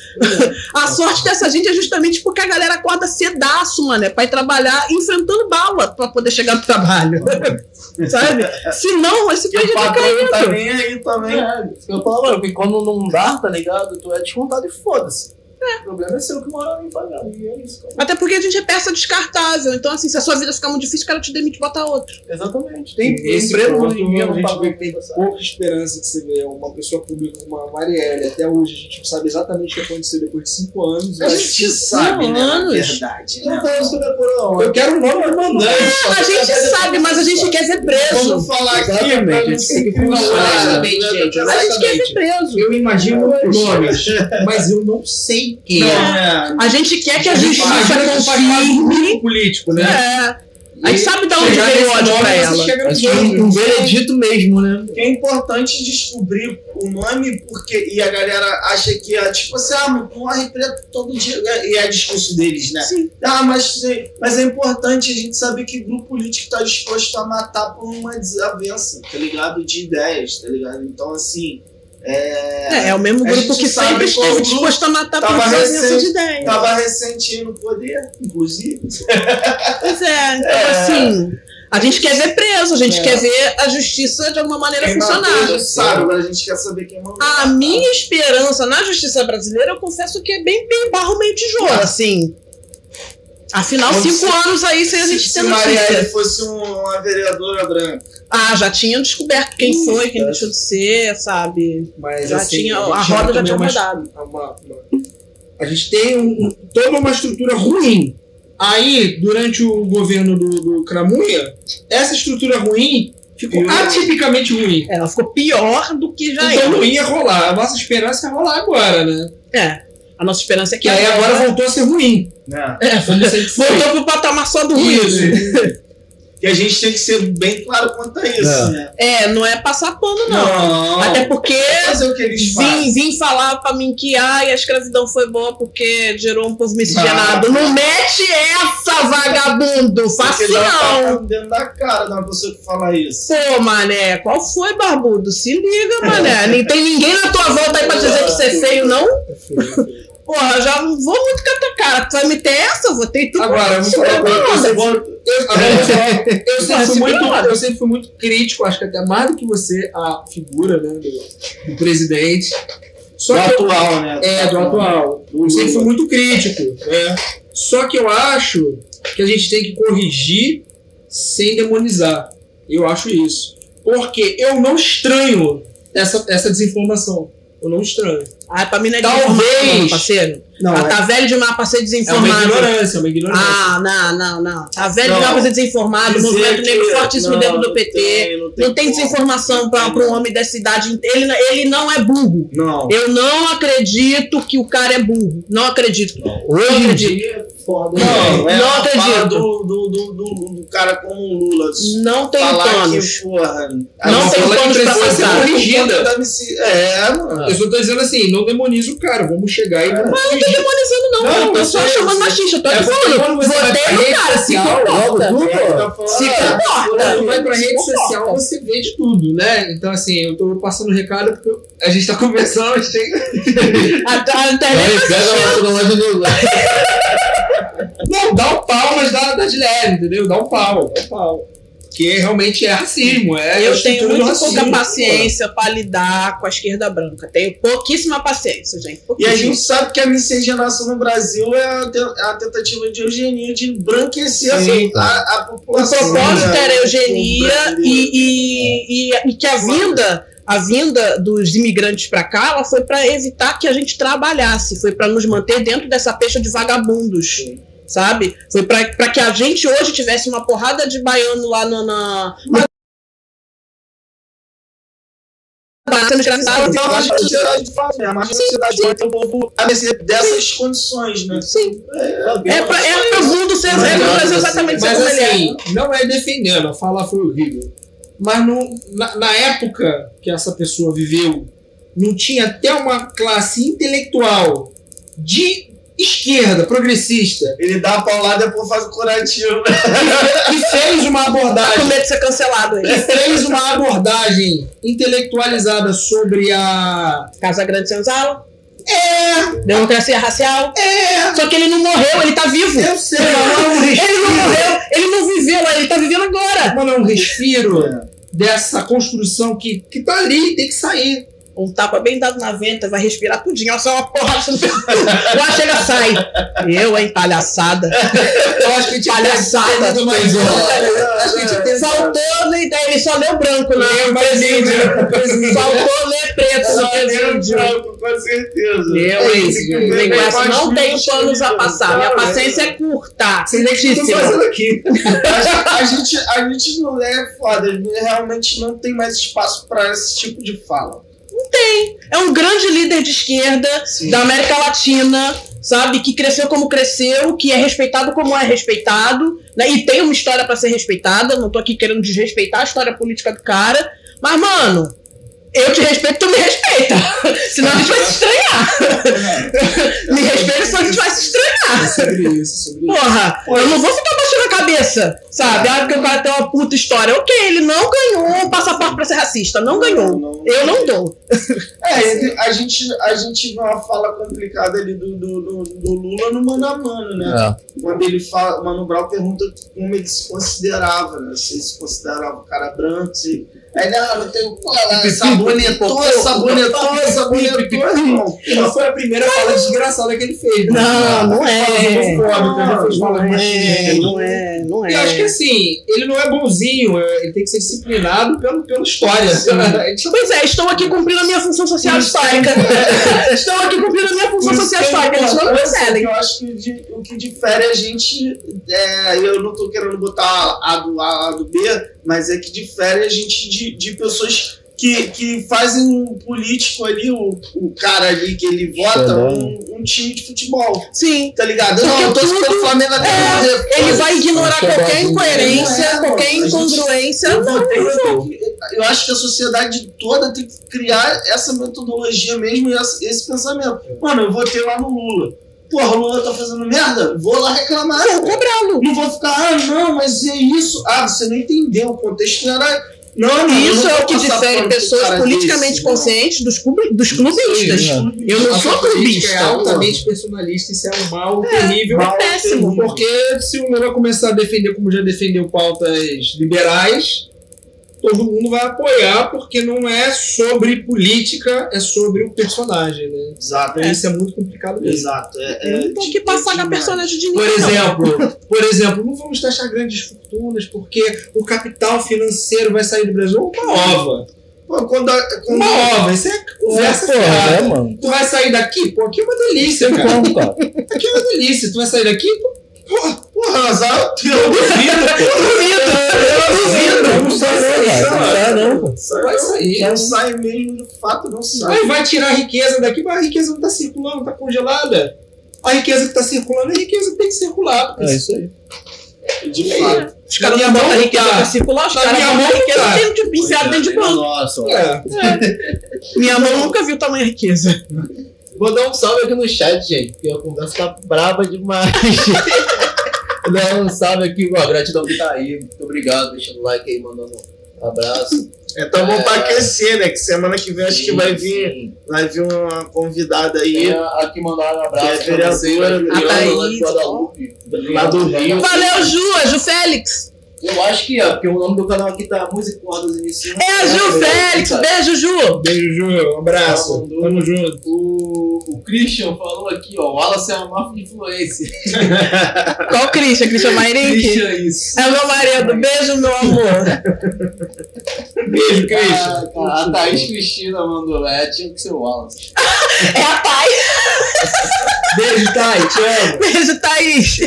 A sorte dessa gente é justamente porque a galera acorda cedaço, mano. É pra ir trabalhar enfrentando bala pra poder chegar no trabalho. Sabe? Se não, esse país o já tá caído. nem aí também. É, eu falo, mano, quando não dá, tá ligado? Tu é descontado e foda-se. O problema é seu que mora em pagar. E é isso, cara. Até porque a gente é peça descartável. Então, assim, se a sua vida ficar muito difícil, o cara te demite e bota outro. Exatamente. Tem Esse emprego hoje em dia a não gente paga vê que tem pouca esperança de você ver uma pessoa pública como a Marielle. Até hoje a gente não sabe exatamente o que aconteceu depois de cinco anos. A gente sabe, né? Na anos. verdade. Não Né? isso não. Eu quero o nome do mandante. A gente sabe, mas a gente quer ser preso. Vamos falar aqui que gente, A gente quer ser preso. Eu imagino nomes, mas eu não sei Não, é. é. A gente quer que a confirme. grupo político, né? É. A gente sabe de onde veio o ódio nome, pra ela. que um, um veredito mesmo, né? Que é importante descobrir o nome, porque. E a galera acha que é tipo assim, ah, morre preto todo dia. E é discurso deles, né? Sim. Ah, mas, mas é importante a gente saber que grupo político está disposto a matar por uma desavença, tá ligado? De ideias, tá ligado? Então, assim. É, É, é o mesmo grupo que sempre esteve disposto a matar por recente- de ideia. Tava recente no poder, inclusive. Pois é, então É. assim, a gente quer ver preso, a gente É. quer ver a justiça de alguma maneira Quem matou, funcionar. já sabe, agora a gente quer saber quem mandou. A minha esperança na justiça brasileira, eu confesso que é bem, bem barro meio tijolo, assim. Afinal, Como cinco se- anos aí sem a se, gente se ter Marielle notícia. fosse um- uma vereadora branca. Ah, já tinham descoberto quem Ih, foi, quem deixou de ser, sabe? Mas, Já assim, tinha, gente a roda já tinha uma- rodado. uma- uma- a gente tem um- toda uma estrutura ruim. Aí, durante o governo do, do Cramunha, essa estrutura ruim ficou Pior. atipicamente ruim. Ela ficou pior do que já então era. não ia rolar. A nossa esperança é rolar agora, né? É. A nossa esperança é que Que aí agora voltou a ser ruim. Né? É, foi. voltou pro patamar só do ruído. Isso. E a gente tem que ser bem claro quanto a isso, É. né? É, não é passar pano, não. Não. Até porque fazer o que eles vim, vim falar pra mim que ai, a escravidão foi boa porque gerou um povo miscigenado. Ah. Não mete essa, vagabundo! Uma não! dentro da cara uma pessoa que fala isso. Pô, mané, qual foi, barbudo? Se liga, mané. Nem tem ninguém na tua volta aí pra dizer que você é feio, não? Porra, já não vou muito com a tua cara. Tu vai meter essa? Eu vou ter tudo. Agora, eu vou falar uma coisa. Eu, sempre fui muito, eu sempre fui muito crítico, acho que até mais do que você, a figura né, do, do presidente. Só do eu- atual, né? É, do atual. Do Eu sempre fui muito crítico. né? Só que eu acho que a gente tem que corrigir sem demonizar. Eu acho isso. Porque eu não estranho essa, essa desinformação. Eu não estranho. Ah, pra mim não é Talvez. desinformado, não, parceiro. Não, ah, é, tá velho demais pra ser é uma desinformado. ignorância, é uma ignorância. ah, não, não, não. Tá velho Não. demais pra ser desinformado. O Dizer movimento que- negro fortíssimo não, dentro do não PT. tem, Não tem como. desinformação pra, pra um homem dessa idade. Ele, ele não é burro. Não. Eu não acredito que o cara é burro. Não acredito. Hoje em acredito. dia foda. Não, Não é uma acredito. Do, do, do, do, cara como o Lula. Não falar planos. que, porra. Não que planos pra passar. MC É, mano. Eu só tô dizendo assim, não demoniza o cara, vamos chegar e vamos Não tô demonizando, não. Não, eu tô eu só chamando eu machista. Eu tô É te falando. Votei no cara. Se comporta. pô. Tá falando, Se comporta. Quando vai pra rede social, você vê de tudo, né? Então, assim, eu tô passando recado porque a gente tá conversando, a gente tem... A, internet tá assistindo. não dá um pau, mas dá, dá de leve, entendeu? Dá um pau, dá um pau. Que realmente é racismo, é Eu tenho muito racismo, pouca paciência pra lidar com a esquerda branca. Tenho pouquíssima paciência, gente. E a pouquíssima. gente sabe que a miscigenação no Brasil é a, te- a tentativa de eugenia, de branquecer a- Sim, a, a O população. propósito né? era eugenia e, e, e, e que a vinda, a vinda dos imigrantes pra cá, ela foi pra evitar que a gente trabalhasse, foi pra nos manter dentro dessa peixe de vagabundos. Sabe? Foi pra pra que a gente hoje tivesse uma porrada de baiano lá na. na... sendo. Então, a sociedade de fato, né? A margem da sociedade vai ter um a mercê dessas condições, né? Sim. É pra, é pra o mundo ser é Brasil exatamente Mas é. assim, não é defendendo, a fala foi horrível. Mas não, na, na época que essa pessoa viveu, não tinha até uma classe intelectual de esquerda, progressista, Ele dá a paulada e depois faz o curativo. que fez uma Tá com abordagem medo de ser cancelado aí. que fez uma abordagem intelectualizada sobre a. Casa Grande Senzala. É. Democracia racial. É. Só que ele não morreu, ele tá vivo. Eu sei, é um Ele não morreu, ele não viveu, ele tá vivendo agora. mas não é um respiro dessa construção que, que tá ali, tem que sair. Um tapa bem dado na venta, vai respirar tudinho. Só uma porrada. Lá chega, sai. Eu, hein, palhaçada. Eu acho que tinha Palhaçada. entendido mais um. Faltou, né? Daí ele só leu branco na Leu presídio. Faltou ler preto no Só presídio. branco, com certeza. Eu, É hein, não tenho planos a né? passar. Minha Cara, paciência é curta. Aqui. A gente, a gente não é foda, realmente não tem mais espaço pra esse tipo de fala. É um grande líder de esquerda Sim. da América Latina, sabe? Que cresceu como cresceu, que é respeitado como é respeitado, né? E tem uma história pra ser respeitada. Não tô aqui querendo desrespeitar a história política do cara. Mas, mano, eu te respeito, tu me respeita. Senão a gente vai se estranhar. me respeita, senão a gente vai se estranhar. Sobre isso, sobre isso. Porra, eu não vou ficar baixando a cabeça, sabe? Ah, porque o cara tem uma puta história. Ok, ele não ganhou um passaporte pra ser racista. Não ganhou. Eu não dou. É, a gente, a gente vê uma fala complicada ali do, do, do, do Lula no mano a mano, né? É. Quando ele fala, o Mano Brown pergunta como ele se considerava, né? Se ele se considerava um cara branco, se. Aí, não, não tem. Lá, sabonetou, sabonetou, sabonetou. E não foi a primeira fala desgraçada que ele fez. né? Não, não é. Fala Não é, não é, não E eu acho que é. assim, ele não é bonzinho, é- ele tem que ser disciplinado pelo, pela história. Pois é, estou aqui cumprindo a minha função social histórica. estou aqui cumprindo a minha função social histórica. Eles não percebem. Eu acho que o que difere a gente, é, eu não tô querendo botar A do A, A do B, mas é que difere a gente de, de pessoas que, que fazem um político ali, o, o cara ali que ele vota, um, um time de futebol. Sim. Tá ligado? Não, eu tô tudo- pelo Flamengo até É. Ele vai ignorar qualquer incoerência, Não é, qualquer gente- incongruência. Eu, Não, não. que- eu acho que a sociedade toda tem que criar essa metodologia mesmo e esse pensamento. Mano, eu votei lá no Lula. Porra, o Lula tá fazendo merda? Vou lá reclamar. Vou cobrá-lo. Não vou ficar, ah, não, mas é isso. Ah, você não entendeu. O contexto era. Não, eu Isso não é o que difere pessoas politicamente desse, não. conscientes dos, clube- dos clubistas. Sim, Eu não A sou política clubista. É altamente personalista, isso é um mal terrível. mal péssimo. Porque se o Lula começar a defender como já defendeu pautas liberais, todo mundo vai apoiar, porque não é sobre política, é sobre o personagem, né? Exato, Então isso é muito complicado mesmo. exato. É, é, Não tem que passar na personagem de Por ninguém. não. exemplo, por exemplo, não vamos taxar grandes fortunas, porque o capital financeiro vai sair do Brasil uma ova. Pô, quando, a- quando Uma ova, isso é conversa fiada. é, mano. Tu vai sair daqui? Pô, aqui é uma delícia, cara. Cara. Aqui é uma delícia. Tu vai sair daqui? Pô, Porra, azar, eu eu duvido, eu duvido. Não sai não, cara. Não sai não, Vai não, sair. Não sai mesmo, de fato não sai. Vai tirar a riqueza daqui, mas a riqueza não tá circulando, tá congelada. A riqueza que tá circulando é a riqueza que tem que circular. É isso aí. De fato. Os caras minha botam mão riqueza tá. pra circular, os caras minha botam mão riqueza tá. dentro de enfiado dentro de banco. Nossa, ó. É. Minha mão nunca viu tamanha riqueza. Vou dar um salve aqui no chat, gente, porque a conversa tá braba demais. Um salve aqui, ó, gratidão que tá aí. Muito obrigado, deixando o like aí, mandando um abraço. É tão bom pra É. aquecer, né? Que semana que vem acho que vai vir, Sim. vai vir uma convidada aí. E aqui mandaram um abraço Que é vereadora, a Guadalupe. Lá do Rio. Valeu, Ju, é Ju Félix. Eu acho que é, porque o nome do canal aqui tá Música Cordas Iniciando. É a Ju Félix. Beijo, Ju. Beijo, Ju. Um abraço. Mandou. Tamo junto. O, o Christian falou aqui, ó, o Wallace é uma máfia de influência. Qual o Christian? Christian Mairink? Christian, isso. É meu marido. Beijo, meu amor. Beijo, Christian. Ah, tá, a Thaís Cristina mandou, é, tinha que ser o Wallace. É a Thaís. Beijo, Thay. Te amo. Beijo, Thaís.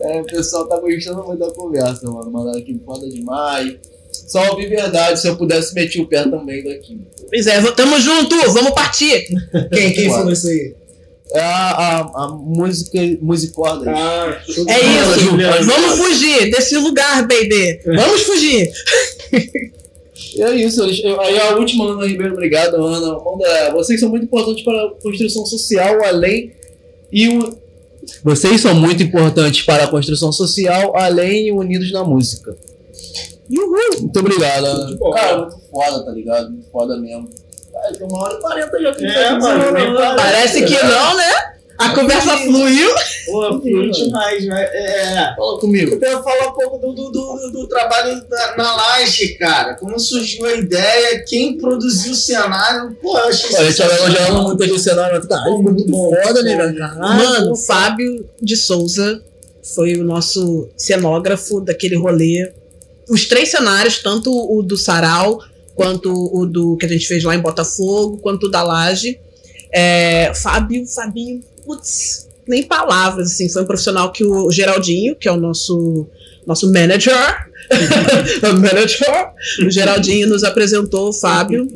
É, o pessoal tá gostando muito da conversa, mano. Mandaram aqui foda demais. Só ouvir verdade, se eu pudesse meter o pé também daqui. Pois é, tamo junto. Vamos partir. Quem, quem falou isso aí? É a, a, a música, musicorda. Ah, É isso. Juliana. Vamos fugir desse lugar, baby. Vamos fugir. E é isso. eu- Aí a última, Ana Ribeiro, obrigado, Ana. Manda, vocês são muito importantes para a construção social, além e o. Vocês são muito importantes para a construção social, além e unidos na música. Uhul. Muito obrigado, Ana. Muito bom. Cara, muito foda, tá ligado? Muito foda mesmo. Cara, uma hora e quarenta já É, tá mano. Parece que não, né? A conversa fluiu. Pô, fluiu demais, né? É. Fala comigo. Eu quero falar um pouco do, do, do, do trabalho na, na laje, cara. Como surgiu a ideia, quem produziu o cenário. Pô, eu achei Olha, a gente tava sensacional. elogiando muito aqui o cenário, mas caralho, muito foda, né, velho? Caralho. Mano, o Fábio de Souza foi o nosso cenógrafo daquele rolê. Os três cenários, tanto o do Sarau, quanto o do que a gente fez lá em Botafogo, quanto o da Laje. É, Fábio, Fabinho, putz, nem palavras, assim, foi um profissional que o Geraldinho, que é o nosso, nosso manager, manager, o Geraldinho nos apresentou o Fábio.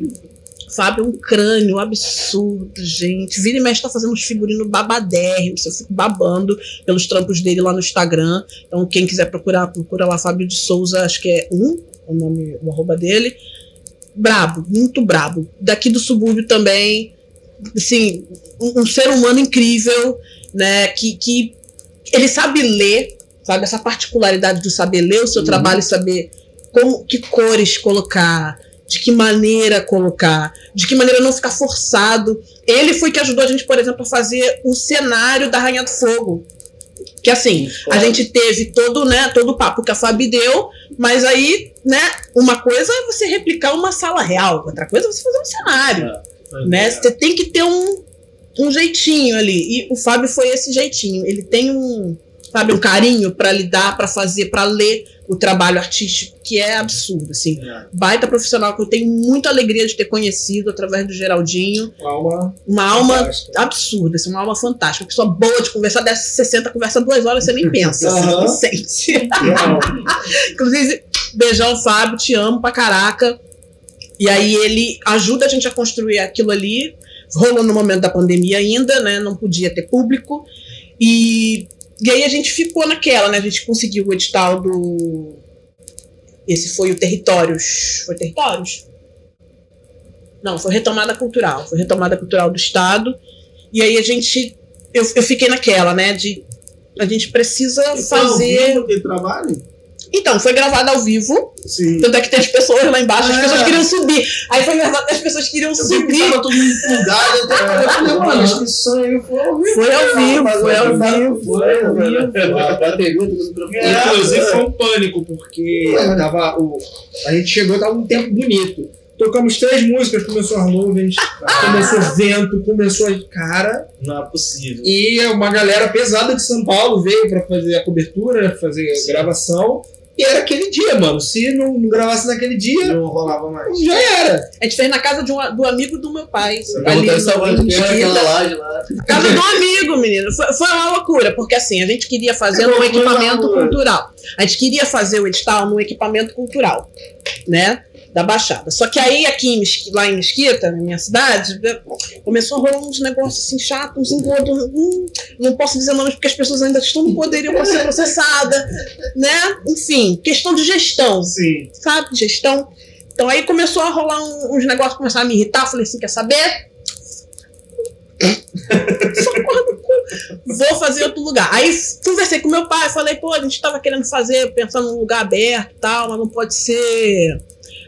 Fábio é um crânio absurdo, gente. Vira e mexe tá fazendo uns figurinos babadérrimos. Eu fico babando pelos trampos dele lá no Instagram. Então, quem quiser procurar, procura lá Fábio de Souza, acho que é um, o nome, o arroba dele. Brabo, muito brabo. Daqui do subúrbio também. Assim, um, um ser humano incrível, né? Que, que ele sabe ler, sabe? Essa particularidade do saber ler o seu trabalho e saber como, que cores colocar, de que maneira colocar, de que maneira não ficar forçado. Ele foi que ajudou a gente, por exemplo, a fazer o cenário da Rainha do Fogo. Que assim, a gente teve todo, né, todo o papo que a Fabi deu, mas aí, né, uma coisa é você replicar uma sala real, outra coisa é você fazer um cenário, né? Você tem que ter um, um jeitinho ali. E o Fábio foi esse jeitinho. Ele tem um, sabe, um carinho para lidar, para fazer, para ler o trabalho artístico que é absurdo, assim. É. Baita profissional que eu tenho muita alegria de ter conhecido através do Geraldinho. Alma. Uma alma fantástica. absurda, assim, uma alma fantástica. Uma pessoa boa de conversar, dessa 60 conversa duas horas, você nem pensa, assim, Aham. não sente. Inclusive, beijão, Fábio, te amo pra caraca. E aí ele ajuda a gente a construir aquilo ali. Rolou no momento da pandemia ainda, né? Não podia ter público. E, e aí a gente ficou naquela, né? A gente conseguiu o edital do. Esse foi o Territórios. Foi Territórios? Não, foi retomada cultural. Foi retomada cultural do Estado. E aí a gente. Eu, eu fiquei naquela, né? De. A gente precisa foi ao fazer. vivo aquele trabalho? Então, foi gravado ao vivo. Sim. Tanto é que tem as pessoas lá embaixo, as É. pessoas queriam subir. Aí foi gravado as pessoas queriam Eu vi que subir. tava todo mundo empolgado, eu até falei, mano, acho que isso aí foi ao vivo. Foi ao vivo, foi ao vivo. Foi ao vivo. A bateria do microfone. É, Inclusive é. foi um pânico, porque tava o, a gente chegou e tava um tempo bonito. Tocamos três músicas, começou as nuvens, começou vento, começou a cara. Não é possível. E uma galera pesada de São Paulo veio pra fazer a cobertura, fazer a gravação. E era aquele dia, mano. Se não gravasse naquele dia, Não rolava mais. já era. A gente fez na casa de um, do amigo do meu pai. Ali aquela laje lá. Casa do amigo, menino. Foi, foi uma loucura, porque assim, a gente queria fazer num Loucura, equipamento cultural. A gente queria fazer o edital num equipamento cultural, né? Da Baixada. Só que aí, aqui em lá em Mesquita, na minha cidade, começou a rolar uns negócios assim chatos, uns engodos. Hum, não posso dizer nomes porque as pessoas ainda estão no poderiam ser processadas, né? Enfim, questão de gestão Sim. sabe, gestão. Então aí começou a rolar um- uns negócios, começaram a me irritar. Falei assim: quer saber? Vou fazer em outro lugar. Aí conversei com meu pai, falei, pô, a gente tava querendo fazer, pensando num lugar aberto e tal, mas não pode ser.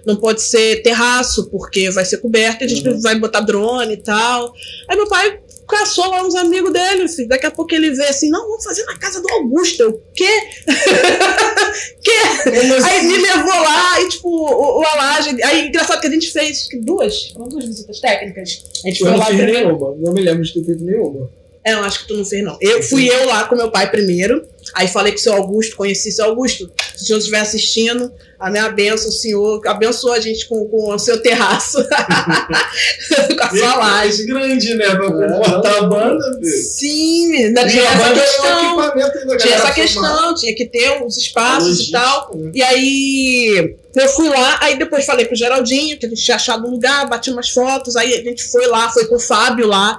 Não pode ser terraço, porque vai ser coberto e a gente vai botar drone e tal. Aí meu pai caçou lá uns amigos dele, filho. Daqui a pouco ele vê assim, não, vamos fazer na casa do Augusto. Eu, quê? quê? Aí me levou lá e, tipo, o, o Alage. Aí, engraçado que a gente fez duas, duas visitas técnicas. A gente Eu foi não lá fiz primeiro. nenhuma. Não me lembro de ter feito nenhuma. É, eu acho que tu não fez, não. Eu fui eu lá com meu pai primeiro. Aí falei com o seu Augusto, conheci seu Augusto. Se o senhor estiver assistindo, a minha benção, o senhor abençoou a gente com, com o seu terraço. com a sua laje. grande, né? Pra comportar a banda, filho. Sim, ainda tinha essa banda é questão. ainda, Tinha essa questão, tinha que ter uns espaços e tal. né? E aí eu fui lá, aí depois falei pro Geraldinho que a gente tinha achado um lugar, bati umas fotos, aí a gente foi lá, foi com o Fábio lá.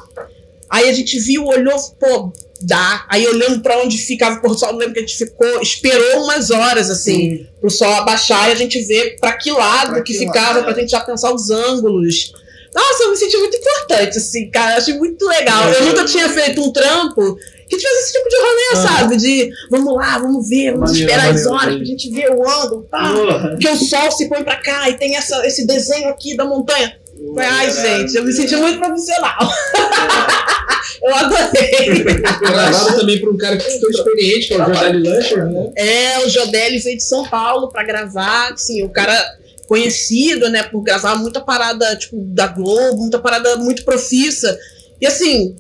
Aí a gente viu, olhou, pô, dá. Aí olhando pra onde ficava o pôr do sol, eu lembro que a gente ficou, esperou umas horas assim, pro sol abaixar e a gente ver pra que lado Pra que, que ficava, lado, pra é. gente já pensar os ângulos. Nossa, eu me senti muito importante, assim, cara. Achei muito legal. Eu nunca tinha feito um trampo que tivesse esse tipo de rolê, sabe? De vamos lá, vamos ver, vamos Maneiro, esperar as horas maneiro. pra gente ver o ângulo. Porra. Porque o sol se põe pra cá e tem essa, esse desenho aqui da montanha. Ai, gente, eu me senti muito profissional. eu adorei. Gravado também por um cara que ficou experiente, que é o Jordani Lancher, né? É, o Jodelli veio de São Paulo pra gravar, assim, o cara conhecido, né, por gravar muita parada, tipo, da Globo, muita parada muito profissa. E assim,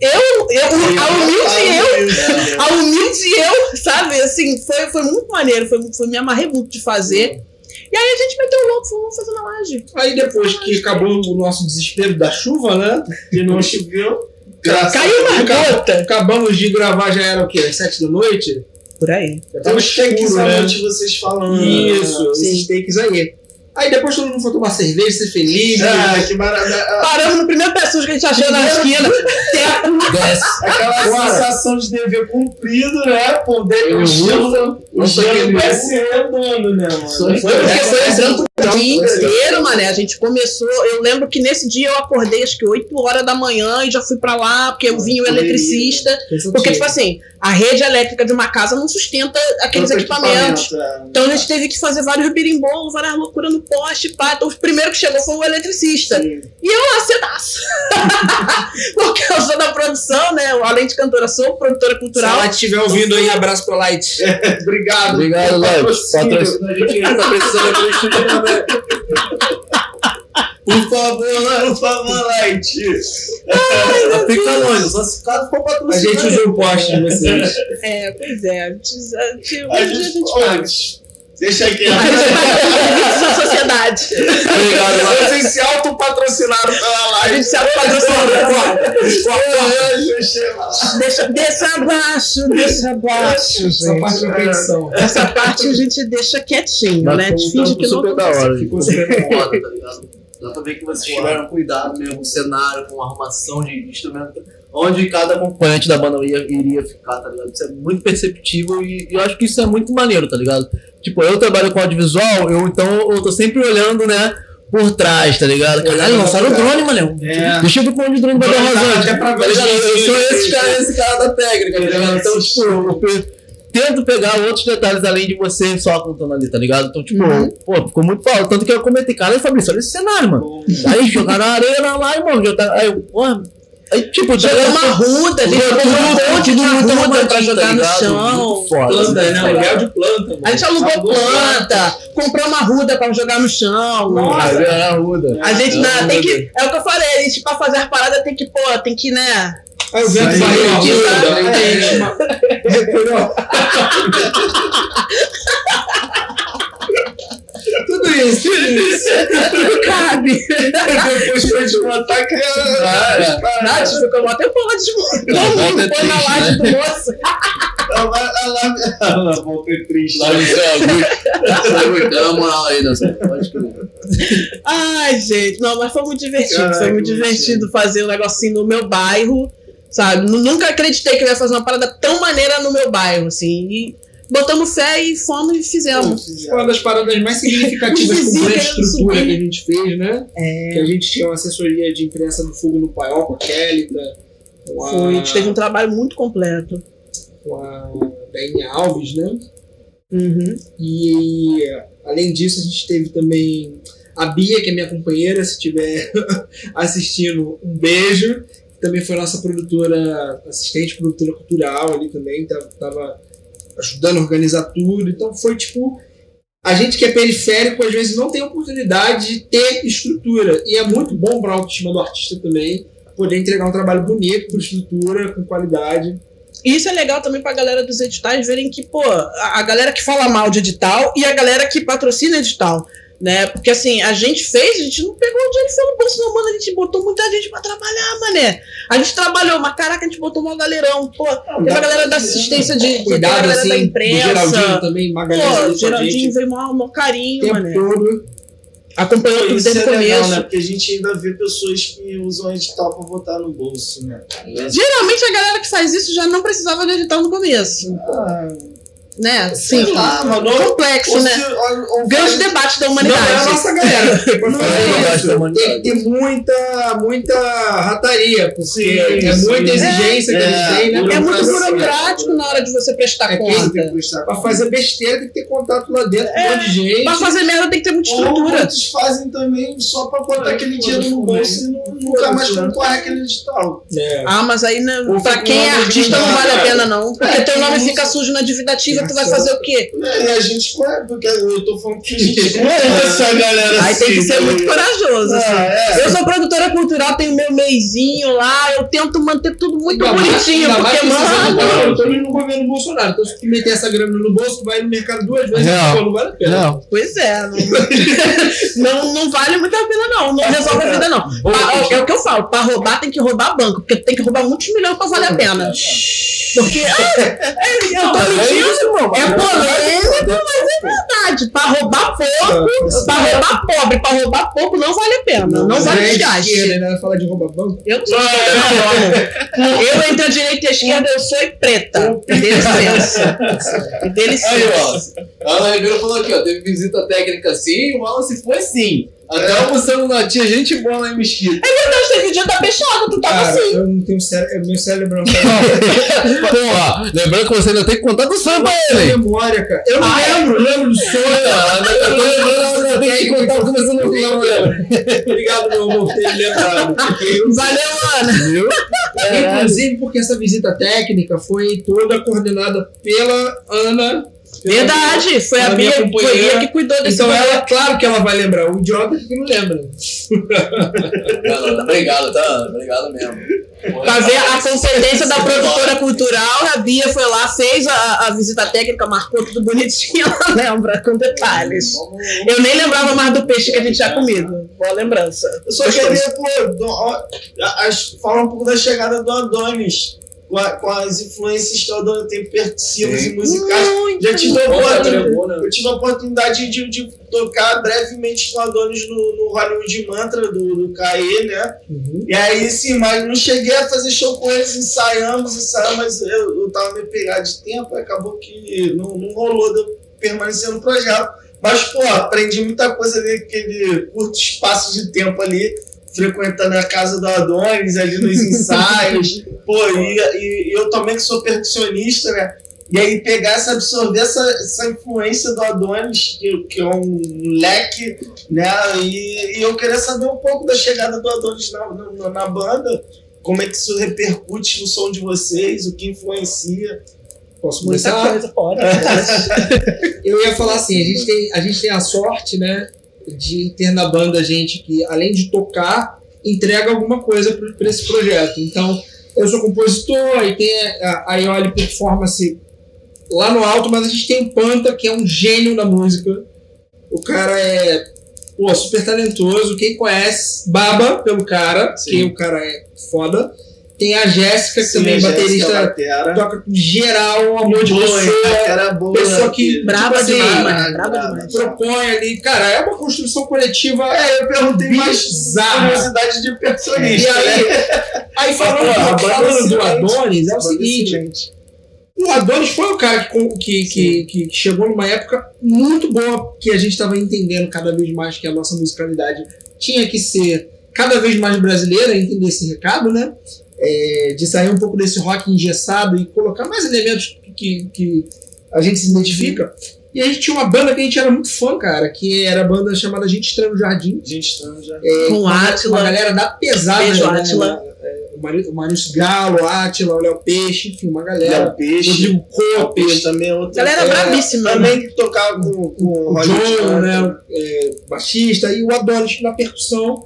eu, eu a humilde eu, a humilde eu, sabe, assim, foi, foi muito maneiro, foi, foi, me amarrei muito de fazer. E aí a gente meteu o louco, fomos fazer na laje. Aí depois que acabou o nosso desespero da chuva, né? Que não choveu. Graças Caiu uma gota. Acabamos de gravar, já era o quê? Às sete da noite? Por aí. Já Tem tava escuro, né? noite vocês falando. Isso, esses takes aí. Aí depois todo mundo foi tomar cerveja, ser feliz. Ah, que maravilha. Paramos no primeiro pé sujo que a gente achou na esquina. Aquela Agora. sensação de dever cumprido, né? Eu o gelo, vai se redondo, né, mano? Foi- porque foi o dia inteiro, mané. A gente começou. Eu lembro que nesse dia eu acordei acho que 8 horas da manhã e já fui pra lá, porque eu vim o eletricista. Porque, tipo assim, a rede elétrica de uma casa não sustenta aqueles equipamentos. equipamento, é. Então a gente teve que fazer vários birimbolos, várias loucuras no poste, pá. Então o primeiro que chegou foi o eletricista. Sim. E eu lá, cedaço. Porque eu sou da produção, né? Além de cantora, sou produtora Se cultural. ela estiver ouvindo aí, abraço pro Light. Obrigado. Obrigado, Léo. Patrocínio. Patrocina a gente tá precisando também. Por favor, por favor, Light. Fica longe, só se caso for A gente usou o poste de vocês. É, pois é. A gente, a gente, A dia a gente, gente. Deixa aqui. A gente serviços à sociedade. Obrigado. Vocês se autopatrocinaram pela A Light. gente se patrocina. Deixa Deixa, deixa abaixo, deixa abaixo, Essa parte da edição. Essa parte a gente deixa quietinho, Mas né? A gente um finge que não da aconteceu. hora. Ficou super foda, tá ligado? Dá pra ver que vocês tiveram cuidado mesmo com o cenário, com a arrumação de instrumento, onde cada acompanhante da banda ia, iria ficar, tá ligado? Isso é muito perceptível e, e eu acho que isso é muito maneiro, tá ligado? Tipo, eu trabalho com audiovisual, eu então eu tô sempre olhando, né, por trás, tá ligado? Caralho, lançaram o drone, mano. É. Deixa eu ver onde o drone vai dar Drone tá rasante. Tá ligado? ver Eu sou esse cara, esse cara da técnica, tá ligado? Então, tipo, pe- tento pegar outros detalhes além de você só contando ali, tá ligado? Então, tipo, Uhum. pô, ficou muito foda. Tanto que eu comentei, cara, Fabrício, olha esse cenário, mano. Aí jogaram a areia lá, irmão. Já tá, aí, eu, porra. Tipo, Jogou uma ruda, a gente um tudo- monte de muito ruda pra jogar tá no chão. Foda. Planta, né? Tá Aluguel de planta, mano. A gente alugou planta, comprou uma ruda pra jogar no chão. Nossa, era a ruda. A gente É, né, tem que. É o que eu falei, a gente pra fazer as paradas tem que, pô, tem que, né? Aí o vento vai aí, ajuda, é. aí tem uma- recolheu. Tudo isso, tudo isso. Não cabe. Depois pra gente matar que Cara, Nath ficou mó tempão lá de Todo volta mundo é foi na triste, laje né? do moço. Ela volta triste. Lá no. Dá uma moral aí, Dança. Pode crer. Ai, gente, não, mas foi muito divertido. Caraca, foi muito divertido fazer um negocinho no meu bairro, sabe? Nu- Nunca acreditei que eu ia fazer uma parada tão maneira no meu bairro, assim. E botamos fé e fomos e fizemos. Foi uma das paradas mais significativas com querendo estrutura que a gente fez, né? É. Que a gente tinha uma assessoria de imprensa do Fogo no Paiol com a Kélita, com a, Foi, a gente teve um trabalho muito completo. com a Daiane Alves, né? Uhum. E além disso, a gente teve também a Bia, que é minha companheira, se estiver assistindo, um beijo. Também foi nossa produtora, assistente produtora cultural ali também, tava, tava ajudando a organizar tudo. Então foi tipo. A gente que é periférico, às vezes não tem oportunidade de ter estrutura. E é muito bom para a autoestima do artista também poder entregar um trabalho bonito, com estrutura, com qualidade. Isso é legal também pra galera dos editais verem que, pô, a, a galera que fala mal de edital e a galera que patrocina edital. Né? Porque assim, a gente fez, a gente não pegou o dinheiro foi no bolso, não, mano. A gente botou muita gente pra trabalhar, mané. A gente trabalhou, mas caraca, a gente botou uma galerão. Pô, teve a galera da assistência de. a Cuidado galera assim, da do Geraldinho imprensa. também, Magalhães Pô, ali o Geraldinho veio mó o carinho, tempo mané. todo. Acompanhou tudo Isso é desde o legal, começo. né? Porque a gente ainda vê pessoas que usam edital pra botar no bolso, né? Geralmente a galera que faz isso já não precisava de edital no começo. Ah, Né? sei Sim. lá, mano. Complexo, Ou né? se- ou- ou Grande faz- debate da Não é a humanidade. nossa galera. Não é. Tem que ter muita, muita rataria, porque Sim, é sim. muita exigência que É, eles têm, né? É muito burocrático na hora de você prestar É tem que conta. prestar Pra fazer besteira tem que ter contato lá dentro com um monte de gente. Pra fazer merda tem que ter muita Ou estrutura. muitos fazem também só pra botar aquele dinheiro no bolso e não- nunca mais concorre aquele. É. Ah, mas aí, né, Ou pra quem é artista não vale a pena, não. Porque É, teu nome fica sujo na dívida ativa, tu vai fazer o quê? É, e a gente conhece, porque eu tô falando que a gente conhece essa galera Aí tem que ser muito corajoso, assim. Ah, é. Eu sou produtora cultural, tenho meu meizinho lá, eu tento manter tudo muito Ainda bonitinho, ainda porque, mano. Eu tô no governo Bolsonaro. Então, se tu meter essa grana no bolso, tu vai no mercado duas vezes pô, não vale a pena. Não. Pois é, não, não, não vale muito a pena, não. Não resolve a vida, não. Pa- é o que eu falo, pra roubar tem que roubar banco, porque tem que roubar muitos milhões pra valer a pena. Porque, ah, é, eu tô mentindo, é polêmico, mas é verdade. Pra roubar pouco, pra roubar pobre, pra roubar pouco, não vale a pena. Não, Mas vale é o esquerda, desgaste. né? Fala de roubar banco. Eu não sou não. Eu entre a direita e a esquerda, eu sou e preta. Dê licença. Dê Aí, licença. ó. A Ana Ribeiro falou aqui, ó. Teve visita técnica sim, o Wallace foi sim. Até almoçando na tia, gente boa lá em Mesquita. Deus, teve dia da fechada, tu tava Cara, assim. eu não tenho cérebro. Meu cérebro não. Pô, ó, lembrando que você ainda tem que contar do sonho pra ele. memória, cara. Eu não Ah, é? lembro, lembro do sonho. Eu tô lembrando, eu tenho que contar como você não lembra. Obrigado, meu amor, por ter me lembrado. Porque eu Valeu, Ana. Viu? Inclusive porque essa visita técnica foi toda coordenada pela Ana. Verdade, foi a Ela Bia, minha foi. Bia que cuidou desse Então ela, claro que ela vai lembrar. O idiota que não lembra. Não, não, obrigado, tá? Obrigado mesmo. Pra ver a competência da produtora cultural, a Bia foi lá, fez a, a visita técnica, marcou tudo bonitinho, ela lembra, com detalhes. Eu nem lembrava mais do peixe que a gente tinha comido. Boa lembrança. Eu só Gostoso. queria, pô, do- ó, a- as- falar um pouco da chegada do Adonis. Com, a- com as influências tem percussivas e musicais. Muito. Já tive a né? eu tive a oportunidade de, de tocar brevemente com o Adonis no, no Hollywood Mantra do, do Caê, né? E aí, sim, mas não cheguei a fazer show com eles, ensaiamos, ensaiamos, mas eu, eu tava meio pegado de tempo, acabou que não, não rolou de eu permanecer no projeto. Mas, pô, aprendi muita coisa ali, aquele curto espaço de tempo ali, frequentando a casa do Adonis, ali nos ensaios. pô, e, e- eu também que sou percussionista, né? E aí pegar essa, absorver essa, essa influência do Adonis, que, que é um leque, né? E, e eu queria saber um pouco da chegada do Adonis na, na, na banda, como é que isso repercute no som de vocês, o que influencia. Posso Muita começar? coisa, pode. Eu ia falar assim, a gente, tem, a gente tem a sorte, né, de ter na banda gente que, além de tocar, entrega alguma coisa para esse projeto. Então, eu sou compositor, e tem a, a Ioli Performance lá no alto, mas a gente tem o Panta, que é um gênio da música. O cara é pô, super talentoso. Quem conhece, baba pelo cara, Sim. que o cara é foda. Tem a Jéssica, que Sim, também é baterista, Batera. toca com geral, amor de Boa, pessoa cara boa. pessoa que Braba tipo assim, demais, braba braba. demais. propõe ali, cara, é uma construção coletiva. É, eu perguntei mais curiosidade de E percussionista, né? aí, aí falando, Pô, a banda falando do. Adonis, é o seguinte: o Adonis foi o cara que, que, que, que chegou numa época muito boa, que a gente estava entendendo cada vez mais que a nossa musicalidade tinha que ser cada vez mais brasileira, entender esse recado, né? É, de sair um pouco desse rock engessado e colocar mais elementos que, que a gente se identifica. E a gente tinha uma banda que a gente era muito fã, cara, que era a banda chamada Gente Estranha no Jardim. Gente, estamos já. Com o Uma- Átila. Uma galera da pesada. Beijo, né? Átila. É, O Mari- o Maurício Galo, o Átila, o Léo Peixe, enfim, uma galera. Léo Peixe. Rodrigo Léo Peixe Copes, também é outro. Galera é, bravíssima, Também que tocava com, com o Roger John, né? É, baixista, e o Adonis na percussão.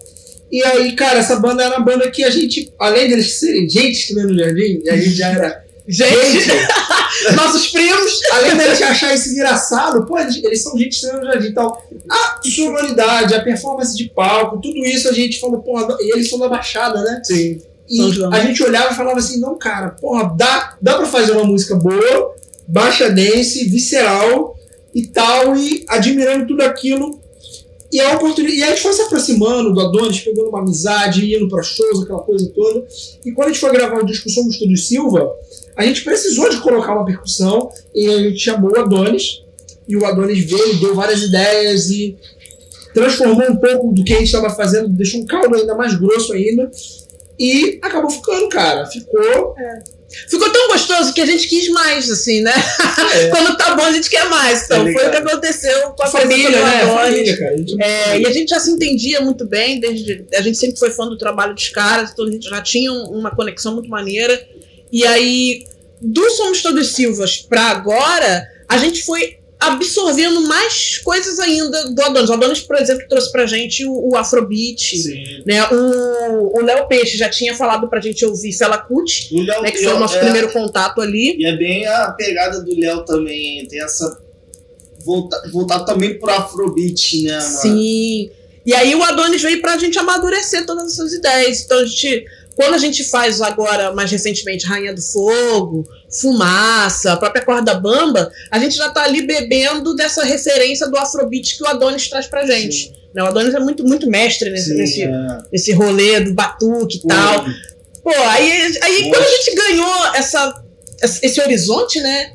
E aí, cara, essa banda era uma banda que a gente, além deles serem gente estudando no jardim, e a gente já era Gente, nossos primos. além da gente achar isso engraçado, pô, eles, são gente estranha no jardim e tal. A sonoridade, a performance de palco, tudo isso a gente falou, porra, e eles são da Baixada, né? Sim. E a gente olhava e falava assim, não, cara, porra, dá, dá pra fazer uma música boa, baixa dance, visceral e tal, e admirando tudo aquilo. E a oportunidade. E a gente foi se aproximando do Adonis, pegando uma amizade, indo pra shows, aquela coisa toda. E quando a gente foi gravar o disco Somos Todos Silva, a gente precisou de colocar uma percussão e a gente chamou o Adonis. E o Adonis veio, deu várias ideias e transformou um pouco do que a gente estava fazendo, deixou um caldo ainda mais grosso ainda. E acabou ficando, cara. Ficou. Ficou tão gostoso que a gente quis mais, assim, né? Quando tá bom, a gente quer mais. Então, Tá foi o que aconteceu com a família, né? Família, cara. A gente- É, e a gente já se entendia muito bem, desde a gente sempre foi fã do trabalho dos caras, então a gente já tinha um- uma conexão muito maneira. E aí, do Somos Todos Silvas pra agora, a gente foi absorvendo mais coisas ainda do Adonis. O Adonis, por exemplo, trouxe pra gente o, o Afrobeat. Sim. Né? O o Léo Peixe já tinha falado pra gente ouvir Léo né, que foi o nosso é, primeiro contato ali. E é bem a pegada do Léo também, tem essa. Voltar, voltar também pro Afrobeat, né, mano? Sim. E aí o Adonis veio pra gente amadurecer todas essas ideias. Então a gente, quando a gente faz agora, mais recentemente, Rainha do Fogo, Fumaça, a própria Corda Bamba, a gente já tá ali bebendo dessa referência do Afrobeat que o Adonis traz pra gente. Né, O Adonis é muito, muito mestre nesse, Sim, nesse, é. nesse rolê do batuque e tal. Pô, aí, aí quando a gente ganhou essa, esse horizonte, né?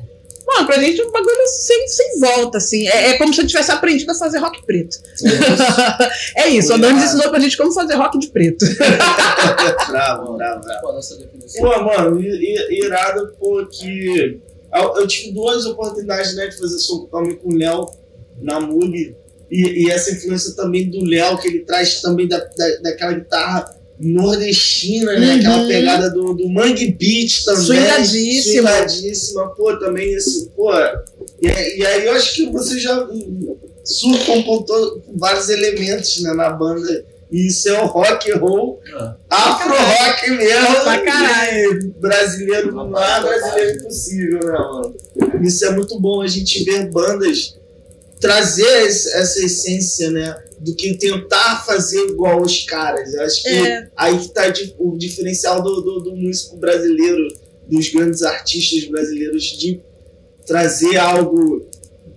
Mano, pra gente é um bagulho sem, sem volta, assim. É, é como se eu tivesse aprendido a fazer rock preto. é isso, o Adonis ensinou pra gente como fazer rock de preto. Bravo, bravo, bravo. A? Pô, mano, irado, pô, que. Eu, eu tive duas oportunidades, né, de fazer som também com o Léo na Mug. E, e essa influência também do Léo, que ele traz também da, da, daquela guitarra nordestina, né? Uhum. Aquela pegada do, do Mangue Beat também. Swingadíssima. Swingadíssima, pô, também esse, pô. E, e aí eu acho que você já com vários elementos né, na banda. E isso é o rock and roll Ah, afro rock mesmo. Pra caralho. brasileiro não é brasileiro impossível, né, mano? Isso é muito bom a gente ver bandas trazer essa essência, né? Do que tentar fazer igual os caras. Eu acho que É. aí que tá o diferencial do, do, do músico brasileiro, dos grandes artistas brasileiros, de trazer algo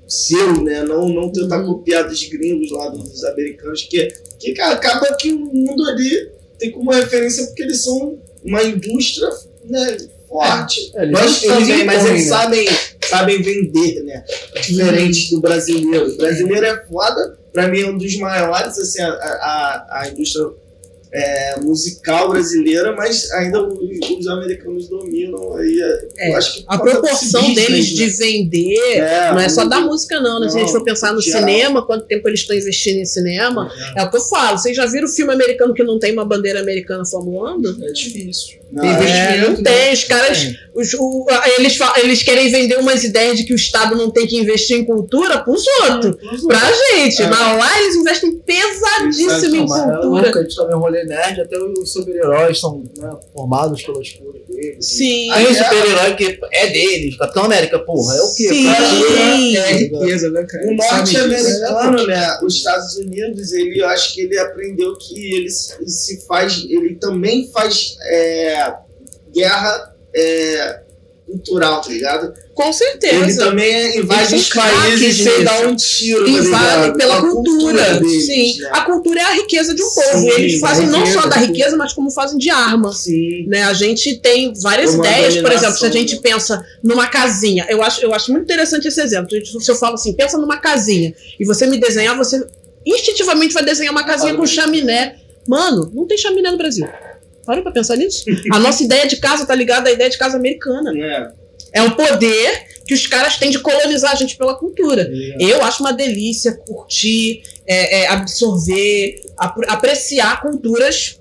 seu, né? Não, não tentar Uhum. copiar dos gringos lá, dos americanos, que, que acaba que o mundo ali tem como referência porque eles são uma indústria né, forte. É, Nós também, mas impõem, eles né? sabem, sabem vender, né? Diferente do brasileiro. O brasileiro é foda, pra mim é um dos maiores, assim, a, a, a indústria é, musical brasileira, mas ainda os, os americanos dominam. Aí, é, É, acho que A proporção deles business, de né? vender É, não é só da música, não, né? Se a gente for pensar no geral. cinema, quanto tempo eles estão investindo em cinema, é o que eu falo. Vocês já viram filme americano que não tem uma bandeira americana flamulando? É difícil. Não, Tem é, investimento, É, não né? tem. Os caras. os- o- eles, eles querem vender umas ideias de que o Estado não tem que investir em cultura pros outros. Pra gente. É. Mas lá eles investem pesadíssimo em Mas é cultura. louco, a gente também é um rolê nerd, até os super-heróis são né, formados pelas cores deles. Sim. Aí o super-herói que é deles, Capitão América, porra, é o quê? Sim. Cara, É riqueza, né, cara? O norte-americano, né? Os Estados Unidos, ele, eu acho que ele aprendeu que ele se se faz, ele também faz é, guerra é, cultural, tá ligado? Com Ele certeza. também invade Eles os são países sem dar um tiro, tá Invade ligado? pela A cultura. deles, Sim. né? A cultura é a riqueza de um Sim, povo. E eles fazem não só da sim. riqueza, mas como fazem de arma. Sim. Né, a gente tem várias É uma ideias, por exemplo, se a gente né? pensa numa casinha, eu acho, eu acho muito interessante esse exemplo. Se eu falo assim, pensa numa casinha e você me desenhar, você instintivamente vai desenhar uma casinha com chaminé. Mano, não tem chaminé no Brasil. Parou pra pensar nisso? A nossa ideia de casa tá ligada à ideia de casa americana. É. É o poder que os caras têm de colonizar a gente pela cultura. Eu acho uma delícia curtir, é, é, absorver, apre- apreciar culturas,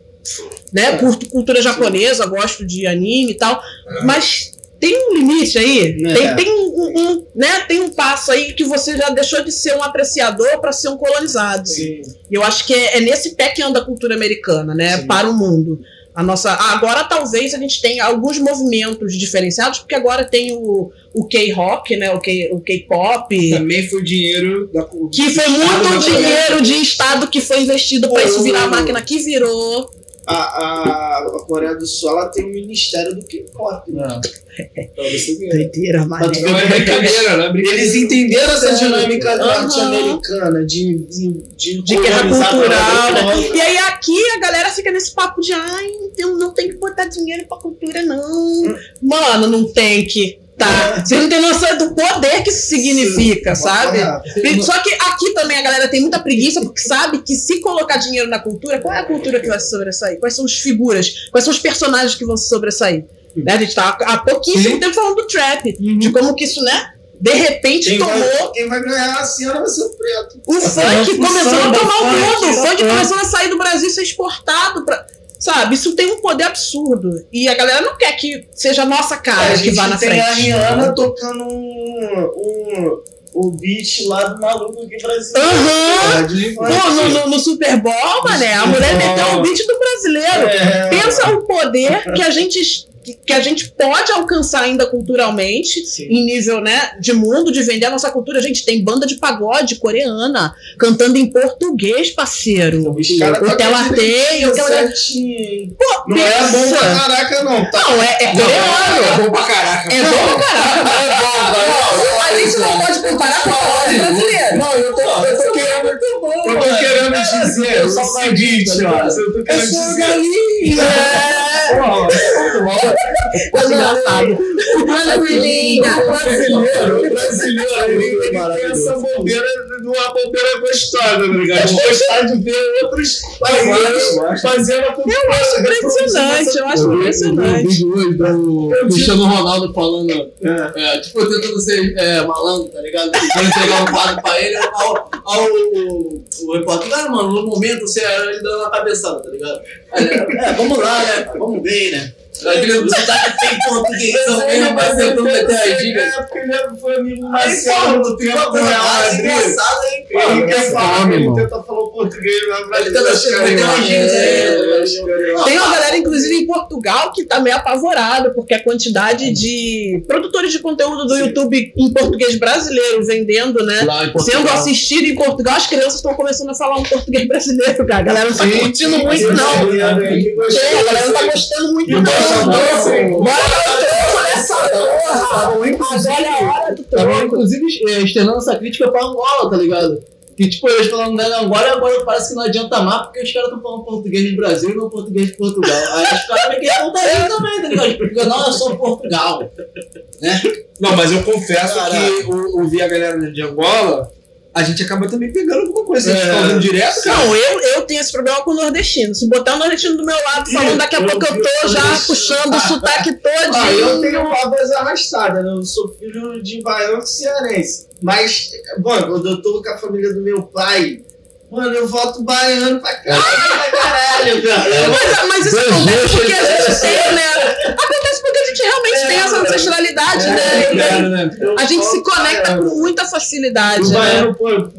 né? Curto cultura japonesa, gosto de anime e tal, mas tem um limite aí, É. tem, tem um, um, né? Tem um passo aí que você já deixou de ser um apreciador para ser um colonizado. Sim. E eu acho que é, é nesse pé que anda a cultura americana, né? Sim. Para o mundo. A nossa, agora talvez a gente tenha alguns movimentos diferenciados, porque agora tem o, o K-rock, né? O K-pop, Também foi dinheiro da que foi muito dinheiro de Estado que foi investido para isso virar a máquina que virou. A, a, a Coreia do Sul ela tem um ministério do K-pop. né? Você. Doideira, Mas Não é brincadeira, não é brincadeira. Eles entenderam essa dinâmica norte-americana de, de, de, De guerra cultural, né? outra. E aí aqui a galera fica nesse papo de ai, então não tem que botar dinheiro pra cultura, não. Mano, não tem que. Tá. Você não tem noção do poder que isso significa, sabe? E- Só que aqui também a galera tem muita preguiça, porque sabe que se colocar dinheiro na cultura, qual é a cultura que vai se sobressair? Quais são as figuras? Quais são os personagens que vão se sobressair? Né? A gente tá há pouquíssimo tempo falando do trap, de como que isso, né? De repente Quem tomou vai, quem vai ganhar a cena vai ser o preto. o funk começou a tomar o mundo. O funk, é. começou a sair do Brasil e ser exportado pra. Sabe, isso tem um poder absurdo. E a galera não quer que seja a nossa cara a que vá na tem frente. a Rihanna tocando um, um, o beat lá do maluco aqui brasileiro. Aham. É, Pô, no, no- no Super Bowl, mané, a mulher meteu o beat do brasileiro. É. Pensa o poder que a gente que- que a gente pode alcançar ainda culturalmente, em nível né, de mundo, de vender a nossa cultura. A gente tem banda de pagode coreana cantando em português, parceiro. Os caras O tocam Tela Tem, o certinho. Pô, Não é bom pensa. pra caraca, não. Tá? Não, é, é É coreano. bom pra caraca. É bom pra caraca. A gente não pode comparar com o pagode brasileiro. Não, eu tô, eu tô querendo. Eu tô querendo dizer o seguinte, ó. Eu tô querendo dizer. É engraçado. Olha, Willinha. O brasileiro, o brasileiro, tem essa bobeira de uma bobeira gostosa, tá ligado? Gostar de ver outros países fazendo a cultura. Eu acho impressionante, eu acho Eu vi um impressionante. vídeo hoje do Cristiano Ronaldo falando, É. é, tipo, tentando ser é, malandro, tá ligado? Tentando entregar um quadro pra ele, ao, ao, o, o repórter, cara, mano, no momento você ele dando uma cabeçada, tá ligado? Aí, ele, é, vamos lá, né? Vamos ver, né? Tem português mas as dicas. É, porque ele foi amigo tempo ficou do Real mais Madrid. engraçado, hein? Ele quer Pô, falar, fome, ele irmão. tenta falar o português, mas Ele brasileiro tenta acho que meter é umas mais- gírias aí, é, acho que é mais- Tem uma galera, inclusive, em Portugal que tá meio apavorada, porque a quantidade de produtores de conteúdo do YouTube em português brasileiro vendendo, né? Sendo assistido em Portugal, as crianças estão começando a falar um português brasileiro, cara. A galera não tá curtindo muito, não. É, a galera não tá gostando muito, não. Bora nessa porra! Agora é a hora do Tava, troco. inclusive, eh, externando essa crítica pra Angola, tá ligado? Que, tipo, eles falando da Angola e agora parece que não adianta mais porque os caras estão falando português do Brasil e não português de Portugal. Aí os caras meio que também, tá ligado? Porque não é só Portugal. Não, mas eu confesso Caraca. que eu ouvi a galera de Angola a gente acaba também pegando alguma coisa. A gente É. tá ouvindo direto, cara. Não, eu, eu tenho esse problema com o nordestino. Se botar o nordestino do meu lado falando, daqui a eu- pouco eu tô eu- já eu- puxando o sotaque todo. Ah, eu tenho uma voz arrastada, né? Eu sou filho de baiano cearense. Mas, bom, quando eu tô com a família do meu pai, mano, eu voto baiano pra caralho, pra caralho, cara. Mas, mas isso Dois acontece porque a gente tem, né? Porque a gente realmente tem essa ancestralidade, né? Eu A gente se conecta com muita facilidade, O né? baiano, pô,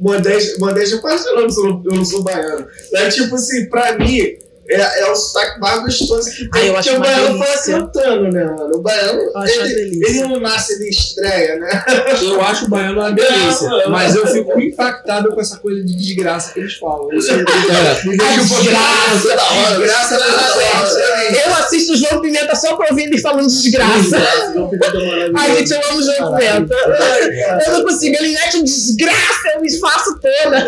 modéstia, modéstia parte eu não sou, eu não sou baiano. É tipo assim, pra mim, é, é o sotaque mais gostoso que Ah, tem. eu porque acho o uma baiano fala delícia. cantando, né, mano? O baiano, Eu ele, ele não nasce, ele estreia, né? Eu acho o baiano uma delícia. Não. Mas eu fico impactado com essa coisa de desgraça que eles falam. É. deixa um pouco- desgraça, da hora. Desgraça da Eu assisto o João Pimenta só pra ouvir ele falando desgraça. Ai, gente, eu amo o João Pimenta. Eu não consigo, ele mete um desgraça, eu me esfaço toda.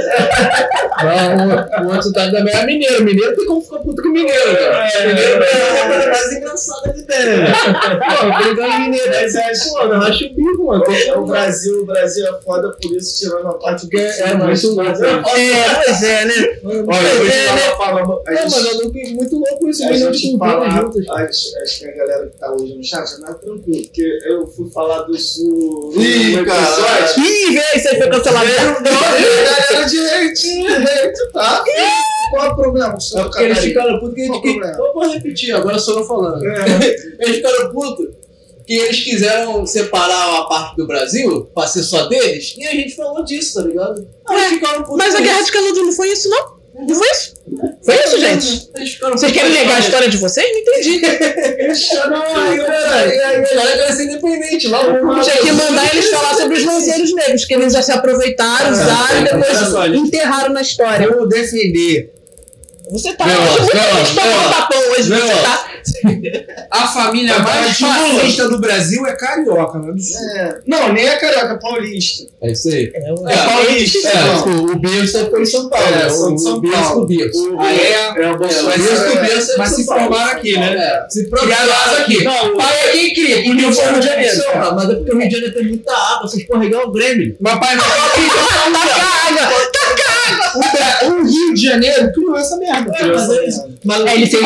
Não, o, o outro sotaque também é mineiro. Mineiro tem como ficar puto com mineiro, cara. Mineiro é a mais engraçada que tem. Pô, brigando mineiro. Mas é, acho- Pô, não acho o bico, mano. o Brasil, o Brasil é foda por isso, tirando a parte do É, muito louco. É, pois é, né? Olha, hoje é, né? ela fala, a Não, gente- mas eu nunca muito louco isso, a milhão de gente falar, juntas. acho, acho que a galera que tá hoje no chat é mais tranquilo, porque eu fui falar do sul Ih, caralho. Ih, isso aí foi cancelado. galera de hate, de hate, tá? Qual é o problema? É porque eles ficaram putos que a Qual gente. o problema? Eu vou repetir, agora sou eu falando. Eles ficaram putos que eles quiseram separar a parte do Brasil pra ser só deles e a gente falou disso, tá ligado? Aí eles ficaram putos. Mas a Guerra de Canudos não foi isso, não? Não foi isso? Foi isso, gente? Vocês querem negar a história de vocês? Não entendi. Não, aí. A história ser independente. Lá Tinha que mandar eles falar sobre os lanceiros negros, que eles já se aproveitaram, usaram e depois enterraram na história. Eu vou defender Você tá tapão hoje, meu. você tá. A família mais fascista do Brasil é carioca, não é. É. Não, nem é carioca, é paulista. É isso aí. É, É paulista. É, não. o, o Bielsa foi em São Paulo. É, né? são o, de São Bielsa Paulo. O- Ah, é? É o É, o Bolsonaro. É- é Mas se formaram aqui, né? É. Se Criados aqui. Não, pai é quem cria, porque eu Rio sou de Rio de Janeiro. Mas é porque o Rio de Janeiro tem muita água, vocês porra igual o Grêmio. Mas pai o, O Rio de Janeiro criou essa merda. É, mas é isso. Mas É, ele tem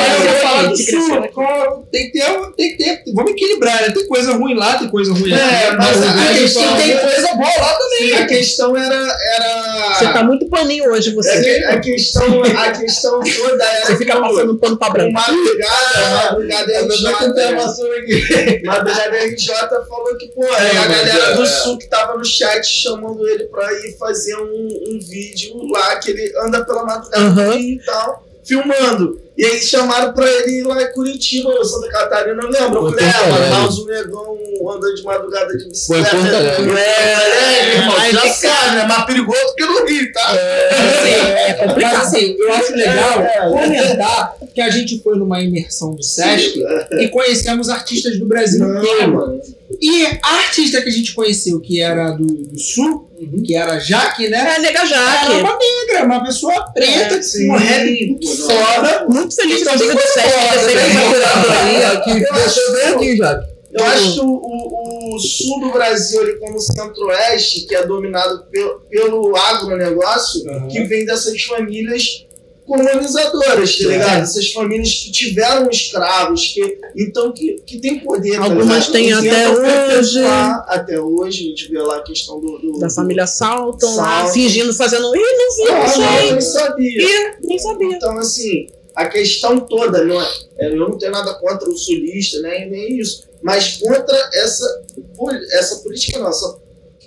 Sul. Tem que ter, tem que ter, vamos equilibrar, né? Tem coisa ruim lá, tem coisa ruim aqui. É, mas a questão- tem coisa boa lá também. A questão era. era... Você tá muito paninho hoje, É você. que- a, questão, a questão toda era. Você fica passando pano pra branco. Madrugada, madrugada É, contar RJ. Madrugada RJ falou que, pô, É, a galera é, do é. sul que tava no chat chamando ele pra ir fazer um, um vídeo lá que ele anda pela madrugada Aham. e tal, filmando. E aí chamaram pra ele ir lá em Curitiba, ou Santa Catarina, eu lembro. Eu falei, é, mas o negão anda de madrugada de Foi em bicicleta. Porto Alegre. É, irmão, Aí já fica- sabe, é mais perigoso que no Rio, tá? É Mas complicado. assim, eu acho legal É, é. comentar que a gente foi numa imersão do Sesc e conhecemos artistas do Brasil Não, inteiro. mano. E a artista que a gente conheceu, que era do, do Sul, que era a Jaque, né? É, nega Era Jaque. uma negra, uma pessoa preta, É, sim. com um rap muito foda. Muito feliz com a vida do sempre né? Aqui, deixa eu ver aqui já. Eu acho que o, o- o sul do Brasil, ele como centro-oeste, que é dominado pelo, pelo agronegócio, Uhum. que vem dessas famílias colonizadoras, tá ligado? Essas famílias que tiveram escravos, que, então que, que tem poder. tá Algumas ligado? têm até hoje. Até hoje, a gente vê lá a questão do. do Da família Salton lá, fingindo, fazendo. Ih, não vi, Ah, não eu sei. nem sabia. Ih, nem sabia. Então, assim, a questão toda, não é, eu não tenho nada contra o sulista, né, nem isso, mas contra essa, essa política, não,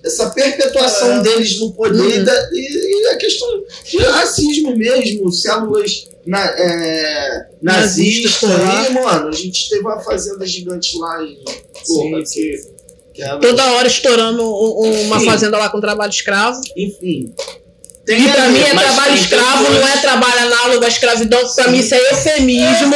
essa, perpetuação É. deles no poder Uhum. e, da- e- e a questão de racismo mesmo, células na, é, nazistas, aí, mano, a gente teve uma fazenda gigante lá, e, porra, Sim, que, que era- Toda hora estourando um- uma Sim. fazenda lá com trabalho escravo. enfim. E pra mim é trabalho tem escravo, não é trabalho análogo à escravidão. Pra mim isso é eufemismo.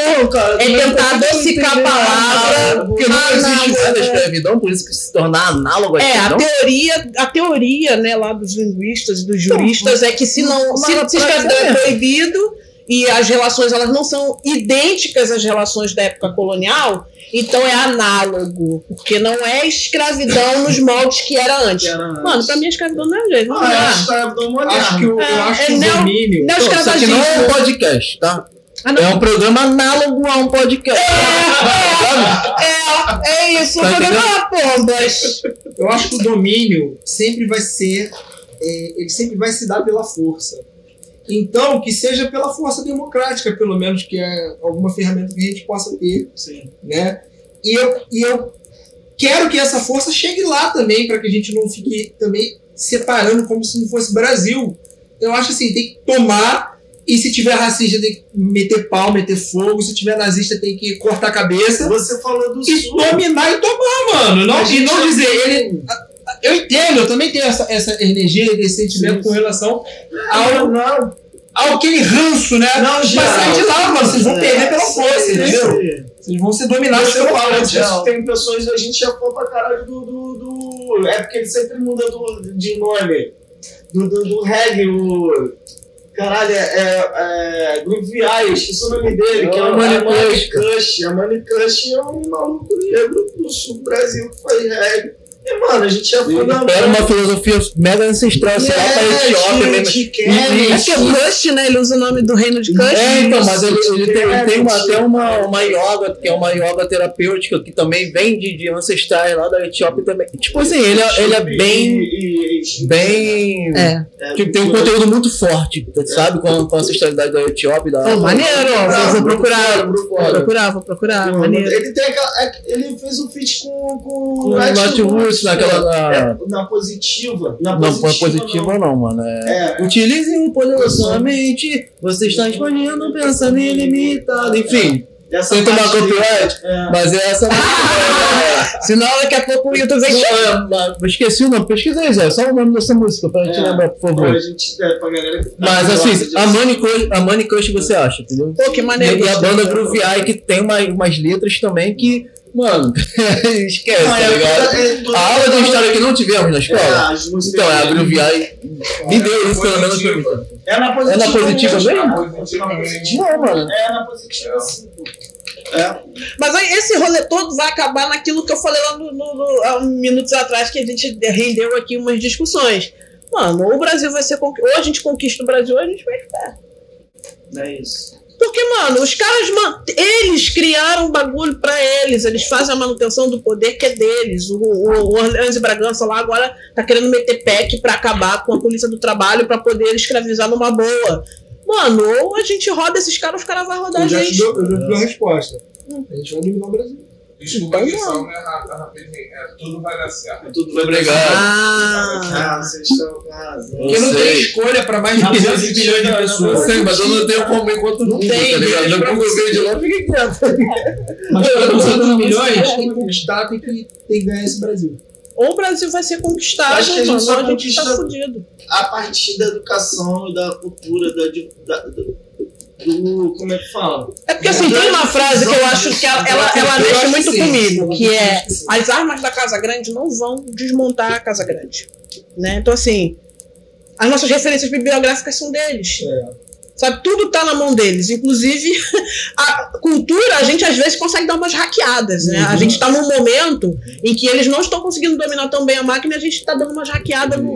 É tentar adocicar a palavra. Porque não existe Análogo. mais a escravidão, por isso que se tornar análogo à É, a escravidão. teoria, a teoria, né, lá dos linguistas, dos juristas, é que se não, se, se escravidão é é. proibido, e as relações elas não são idênticas às relações da época colonial, então é análogo, porque não é escravidão nos moldes que era antes. Que era antes. Mano, pra mim a escravidão não é jeito. Não Ah, é a dá. escravidão moderna. Acho que o, eu É, acho é que o neo- domínio. neo- Então, isso aqui não é um podcast, tá? Ah, não. É um programa análogo a um podcast. Sabe? É, é isso. Tá entendendo? ah, pombas. Eu acho que o domínio sempre vai ser. é, ele sempre vai se dar pela força. Então, que seja pela força democrática, pelo menos, que é alguma ferramenta que a gente possa ter. Sim. né? E eu, e eu quero que essa força chegue lá também, para que a gente não fique também separando como se não fosse Brasil. Eu acho assim, tem que tomar, e se tiver racista tem que meter pau, meter fogo, se tiver nazista tem que cortar a cabeça Você falou do e sul. dominar e tomar, mano. Não, e não já- dizer, ele. Eu entendo, eu também tenho essa, essa energia esse sentimento com relação ao, não, ao aquele ranço, né? Não, Mas sai de lá, mano. Vocês vão perder pela força, entendeu? Sim. Vocês vão ser dominados força. disso, tem pessoas, a gente já falou pra caralho do, do, do- É porque ele sempre muda do, de nome. Do, do, do reggae, o. Caralho, é. é, é Eye, esqueci o nome dele, que é É o Money Cush. A Money Cush é um maluco negro do sul do Brasil que faz reggae. E, mano, a gente já foi na. Era uma filosofia mega ancestral, sei lá, pra Etiópia mesmo. de E- Kennedy. É que é Kush, né? Ele usa o nome do reino de Kush. É, então, mas ele, ele tem, ele tem uma- até uma, uma yoga, que é uma yoga terapêutica, que também vem de, de ancestrais lá da Etiópia também. Tipo assim, ele, é- ele é bem. E- e- bem. É. é, Tipo, tem um conteúdo muito forte, sabe? Com, com a ancestralidade da Etiópia. e Da, Pô, maneiro. Vou, vou procurar. Vou procurar, vou procurar. Não, Maneiro. Ele tem aquela. é- Ele fez um feat com, com, Com o Nath Roots, naquela. na- É, na positiva. Na Não, foi positiva não, mano. É... É. Utilize o poder sua mente. Você está expandindo um pensamento ilimitado. Enfim, Essa sem tomar copyright. É. Mas é essa. Senão daqui a pouco o YouTube vem. Não, é, eu esqueci o nome, pesquisa aí, Zé. Só o nome dessa música pra gente É. lembrar, por Pra favor. gente, é, pra galera que Mas assim, a Money Crush, a Money Crush você acha, entendeu? Pô, que maneiro. E a banda Groove Eye que tem uma, umas letras também que, mano, esquece, Não, tá é ligado? é toda- A aula de história que não tivemos na É, escola. Então, é a dele. Groove Eye. Me deu isso, pelo menos pra mim. É na positiva. É na positiva mesmo? mesmo? É na positiva. Não, mano. É na positiva, sim. É. Mas aí esse rolê todo vai acabar naquilo que eu falei lá no, no- no- há uns minutos atrás, que a gente rendeu aqui umas discussões. Mano, ou o Brasil vai ser. Ou a gente conquista o Brasil, ou a gente vai ficar. É isso. Porque, mano, os caras, man- eles criaram um bagulho pra eles, eles fazem a manutenção do poder que é deles. O, o, o Orleans e Bragança lá agora tá querendo meter PEC pra acabar com a polícia do trabalho pra poder escravizar numa boa. Mano, ou a gente roda esses caras, os caras vão rodar a Eu já te gente. dou, eu já te dou a resposta. A gente vai dominar o Brasil. Desculpa a edição, né, Rafa? Rapidinho. É, tudo vai dar certo. Tudo vai Obrigado. Ah, Ah, vocês estão com razão. Porque não tem escolha para mais de Não, 200 mas milhões de não, Eu pessoas. sei, mas eu não tenho como enquanto Não nunca, tem, tá ligado? Google você. veio de lá, fiquei quieto. Mas para 200 milhões, tem que conquistar, tem que, tem que ganhar esse Brasil. ou o Brasil vai ser conquistado, Acho que a gente mano, só a gente tá conquista- fudido. a partir da educação e da cultura, da, da- do- Como é que fala? É porque assim, tem uma frase que eu acho que ela, ela, ela mexe muito que sim. comigo, que é as armas da Casa Grande não vão desmontar a Casa Grande. Né? Então, assim, as nossas referências bibliográficas são deles. É. Sabe, tudo tá na mão deles. Inclusive, a cultura, a gente às vezes consegue dar umas hackeadas, né? A gente tá num momento em que eles não estão conseguindo dominar tão bem a máquina e a gente tá dando umas hackeadas no.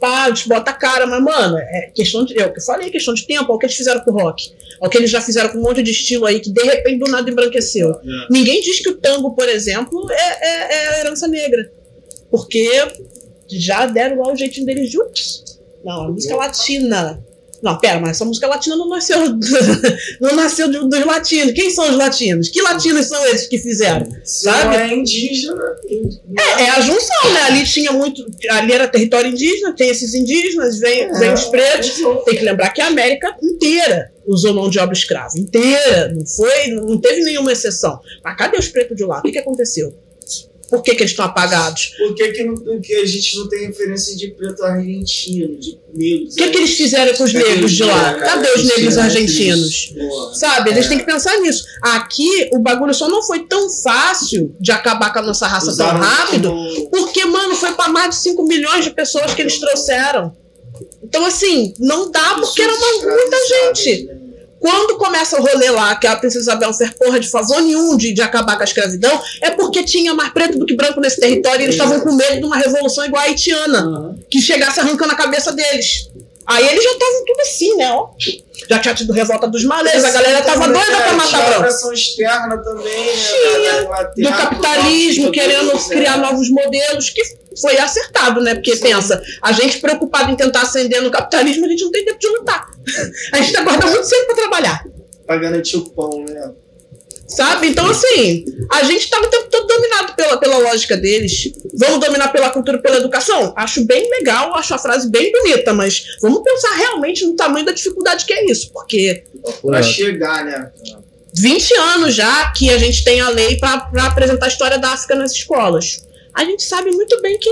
Pá, a gente bota a cara, mas, mano, é questão de. É o que eu falei, questão de tempo, é o que eles fizeram com o rock. É o que eles já fizeram com um monte de estilo aí que de repente do nada embranqueceu. Ninguém diz que o tango, por exemplo, é, é, é herança negra. Porque já deram lá o jeitinho deles de ups. Não, a música latina. Não, pera, mas essa música latina não nasceu, não nasceu dos latinos. Quem são os latinos? Que latinos são esses que fizeram? Sabe? É indígena. É, é a junção, né? Ali tinha muito. Ali era território indígena, tem esses indígenas, vem, vem os pretos. Tem que lembrar que a América inteira usou mão de obra escrava. Inteira. Não foi, não teve nenhuma exceção. Mas cadê os pretos de lá? O que, que aconteceu? Por que, que eles estão apagados? Por que, que, não, que a gente não tem referência de preto argentino, de negros? O que, que eles fizeram com os negros de lá? Cadê os negros argentinos? Sabe, eles têm que pensar nisso. Aqui, o bagulho só não foi tão fácil de acabar com a nossa raça tão rápido, porque, mano, foi pra mais de 5 milhões de pessoas que eles trouxeram. Então, assim, não dá porque era uma, muita gente. Quando começa o rolê lá, que a princesa Isabel fez porra de favor nenhum de, de acabar com a escravidão, é porque tinha mais preto do que branco nesse território e eles estavam com medo de uma revolução igual a haitiana, que chegasse arrancando a cabeça deles. Aí eles já estavam tudo assim, né? Ó. Já tinha tido revolta dos malês, a galera tava Também, doida pra é, matar branco. pressão externa também, né? Tinha, do capitalismo, do querendo norte, criar né? novos modelos, que foi acertado, né? Porque pensa, a gente preocupado em tentar ascender no capitalismo, a gente não tem tempo de lutar. A gente acorda muito cedo pra trabalhar. Pra garantir o pão, né? Sabe? Então, assim, a gente estava o tempo todo dominado pela, pela lógica deles. Vamos dominar pela cultura e pela educação? Acho bem legal, acho a frase bem bonita, mas vamos pensar realmente no tamanho da dificuldade que é isso. Porque Pra chegar, né? 20 anos já que a gente tem a lei para apresentar a história da África nas escolas. A gente sabe muito bem que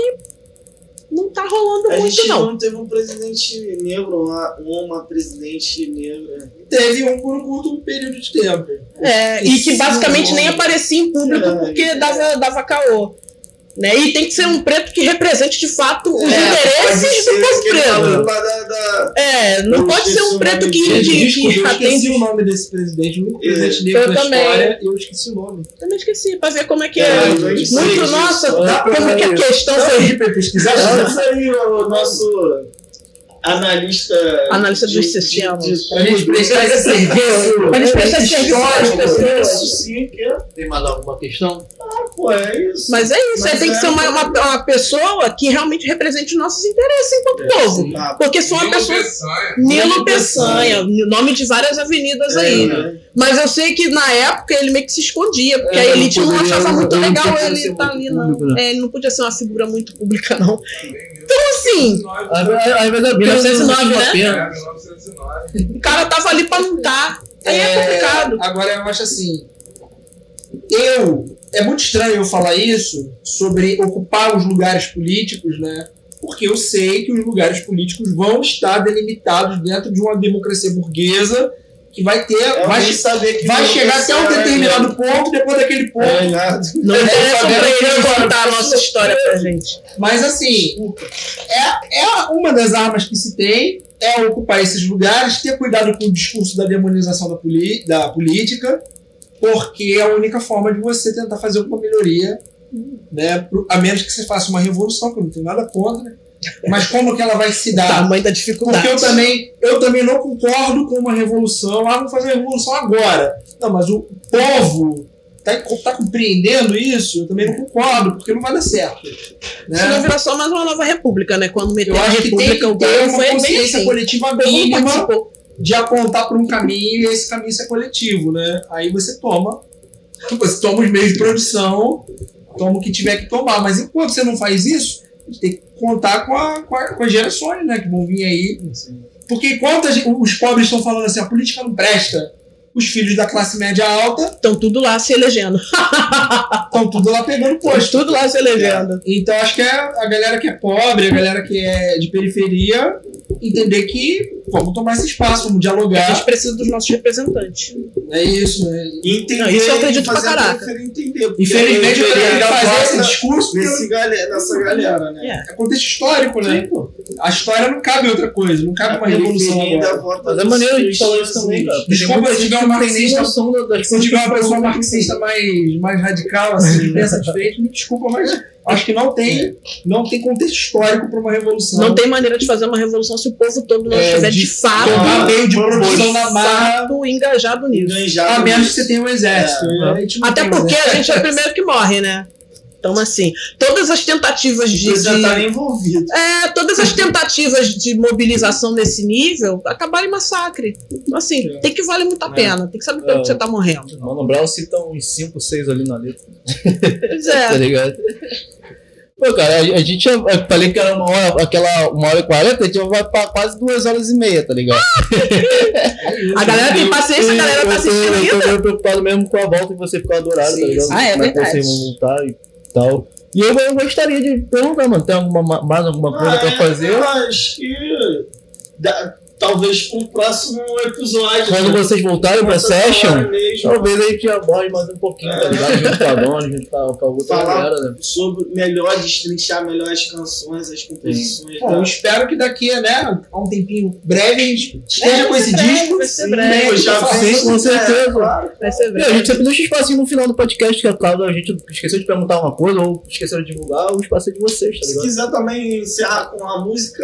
não tá rolando A muito, gente não. não teve um presidente negro, uma, uma presidente negra. Teve um por um curto período de tempo. É, e que basicamente nem aparecia em público É, porque é. dava, dava caô. Né? E tem que ser um preto que represente de fato os É, interesses do povo preto. da, da- É, não pode ser um preto que, que, Desculpa, que eu esqueci atende. o nome desse presidente, o único presidente negro também. história, eu esqueci o nome. Também esqueci, pra ver como é que é. É, Muito, nossa, como é que a questão foi. pesquisar, Isso aí, o nosso analista. Analista de- dos de- sistemas. de- pra gente prestar esse serviço. Prestar esse serviço. Isso sim, que é. Tem mais alguma questão? Pô, é isso. Mas é isso, Mas aí tem que é- ser uma, uma, uma pessoa que realmente represente os nossos interesses enquanto povo. Tá. Porque se uma Nilo pessoa. Peçanha. Nilo Peçanha, nome de várias avenidas aí, É, né? né? Mas eu sei que na época ele meio que se escondia, porque É, a não elite não, poderia- achava muito não legal ele estar muito ali, público, não. né? É, ele não podia ser uma figura muito pública, não. Então, assim, às vezes é 1909, uma né? pena. É, 1909. o cara tava ali pra lutar. Aí é complicado. Agora eu acho assim. Eu. É muito estranho eu falar isso sobre ocupar os lugares políticos, né? Porque eu sei que os lugares políticos vão estar delimitados dentro de uma democracia burguesa que vai ter. É vai, alguém saber que vai chegar até um precisa, determinado ponto, depois daquele ponto. É, né? Não É, saber pra ele contar a nossa história pra gente. Mas assim, é, é uma das armas que se tem é ocupar esses lugares, ter cuidado com o discurso da demonização da, poli- da política, porque é a única forma de você tentar fazer alguma melhoria, né? A menos que você faça uma revolução, que eu não tenho nada contra. Mas como que ela vai se dar? Tamanho da dificuldade. Porque eu também, eu também não concordo com uma revolução. Ah, vamos fazer uma revolução agora. Não, mas o povo tá, tá compreendendo isso? Eu também não concordo, porque não vai dar certo. Né? Senão vira só mais uma nova república, né? Quando meteu Eu a acho que tem república, que o uma foi consciência assim. coletiva mínima participou. de apontar para um caminho e esse caminho ser coletivo, né? Aí você toma, você toma os meios de produção, toma o que tiver que tomar. Mas enquanto você não faz isso, a tem que contar com, a, com, a- com as gerações, né? Que vão vir aí. Porque enquanto a gente- os pobres estão falando assim, a política não presta, os filhos da classe média alta Estão tudo lá se elegendo. estão tudo lá pegando Estão posto. tudo lá se elegendo. Então acho que é a galera que é pobre, a galera que é de periferia, entender que vamos tomar esse espaço, vamos A dialogar. gente precisa dos nossos representantes. É isso, né? Entender Não, isso eu acredito pra caraca. a entender. Infelizmente, eu tenho que fazer esse discurso nesse galera, nessa galera, né? É. é contexto histórico, né? A história não cabe outra coisa, não cabe A uma revolução agora. Mas é maneiro a gente seus falar isso também, cara. Desculpa se tiver que marxista- da- das Se eu tiver uma pessoa marxista mais, mais radical, assim, pensa diferente, me desculpa, mas acho que não tem, não tem contexto histórico para uma revolução. Não tem maneira de fazer uma revolução se o povo todo não É, estiver de de fato, tomar meio de produção na marra, engajado nisso. Enganjado a menos que você tenha um exército. É, A gente não Até um porque a gente é o primeiro que morre, né? Então, assim, todas as tentativas de. Você já de- tá envolvido. É, todas as tentativas de mobilização nesse nível acabaram em massacre. Então, assim, É. tem que valer muito a É. pena. Tem que saber pelo É. que você tá morrendo. Mano Brown cita uns 5, 6 ali na letra. Pois Tá é. ligado? Pô, cara, a, gente. Eu falei que era uma hora, aquela uma hora e quarenta, a gente vai pra quase duas horas e meia, tá ligado? A galera tem paciência, a galera tá assistindo Eu tô meio preocupado mesmo com a volta e você ficar do horário, Sim, tá ligado? Ah, é Como que verdade. vocês vão voltar e tal. E eu, eu gostaria de perguntar, mano, tem alguma, mais alguma coisa Ah, pra fazer? Eu acho que. Talvez para o próximo episódio. Quando né? vocês voltarem pra session, talvez a gente aborde mais um pouquinho, tá ligado? Junto com a dona, junto com a, com outra Falar. galera, né? sobre melhor destrinchar melhor as canções, as composições. Bom, eu espero que daqui a, né, a um tempinho breve a gente esteja com vai esse breve, disco. vai ser Sim, breve. eu já Sim, vi, com é, certeza. claro. Vai ser E a breve. gente sempre deixa um espacinho no final do podcast, que é claro, a gente esqueceu de perguntar uma coisa ou esqueceu de divulgar, o espaço é de vocês, tá Se ligado? quiser também encerrar com a música,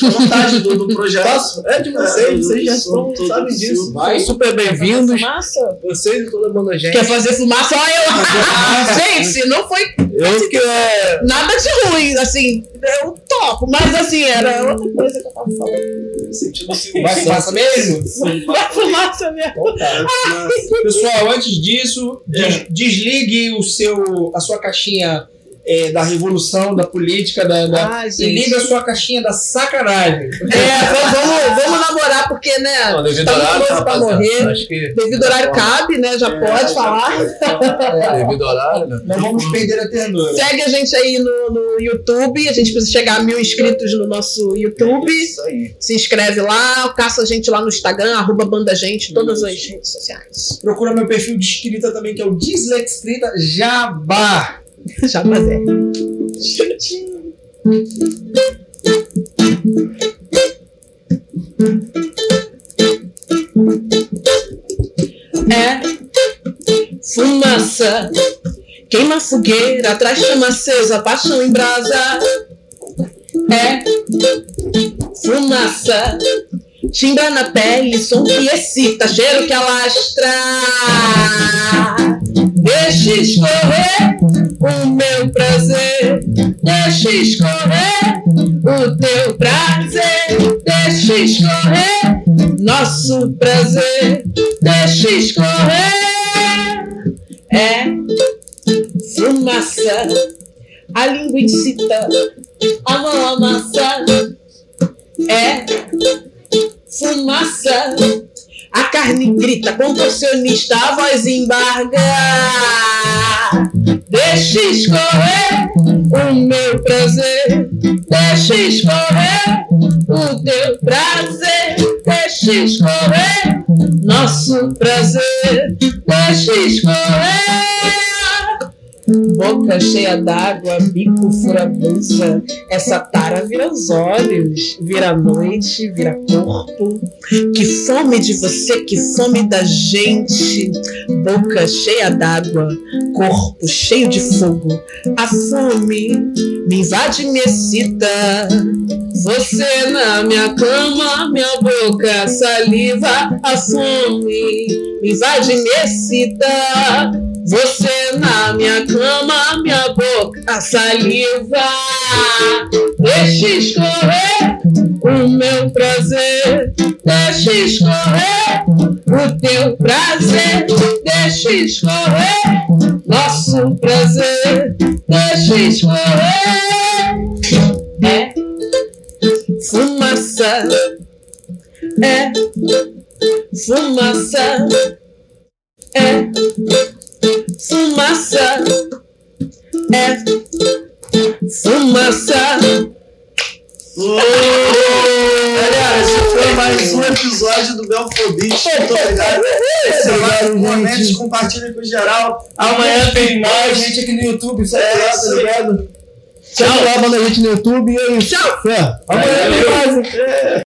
vontade do, do projeto. É de vocês, É, vocês já estão, sabem disso. Vai. Super bem-vindos, Fumaça? vocês e toda a banda gente. Quer fazer fumaça? Olha eu! Gente, não foi Eu que é. nada de ruim, assim, eu topo, mas assim, era outra coisa que eu tava falando. Sentido Vai fumaça mesmo? Vai fumaça mesmo. Então tá. Pessoal, antes disso, des- desligue o seu, a sua caixinha é, da revolução, da política, da, da- Ai, e liga a sua caixinha da sacanagem. É, vamos, vamos, namorar, porque, né? Não, devido Tá horário, novo pra morrer. Acho que. Devido ao horário cabe, né? Já É, pode já falar. Devido ao horário, né? Não vamos perder a ternura. Segue a gente aí no, no YouTube. A gente precisa chegar a mil inscritos no nosso YouTube. Isso aí. Se inscreve lá, caça a gente lá no Instagram, arroba Banda Gente, todas as redes sociais. Procura meu perfil de escrita também, que é o Dislexcrita Jabá. Fazer. É fumaça, queima fogueira, traz chama acesa, paixão em brasa. É fumaça, timba na pele, som que excita, cheiro que alastra. Deixa escorrer o meu prazer, deixa escorrer o teu prazer, deixa escorrer nosso prazer, deixa escorrer. É fumaça, a língua incita, a mão amassa. É fumaça. A carne grita, contorcionista, a voz embarga. Deixa escorrer o meu prazer. Deixa escorrer o teu prazer. Deixa escorrer nosso prazer. Deixa escorrer. Boca cheia d'água, bico fura blusa. Essa tara vira os olhos, vira noite, vira corpo. Que fome de você, que fome da gente. Boca cheia d'água, corpo cheio de fogo. A fome me invade me excita. Você na minha cama, minha boca saliva. A fome me invade me excita. Você na minha cama, minha boca saliva. Deixa escorrer o meu prazer. Deixa escorrer o teu prazer. Deixa escorrer nosso prazer. Deixa escorrer. É fumaça. É fumaça. É fumaça. É fumaça. Galera, esse foi mais um episódio do Belfobit. Muito obrigado. Obrigado, comente, compartilha com geral. Amanhã tem mais gente aqui no YouTube, segue É tá aí. ligado? Segue lá, banda gente no YouTube e é isso. Tchau. Fé. Amanhã tem mais.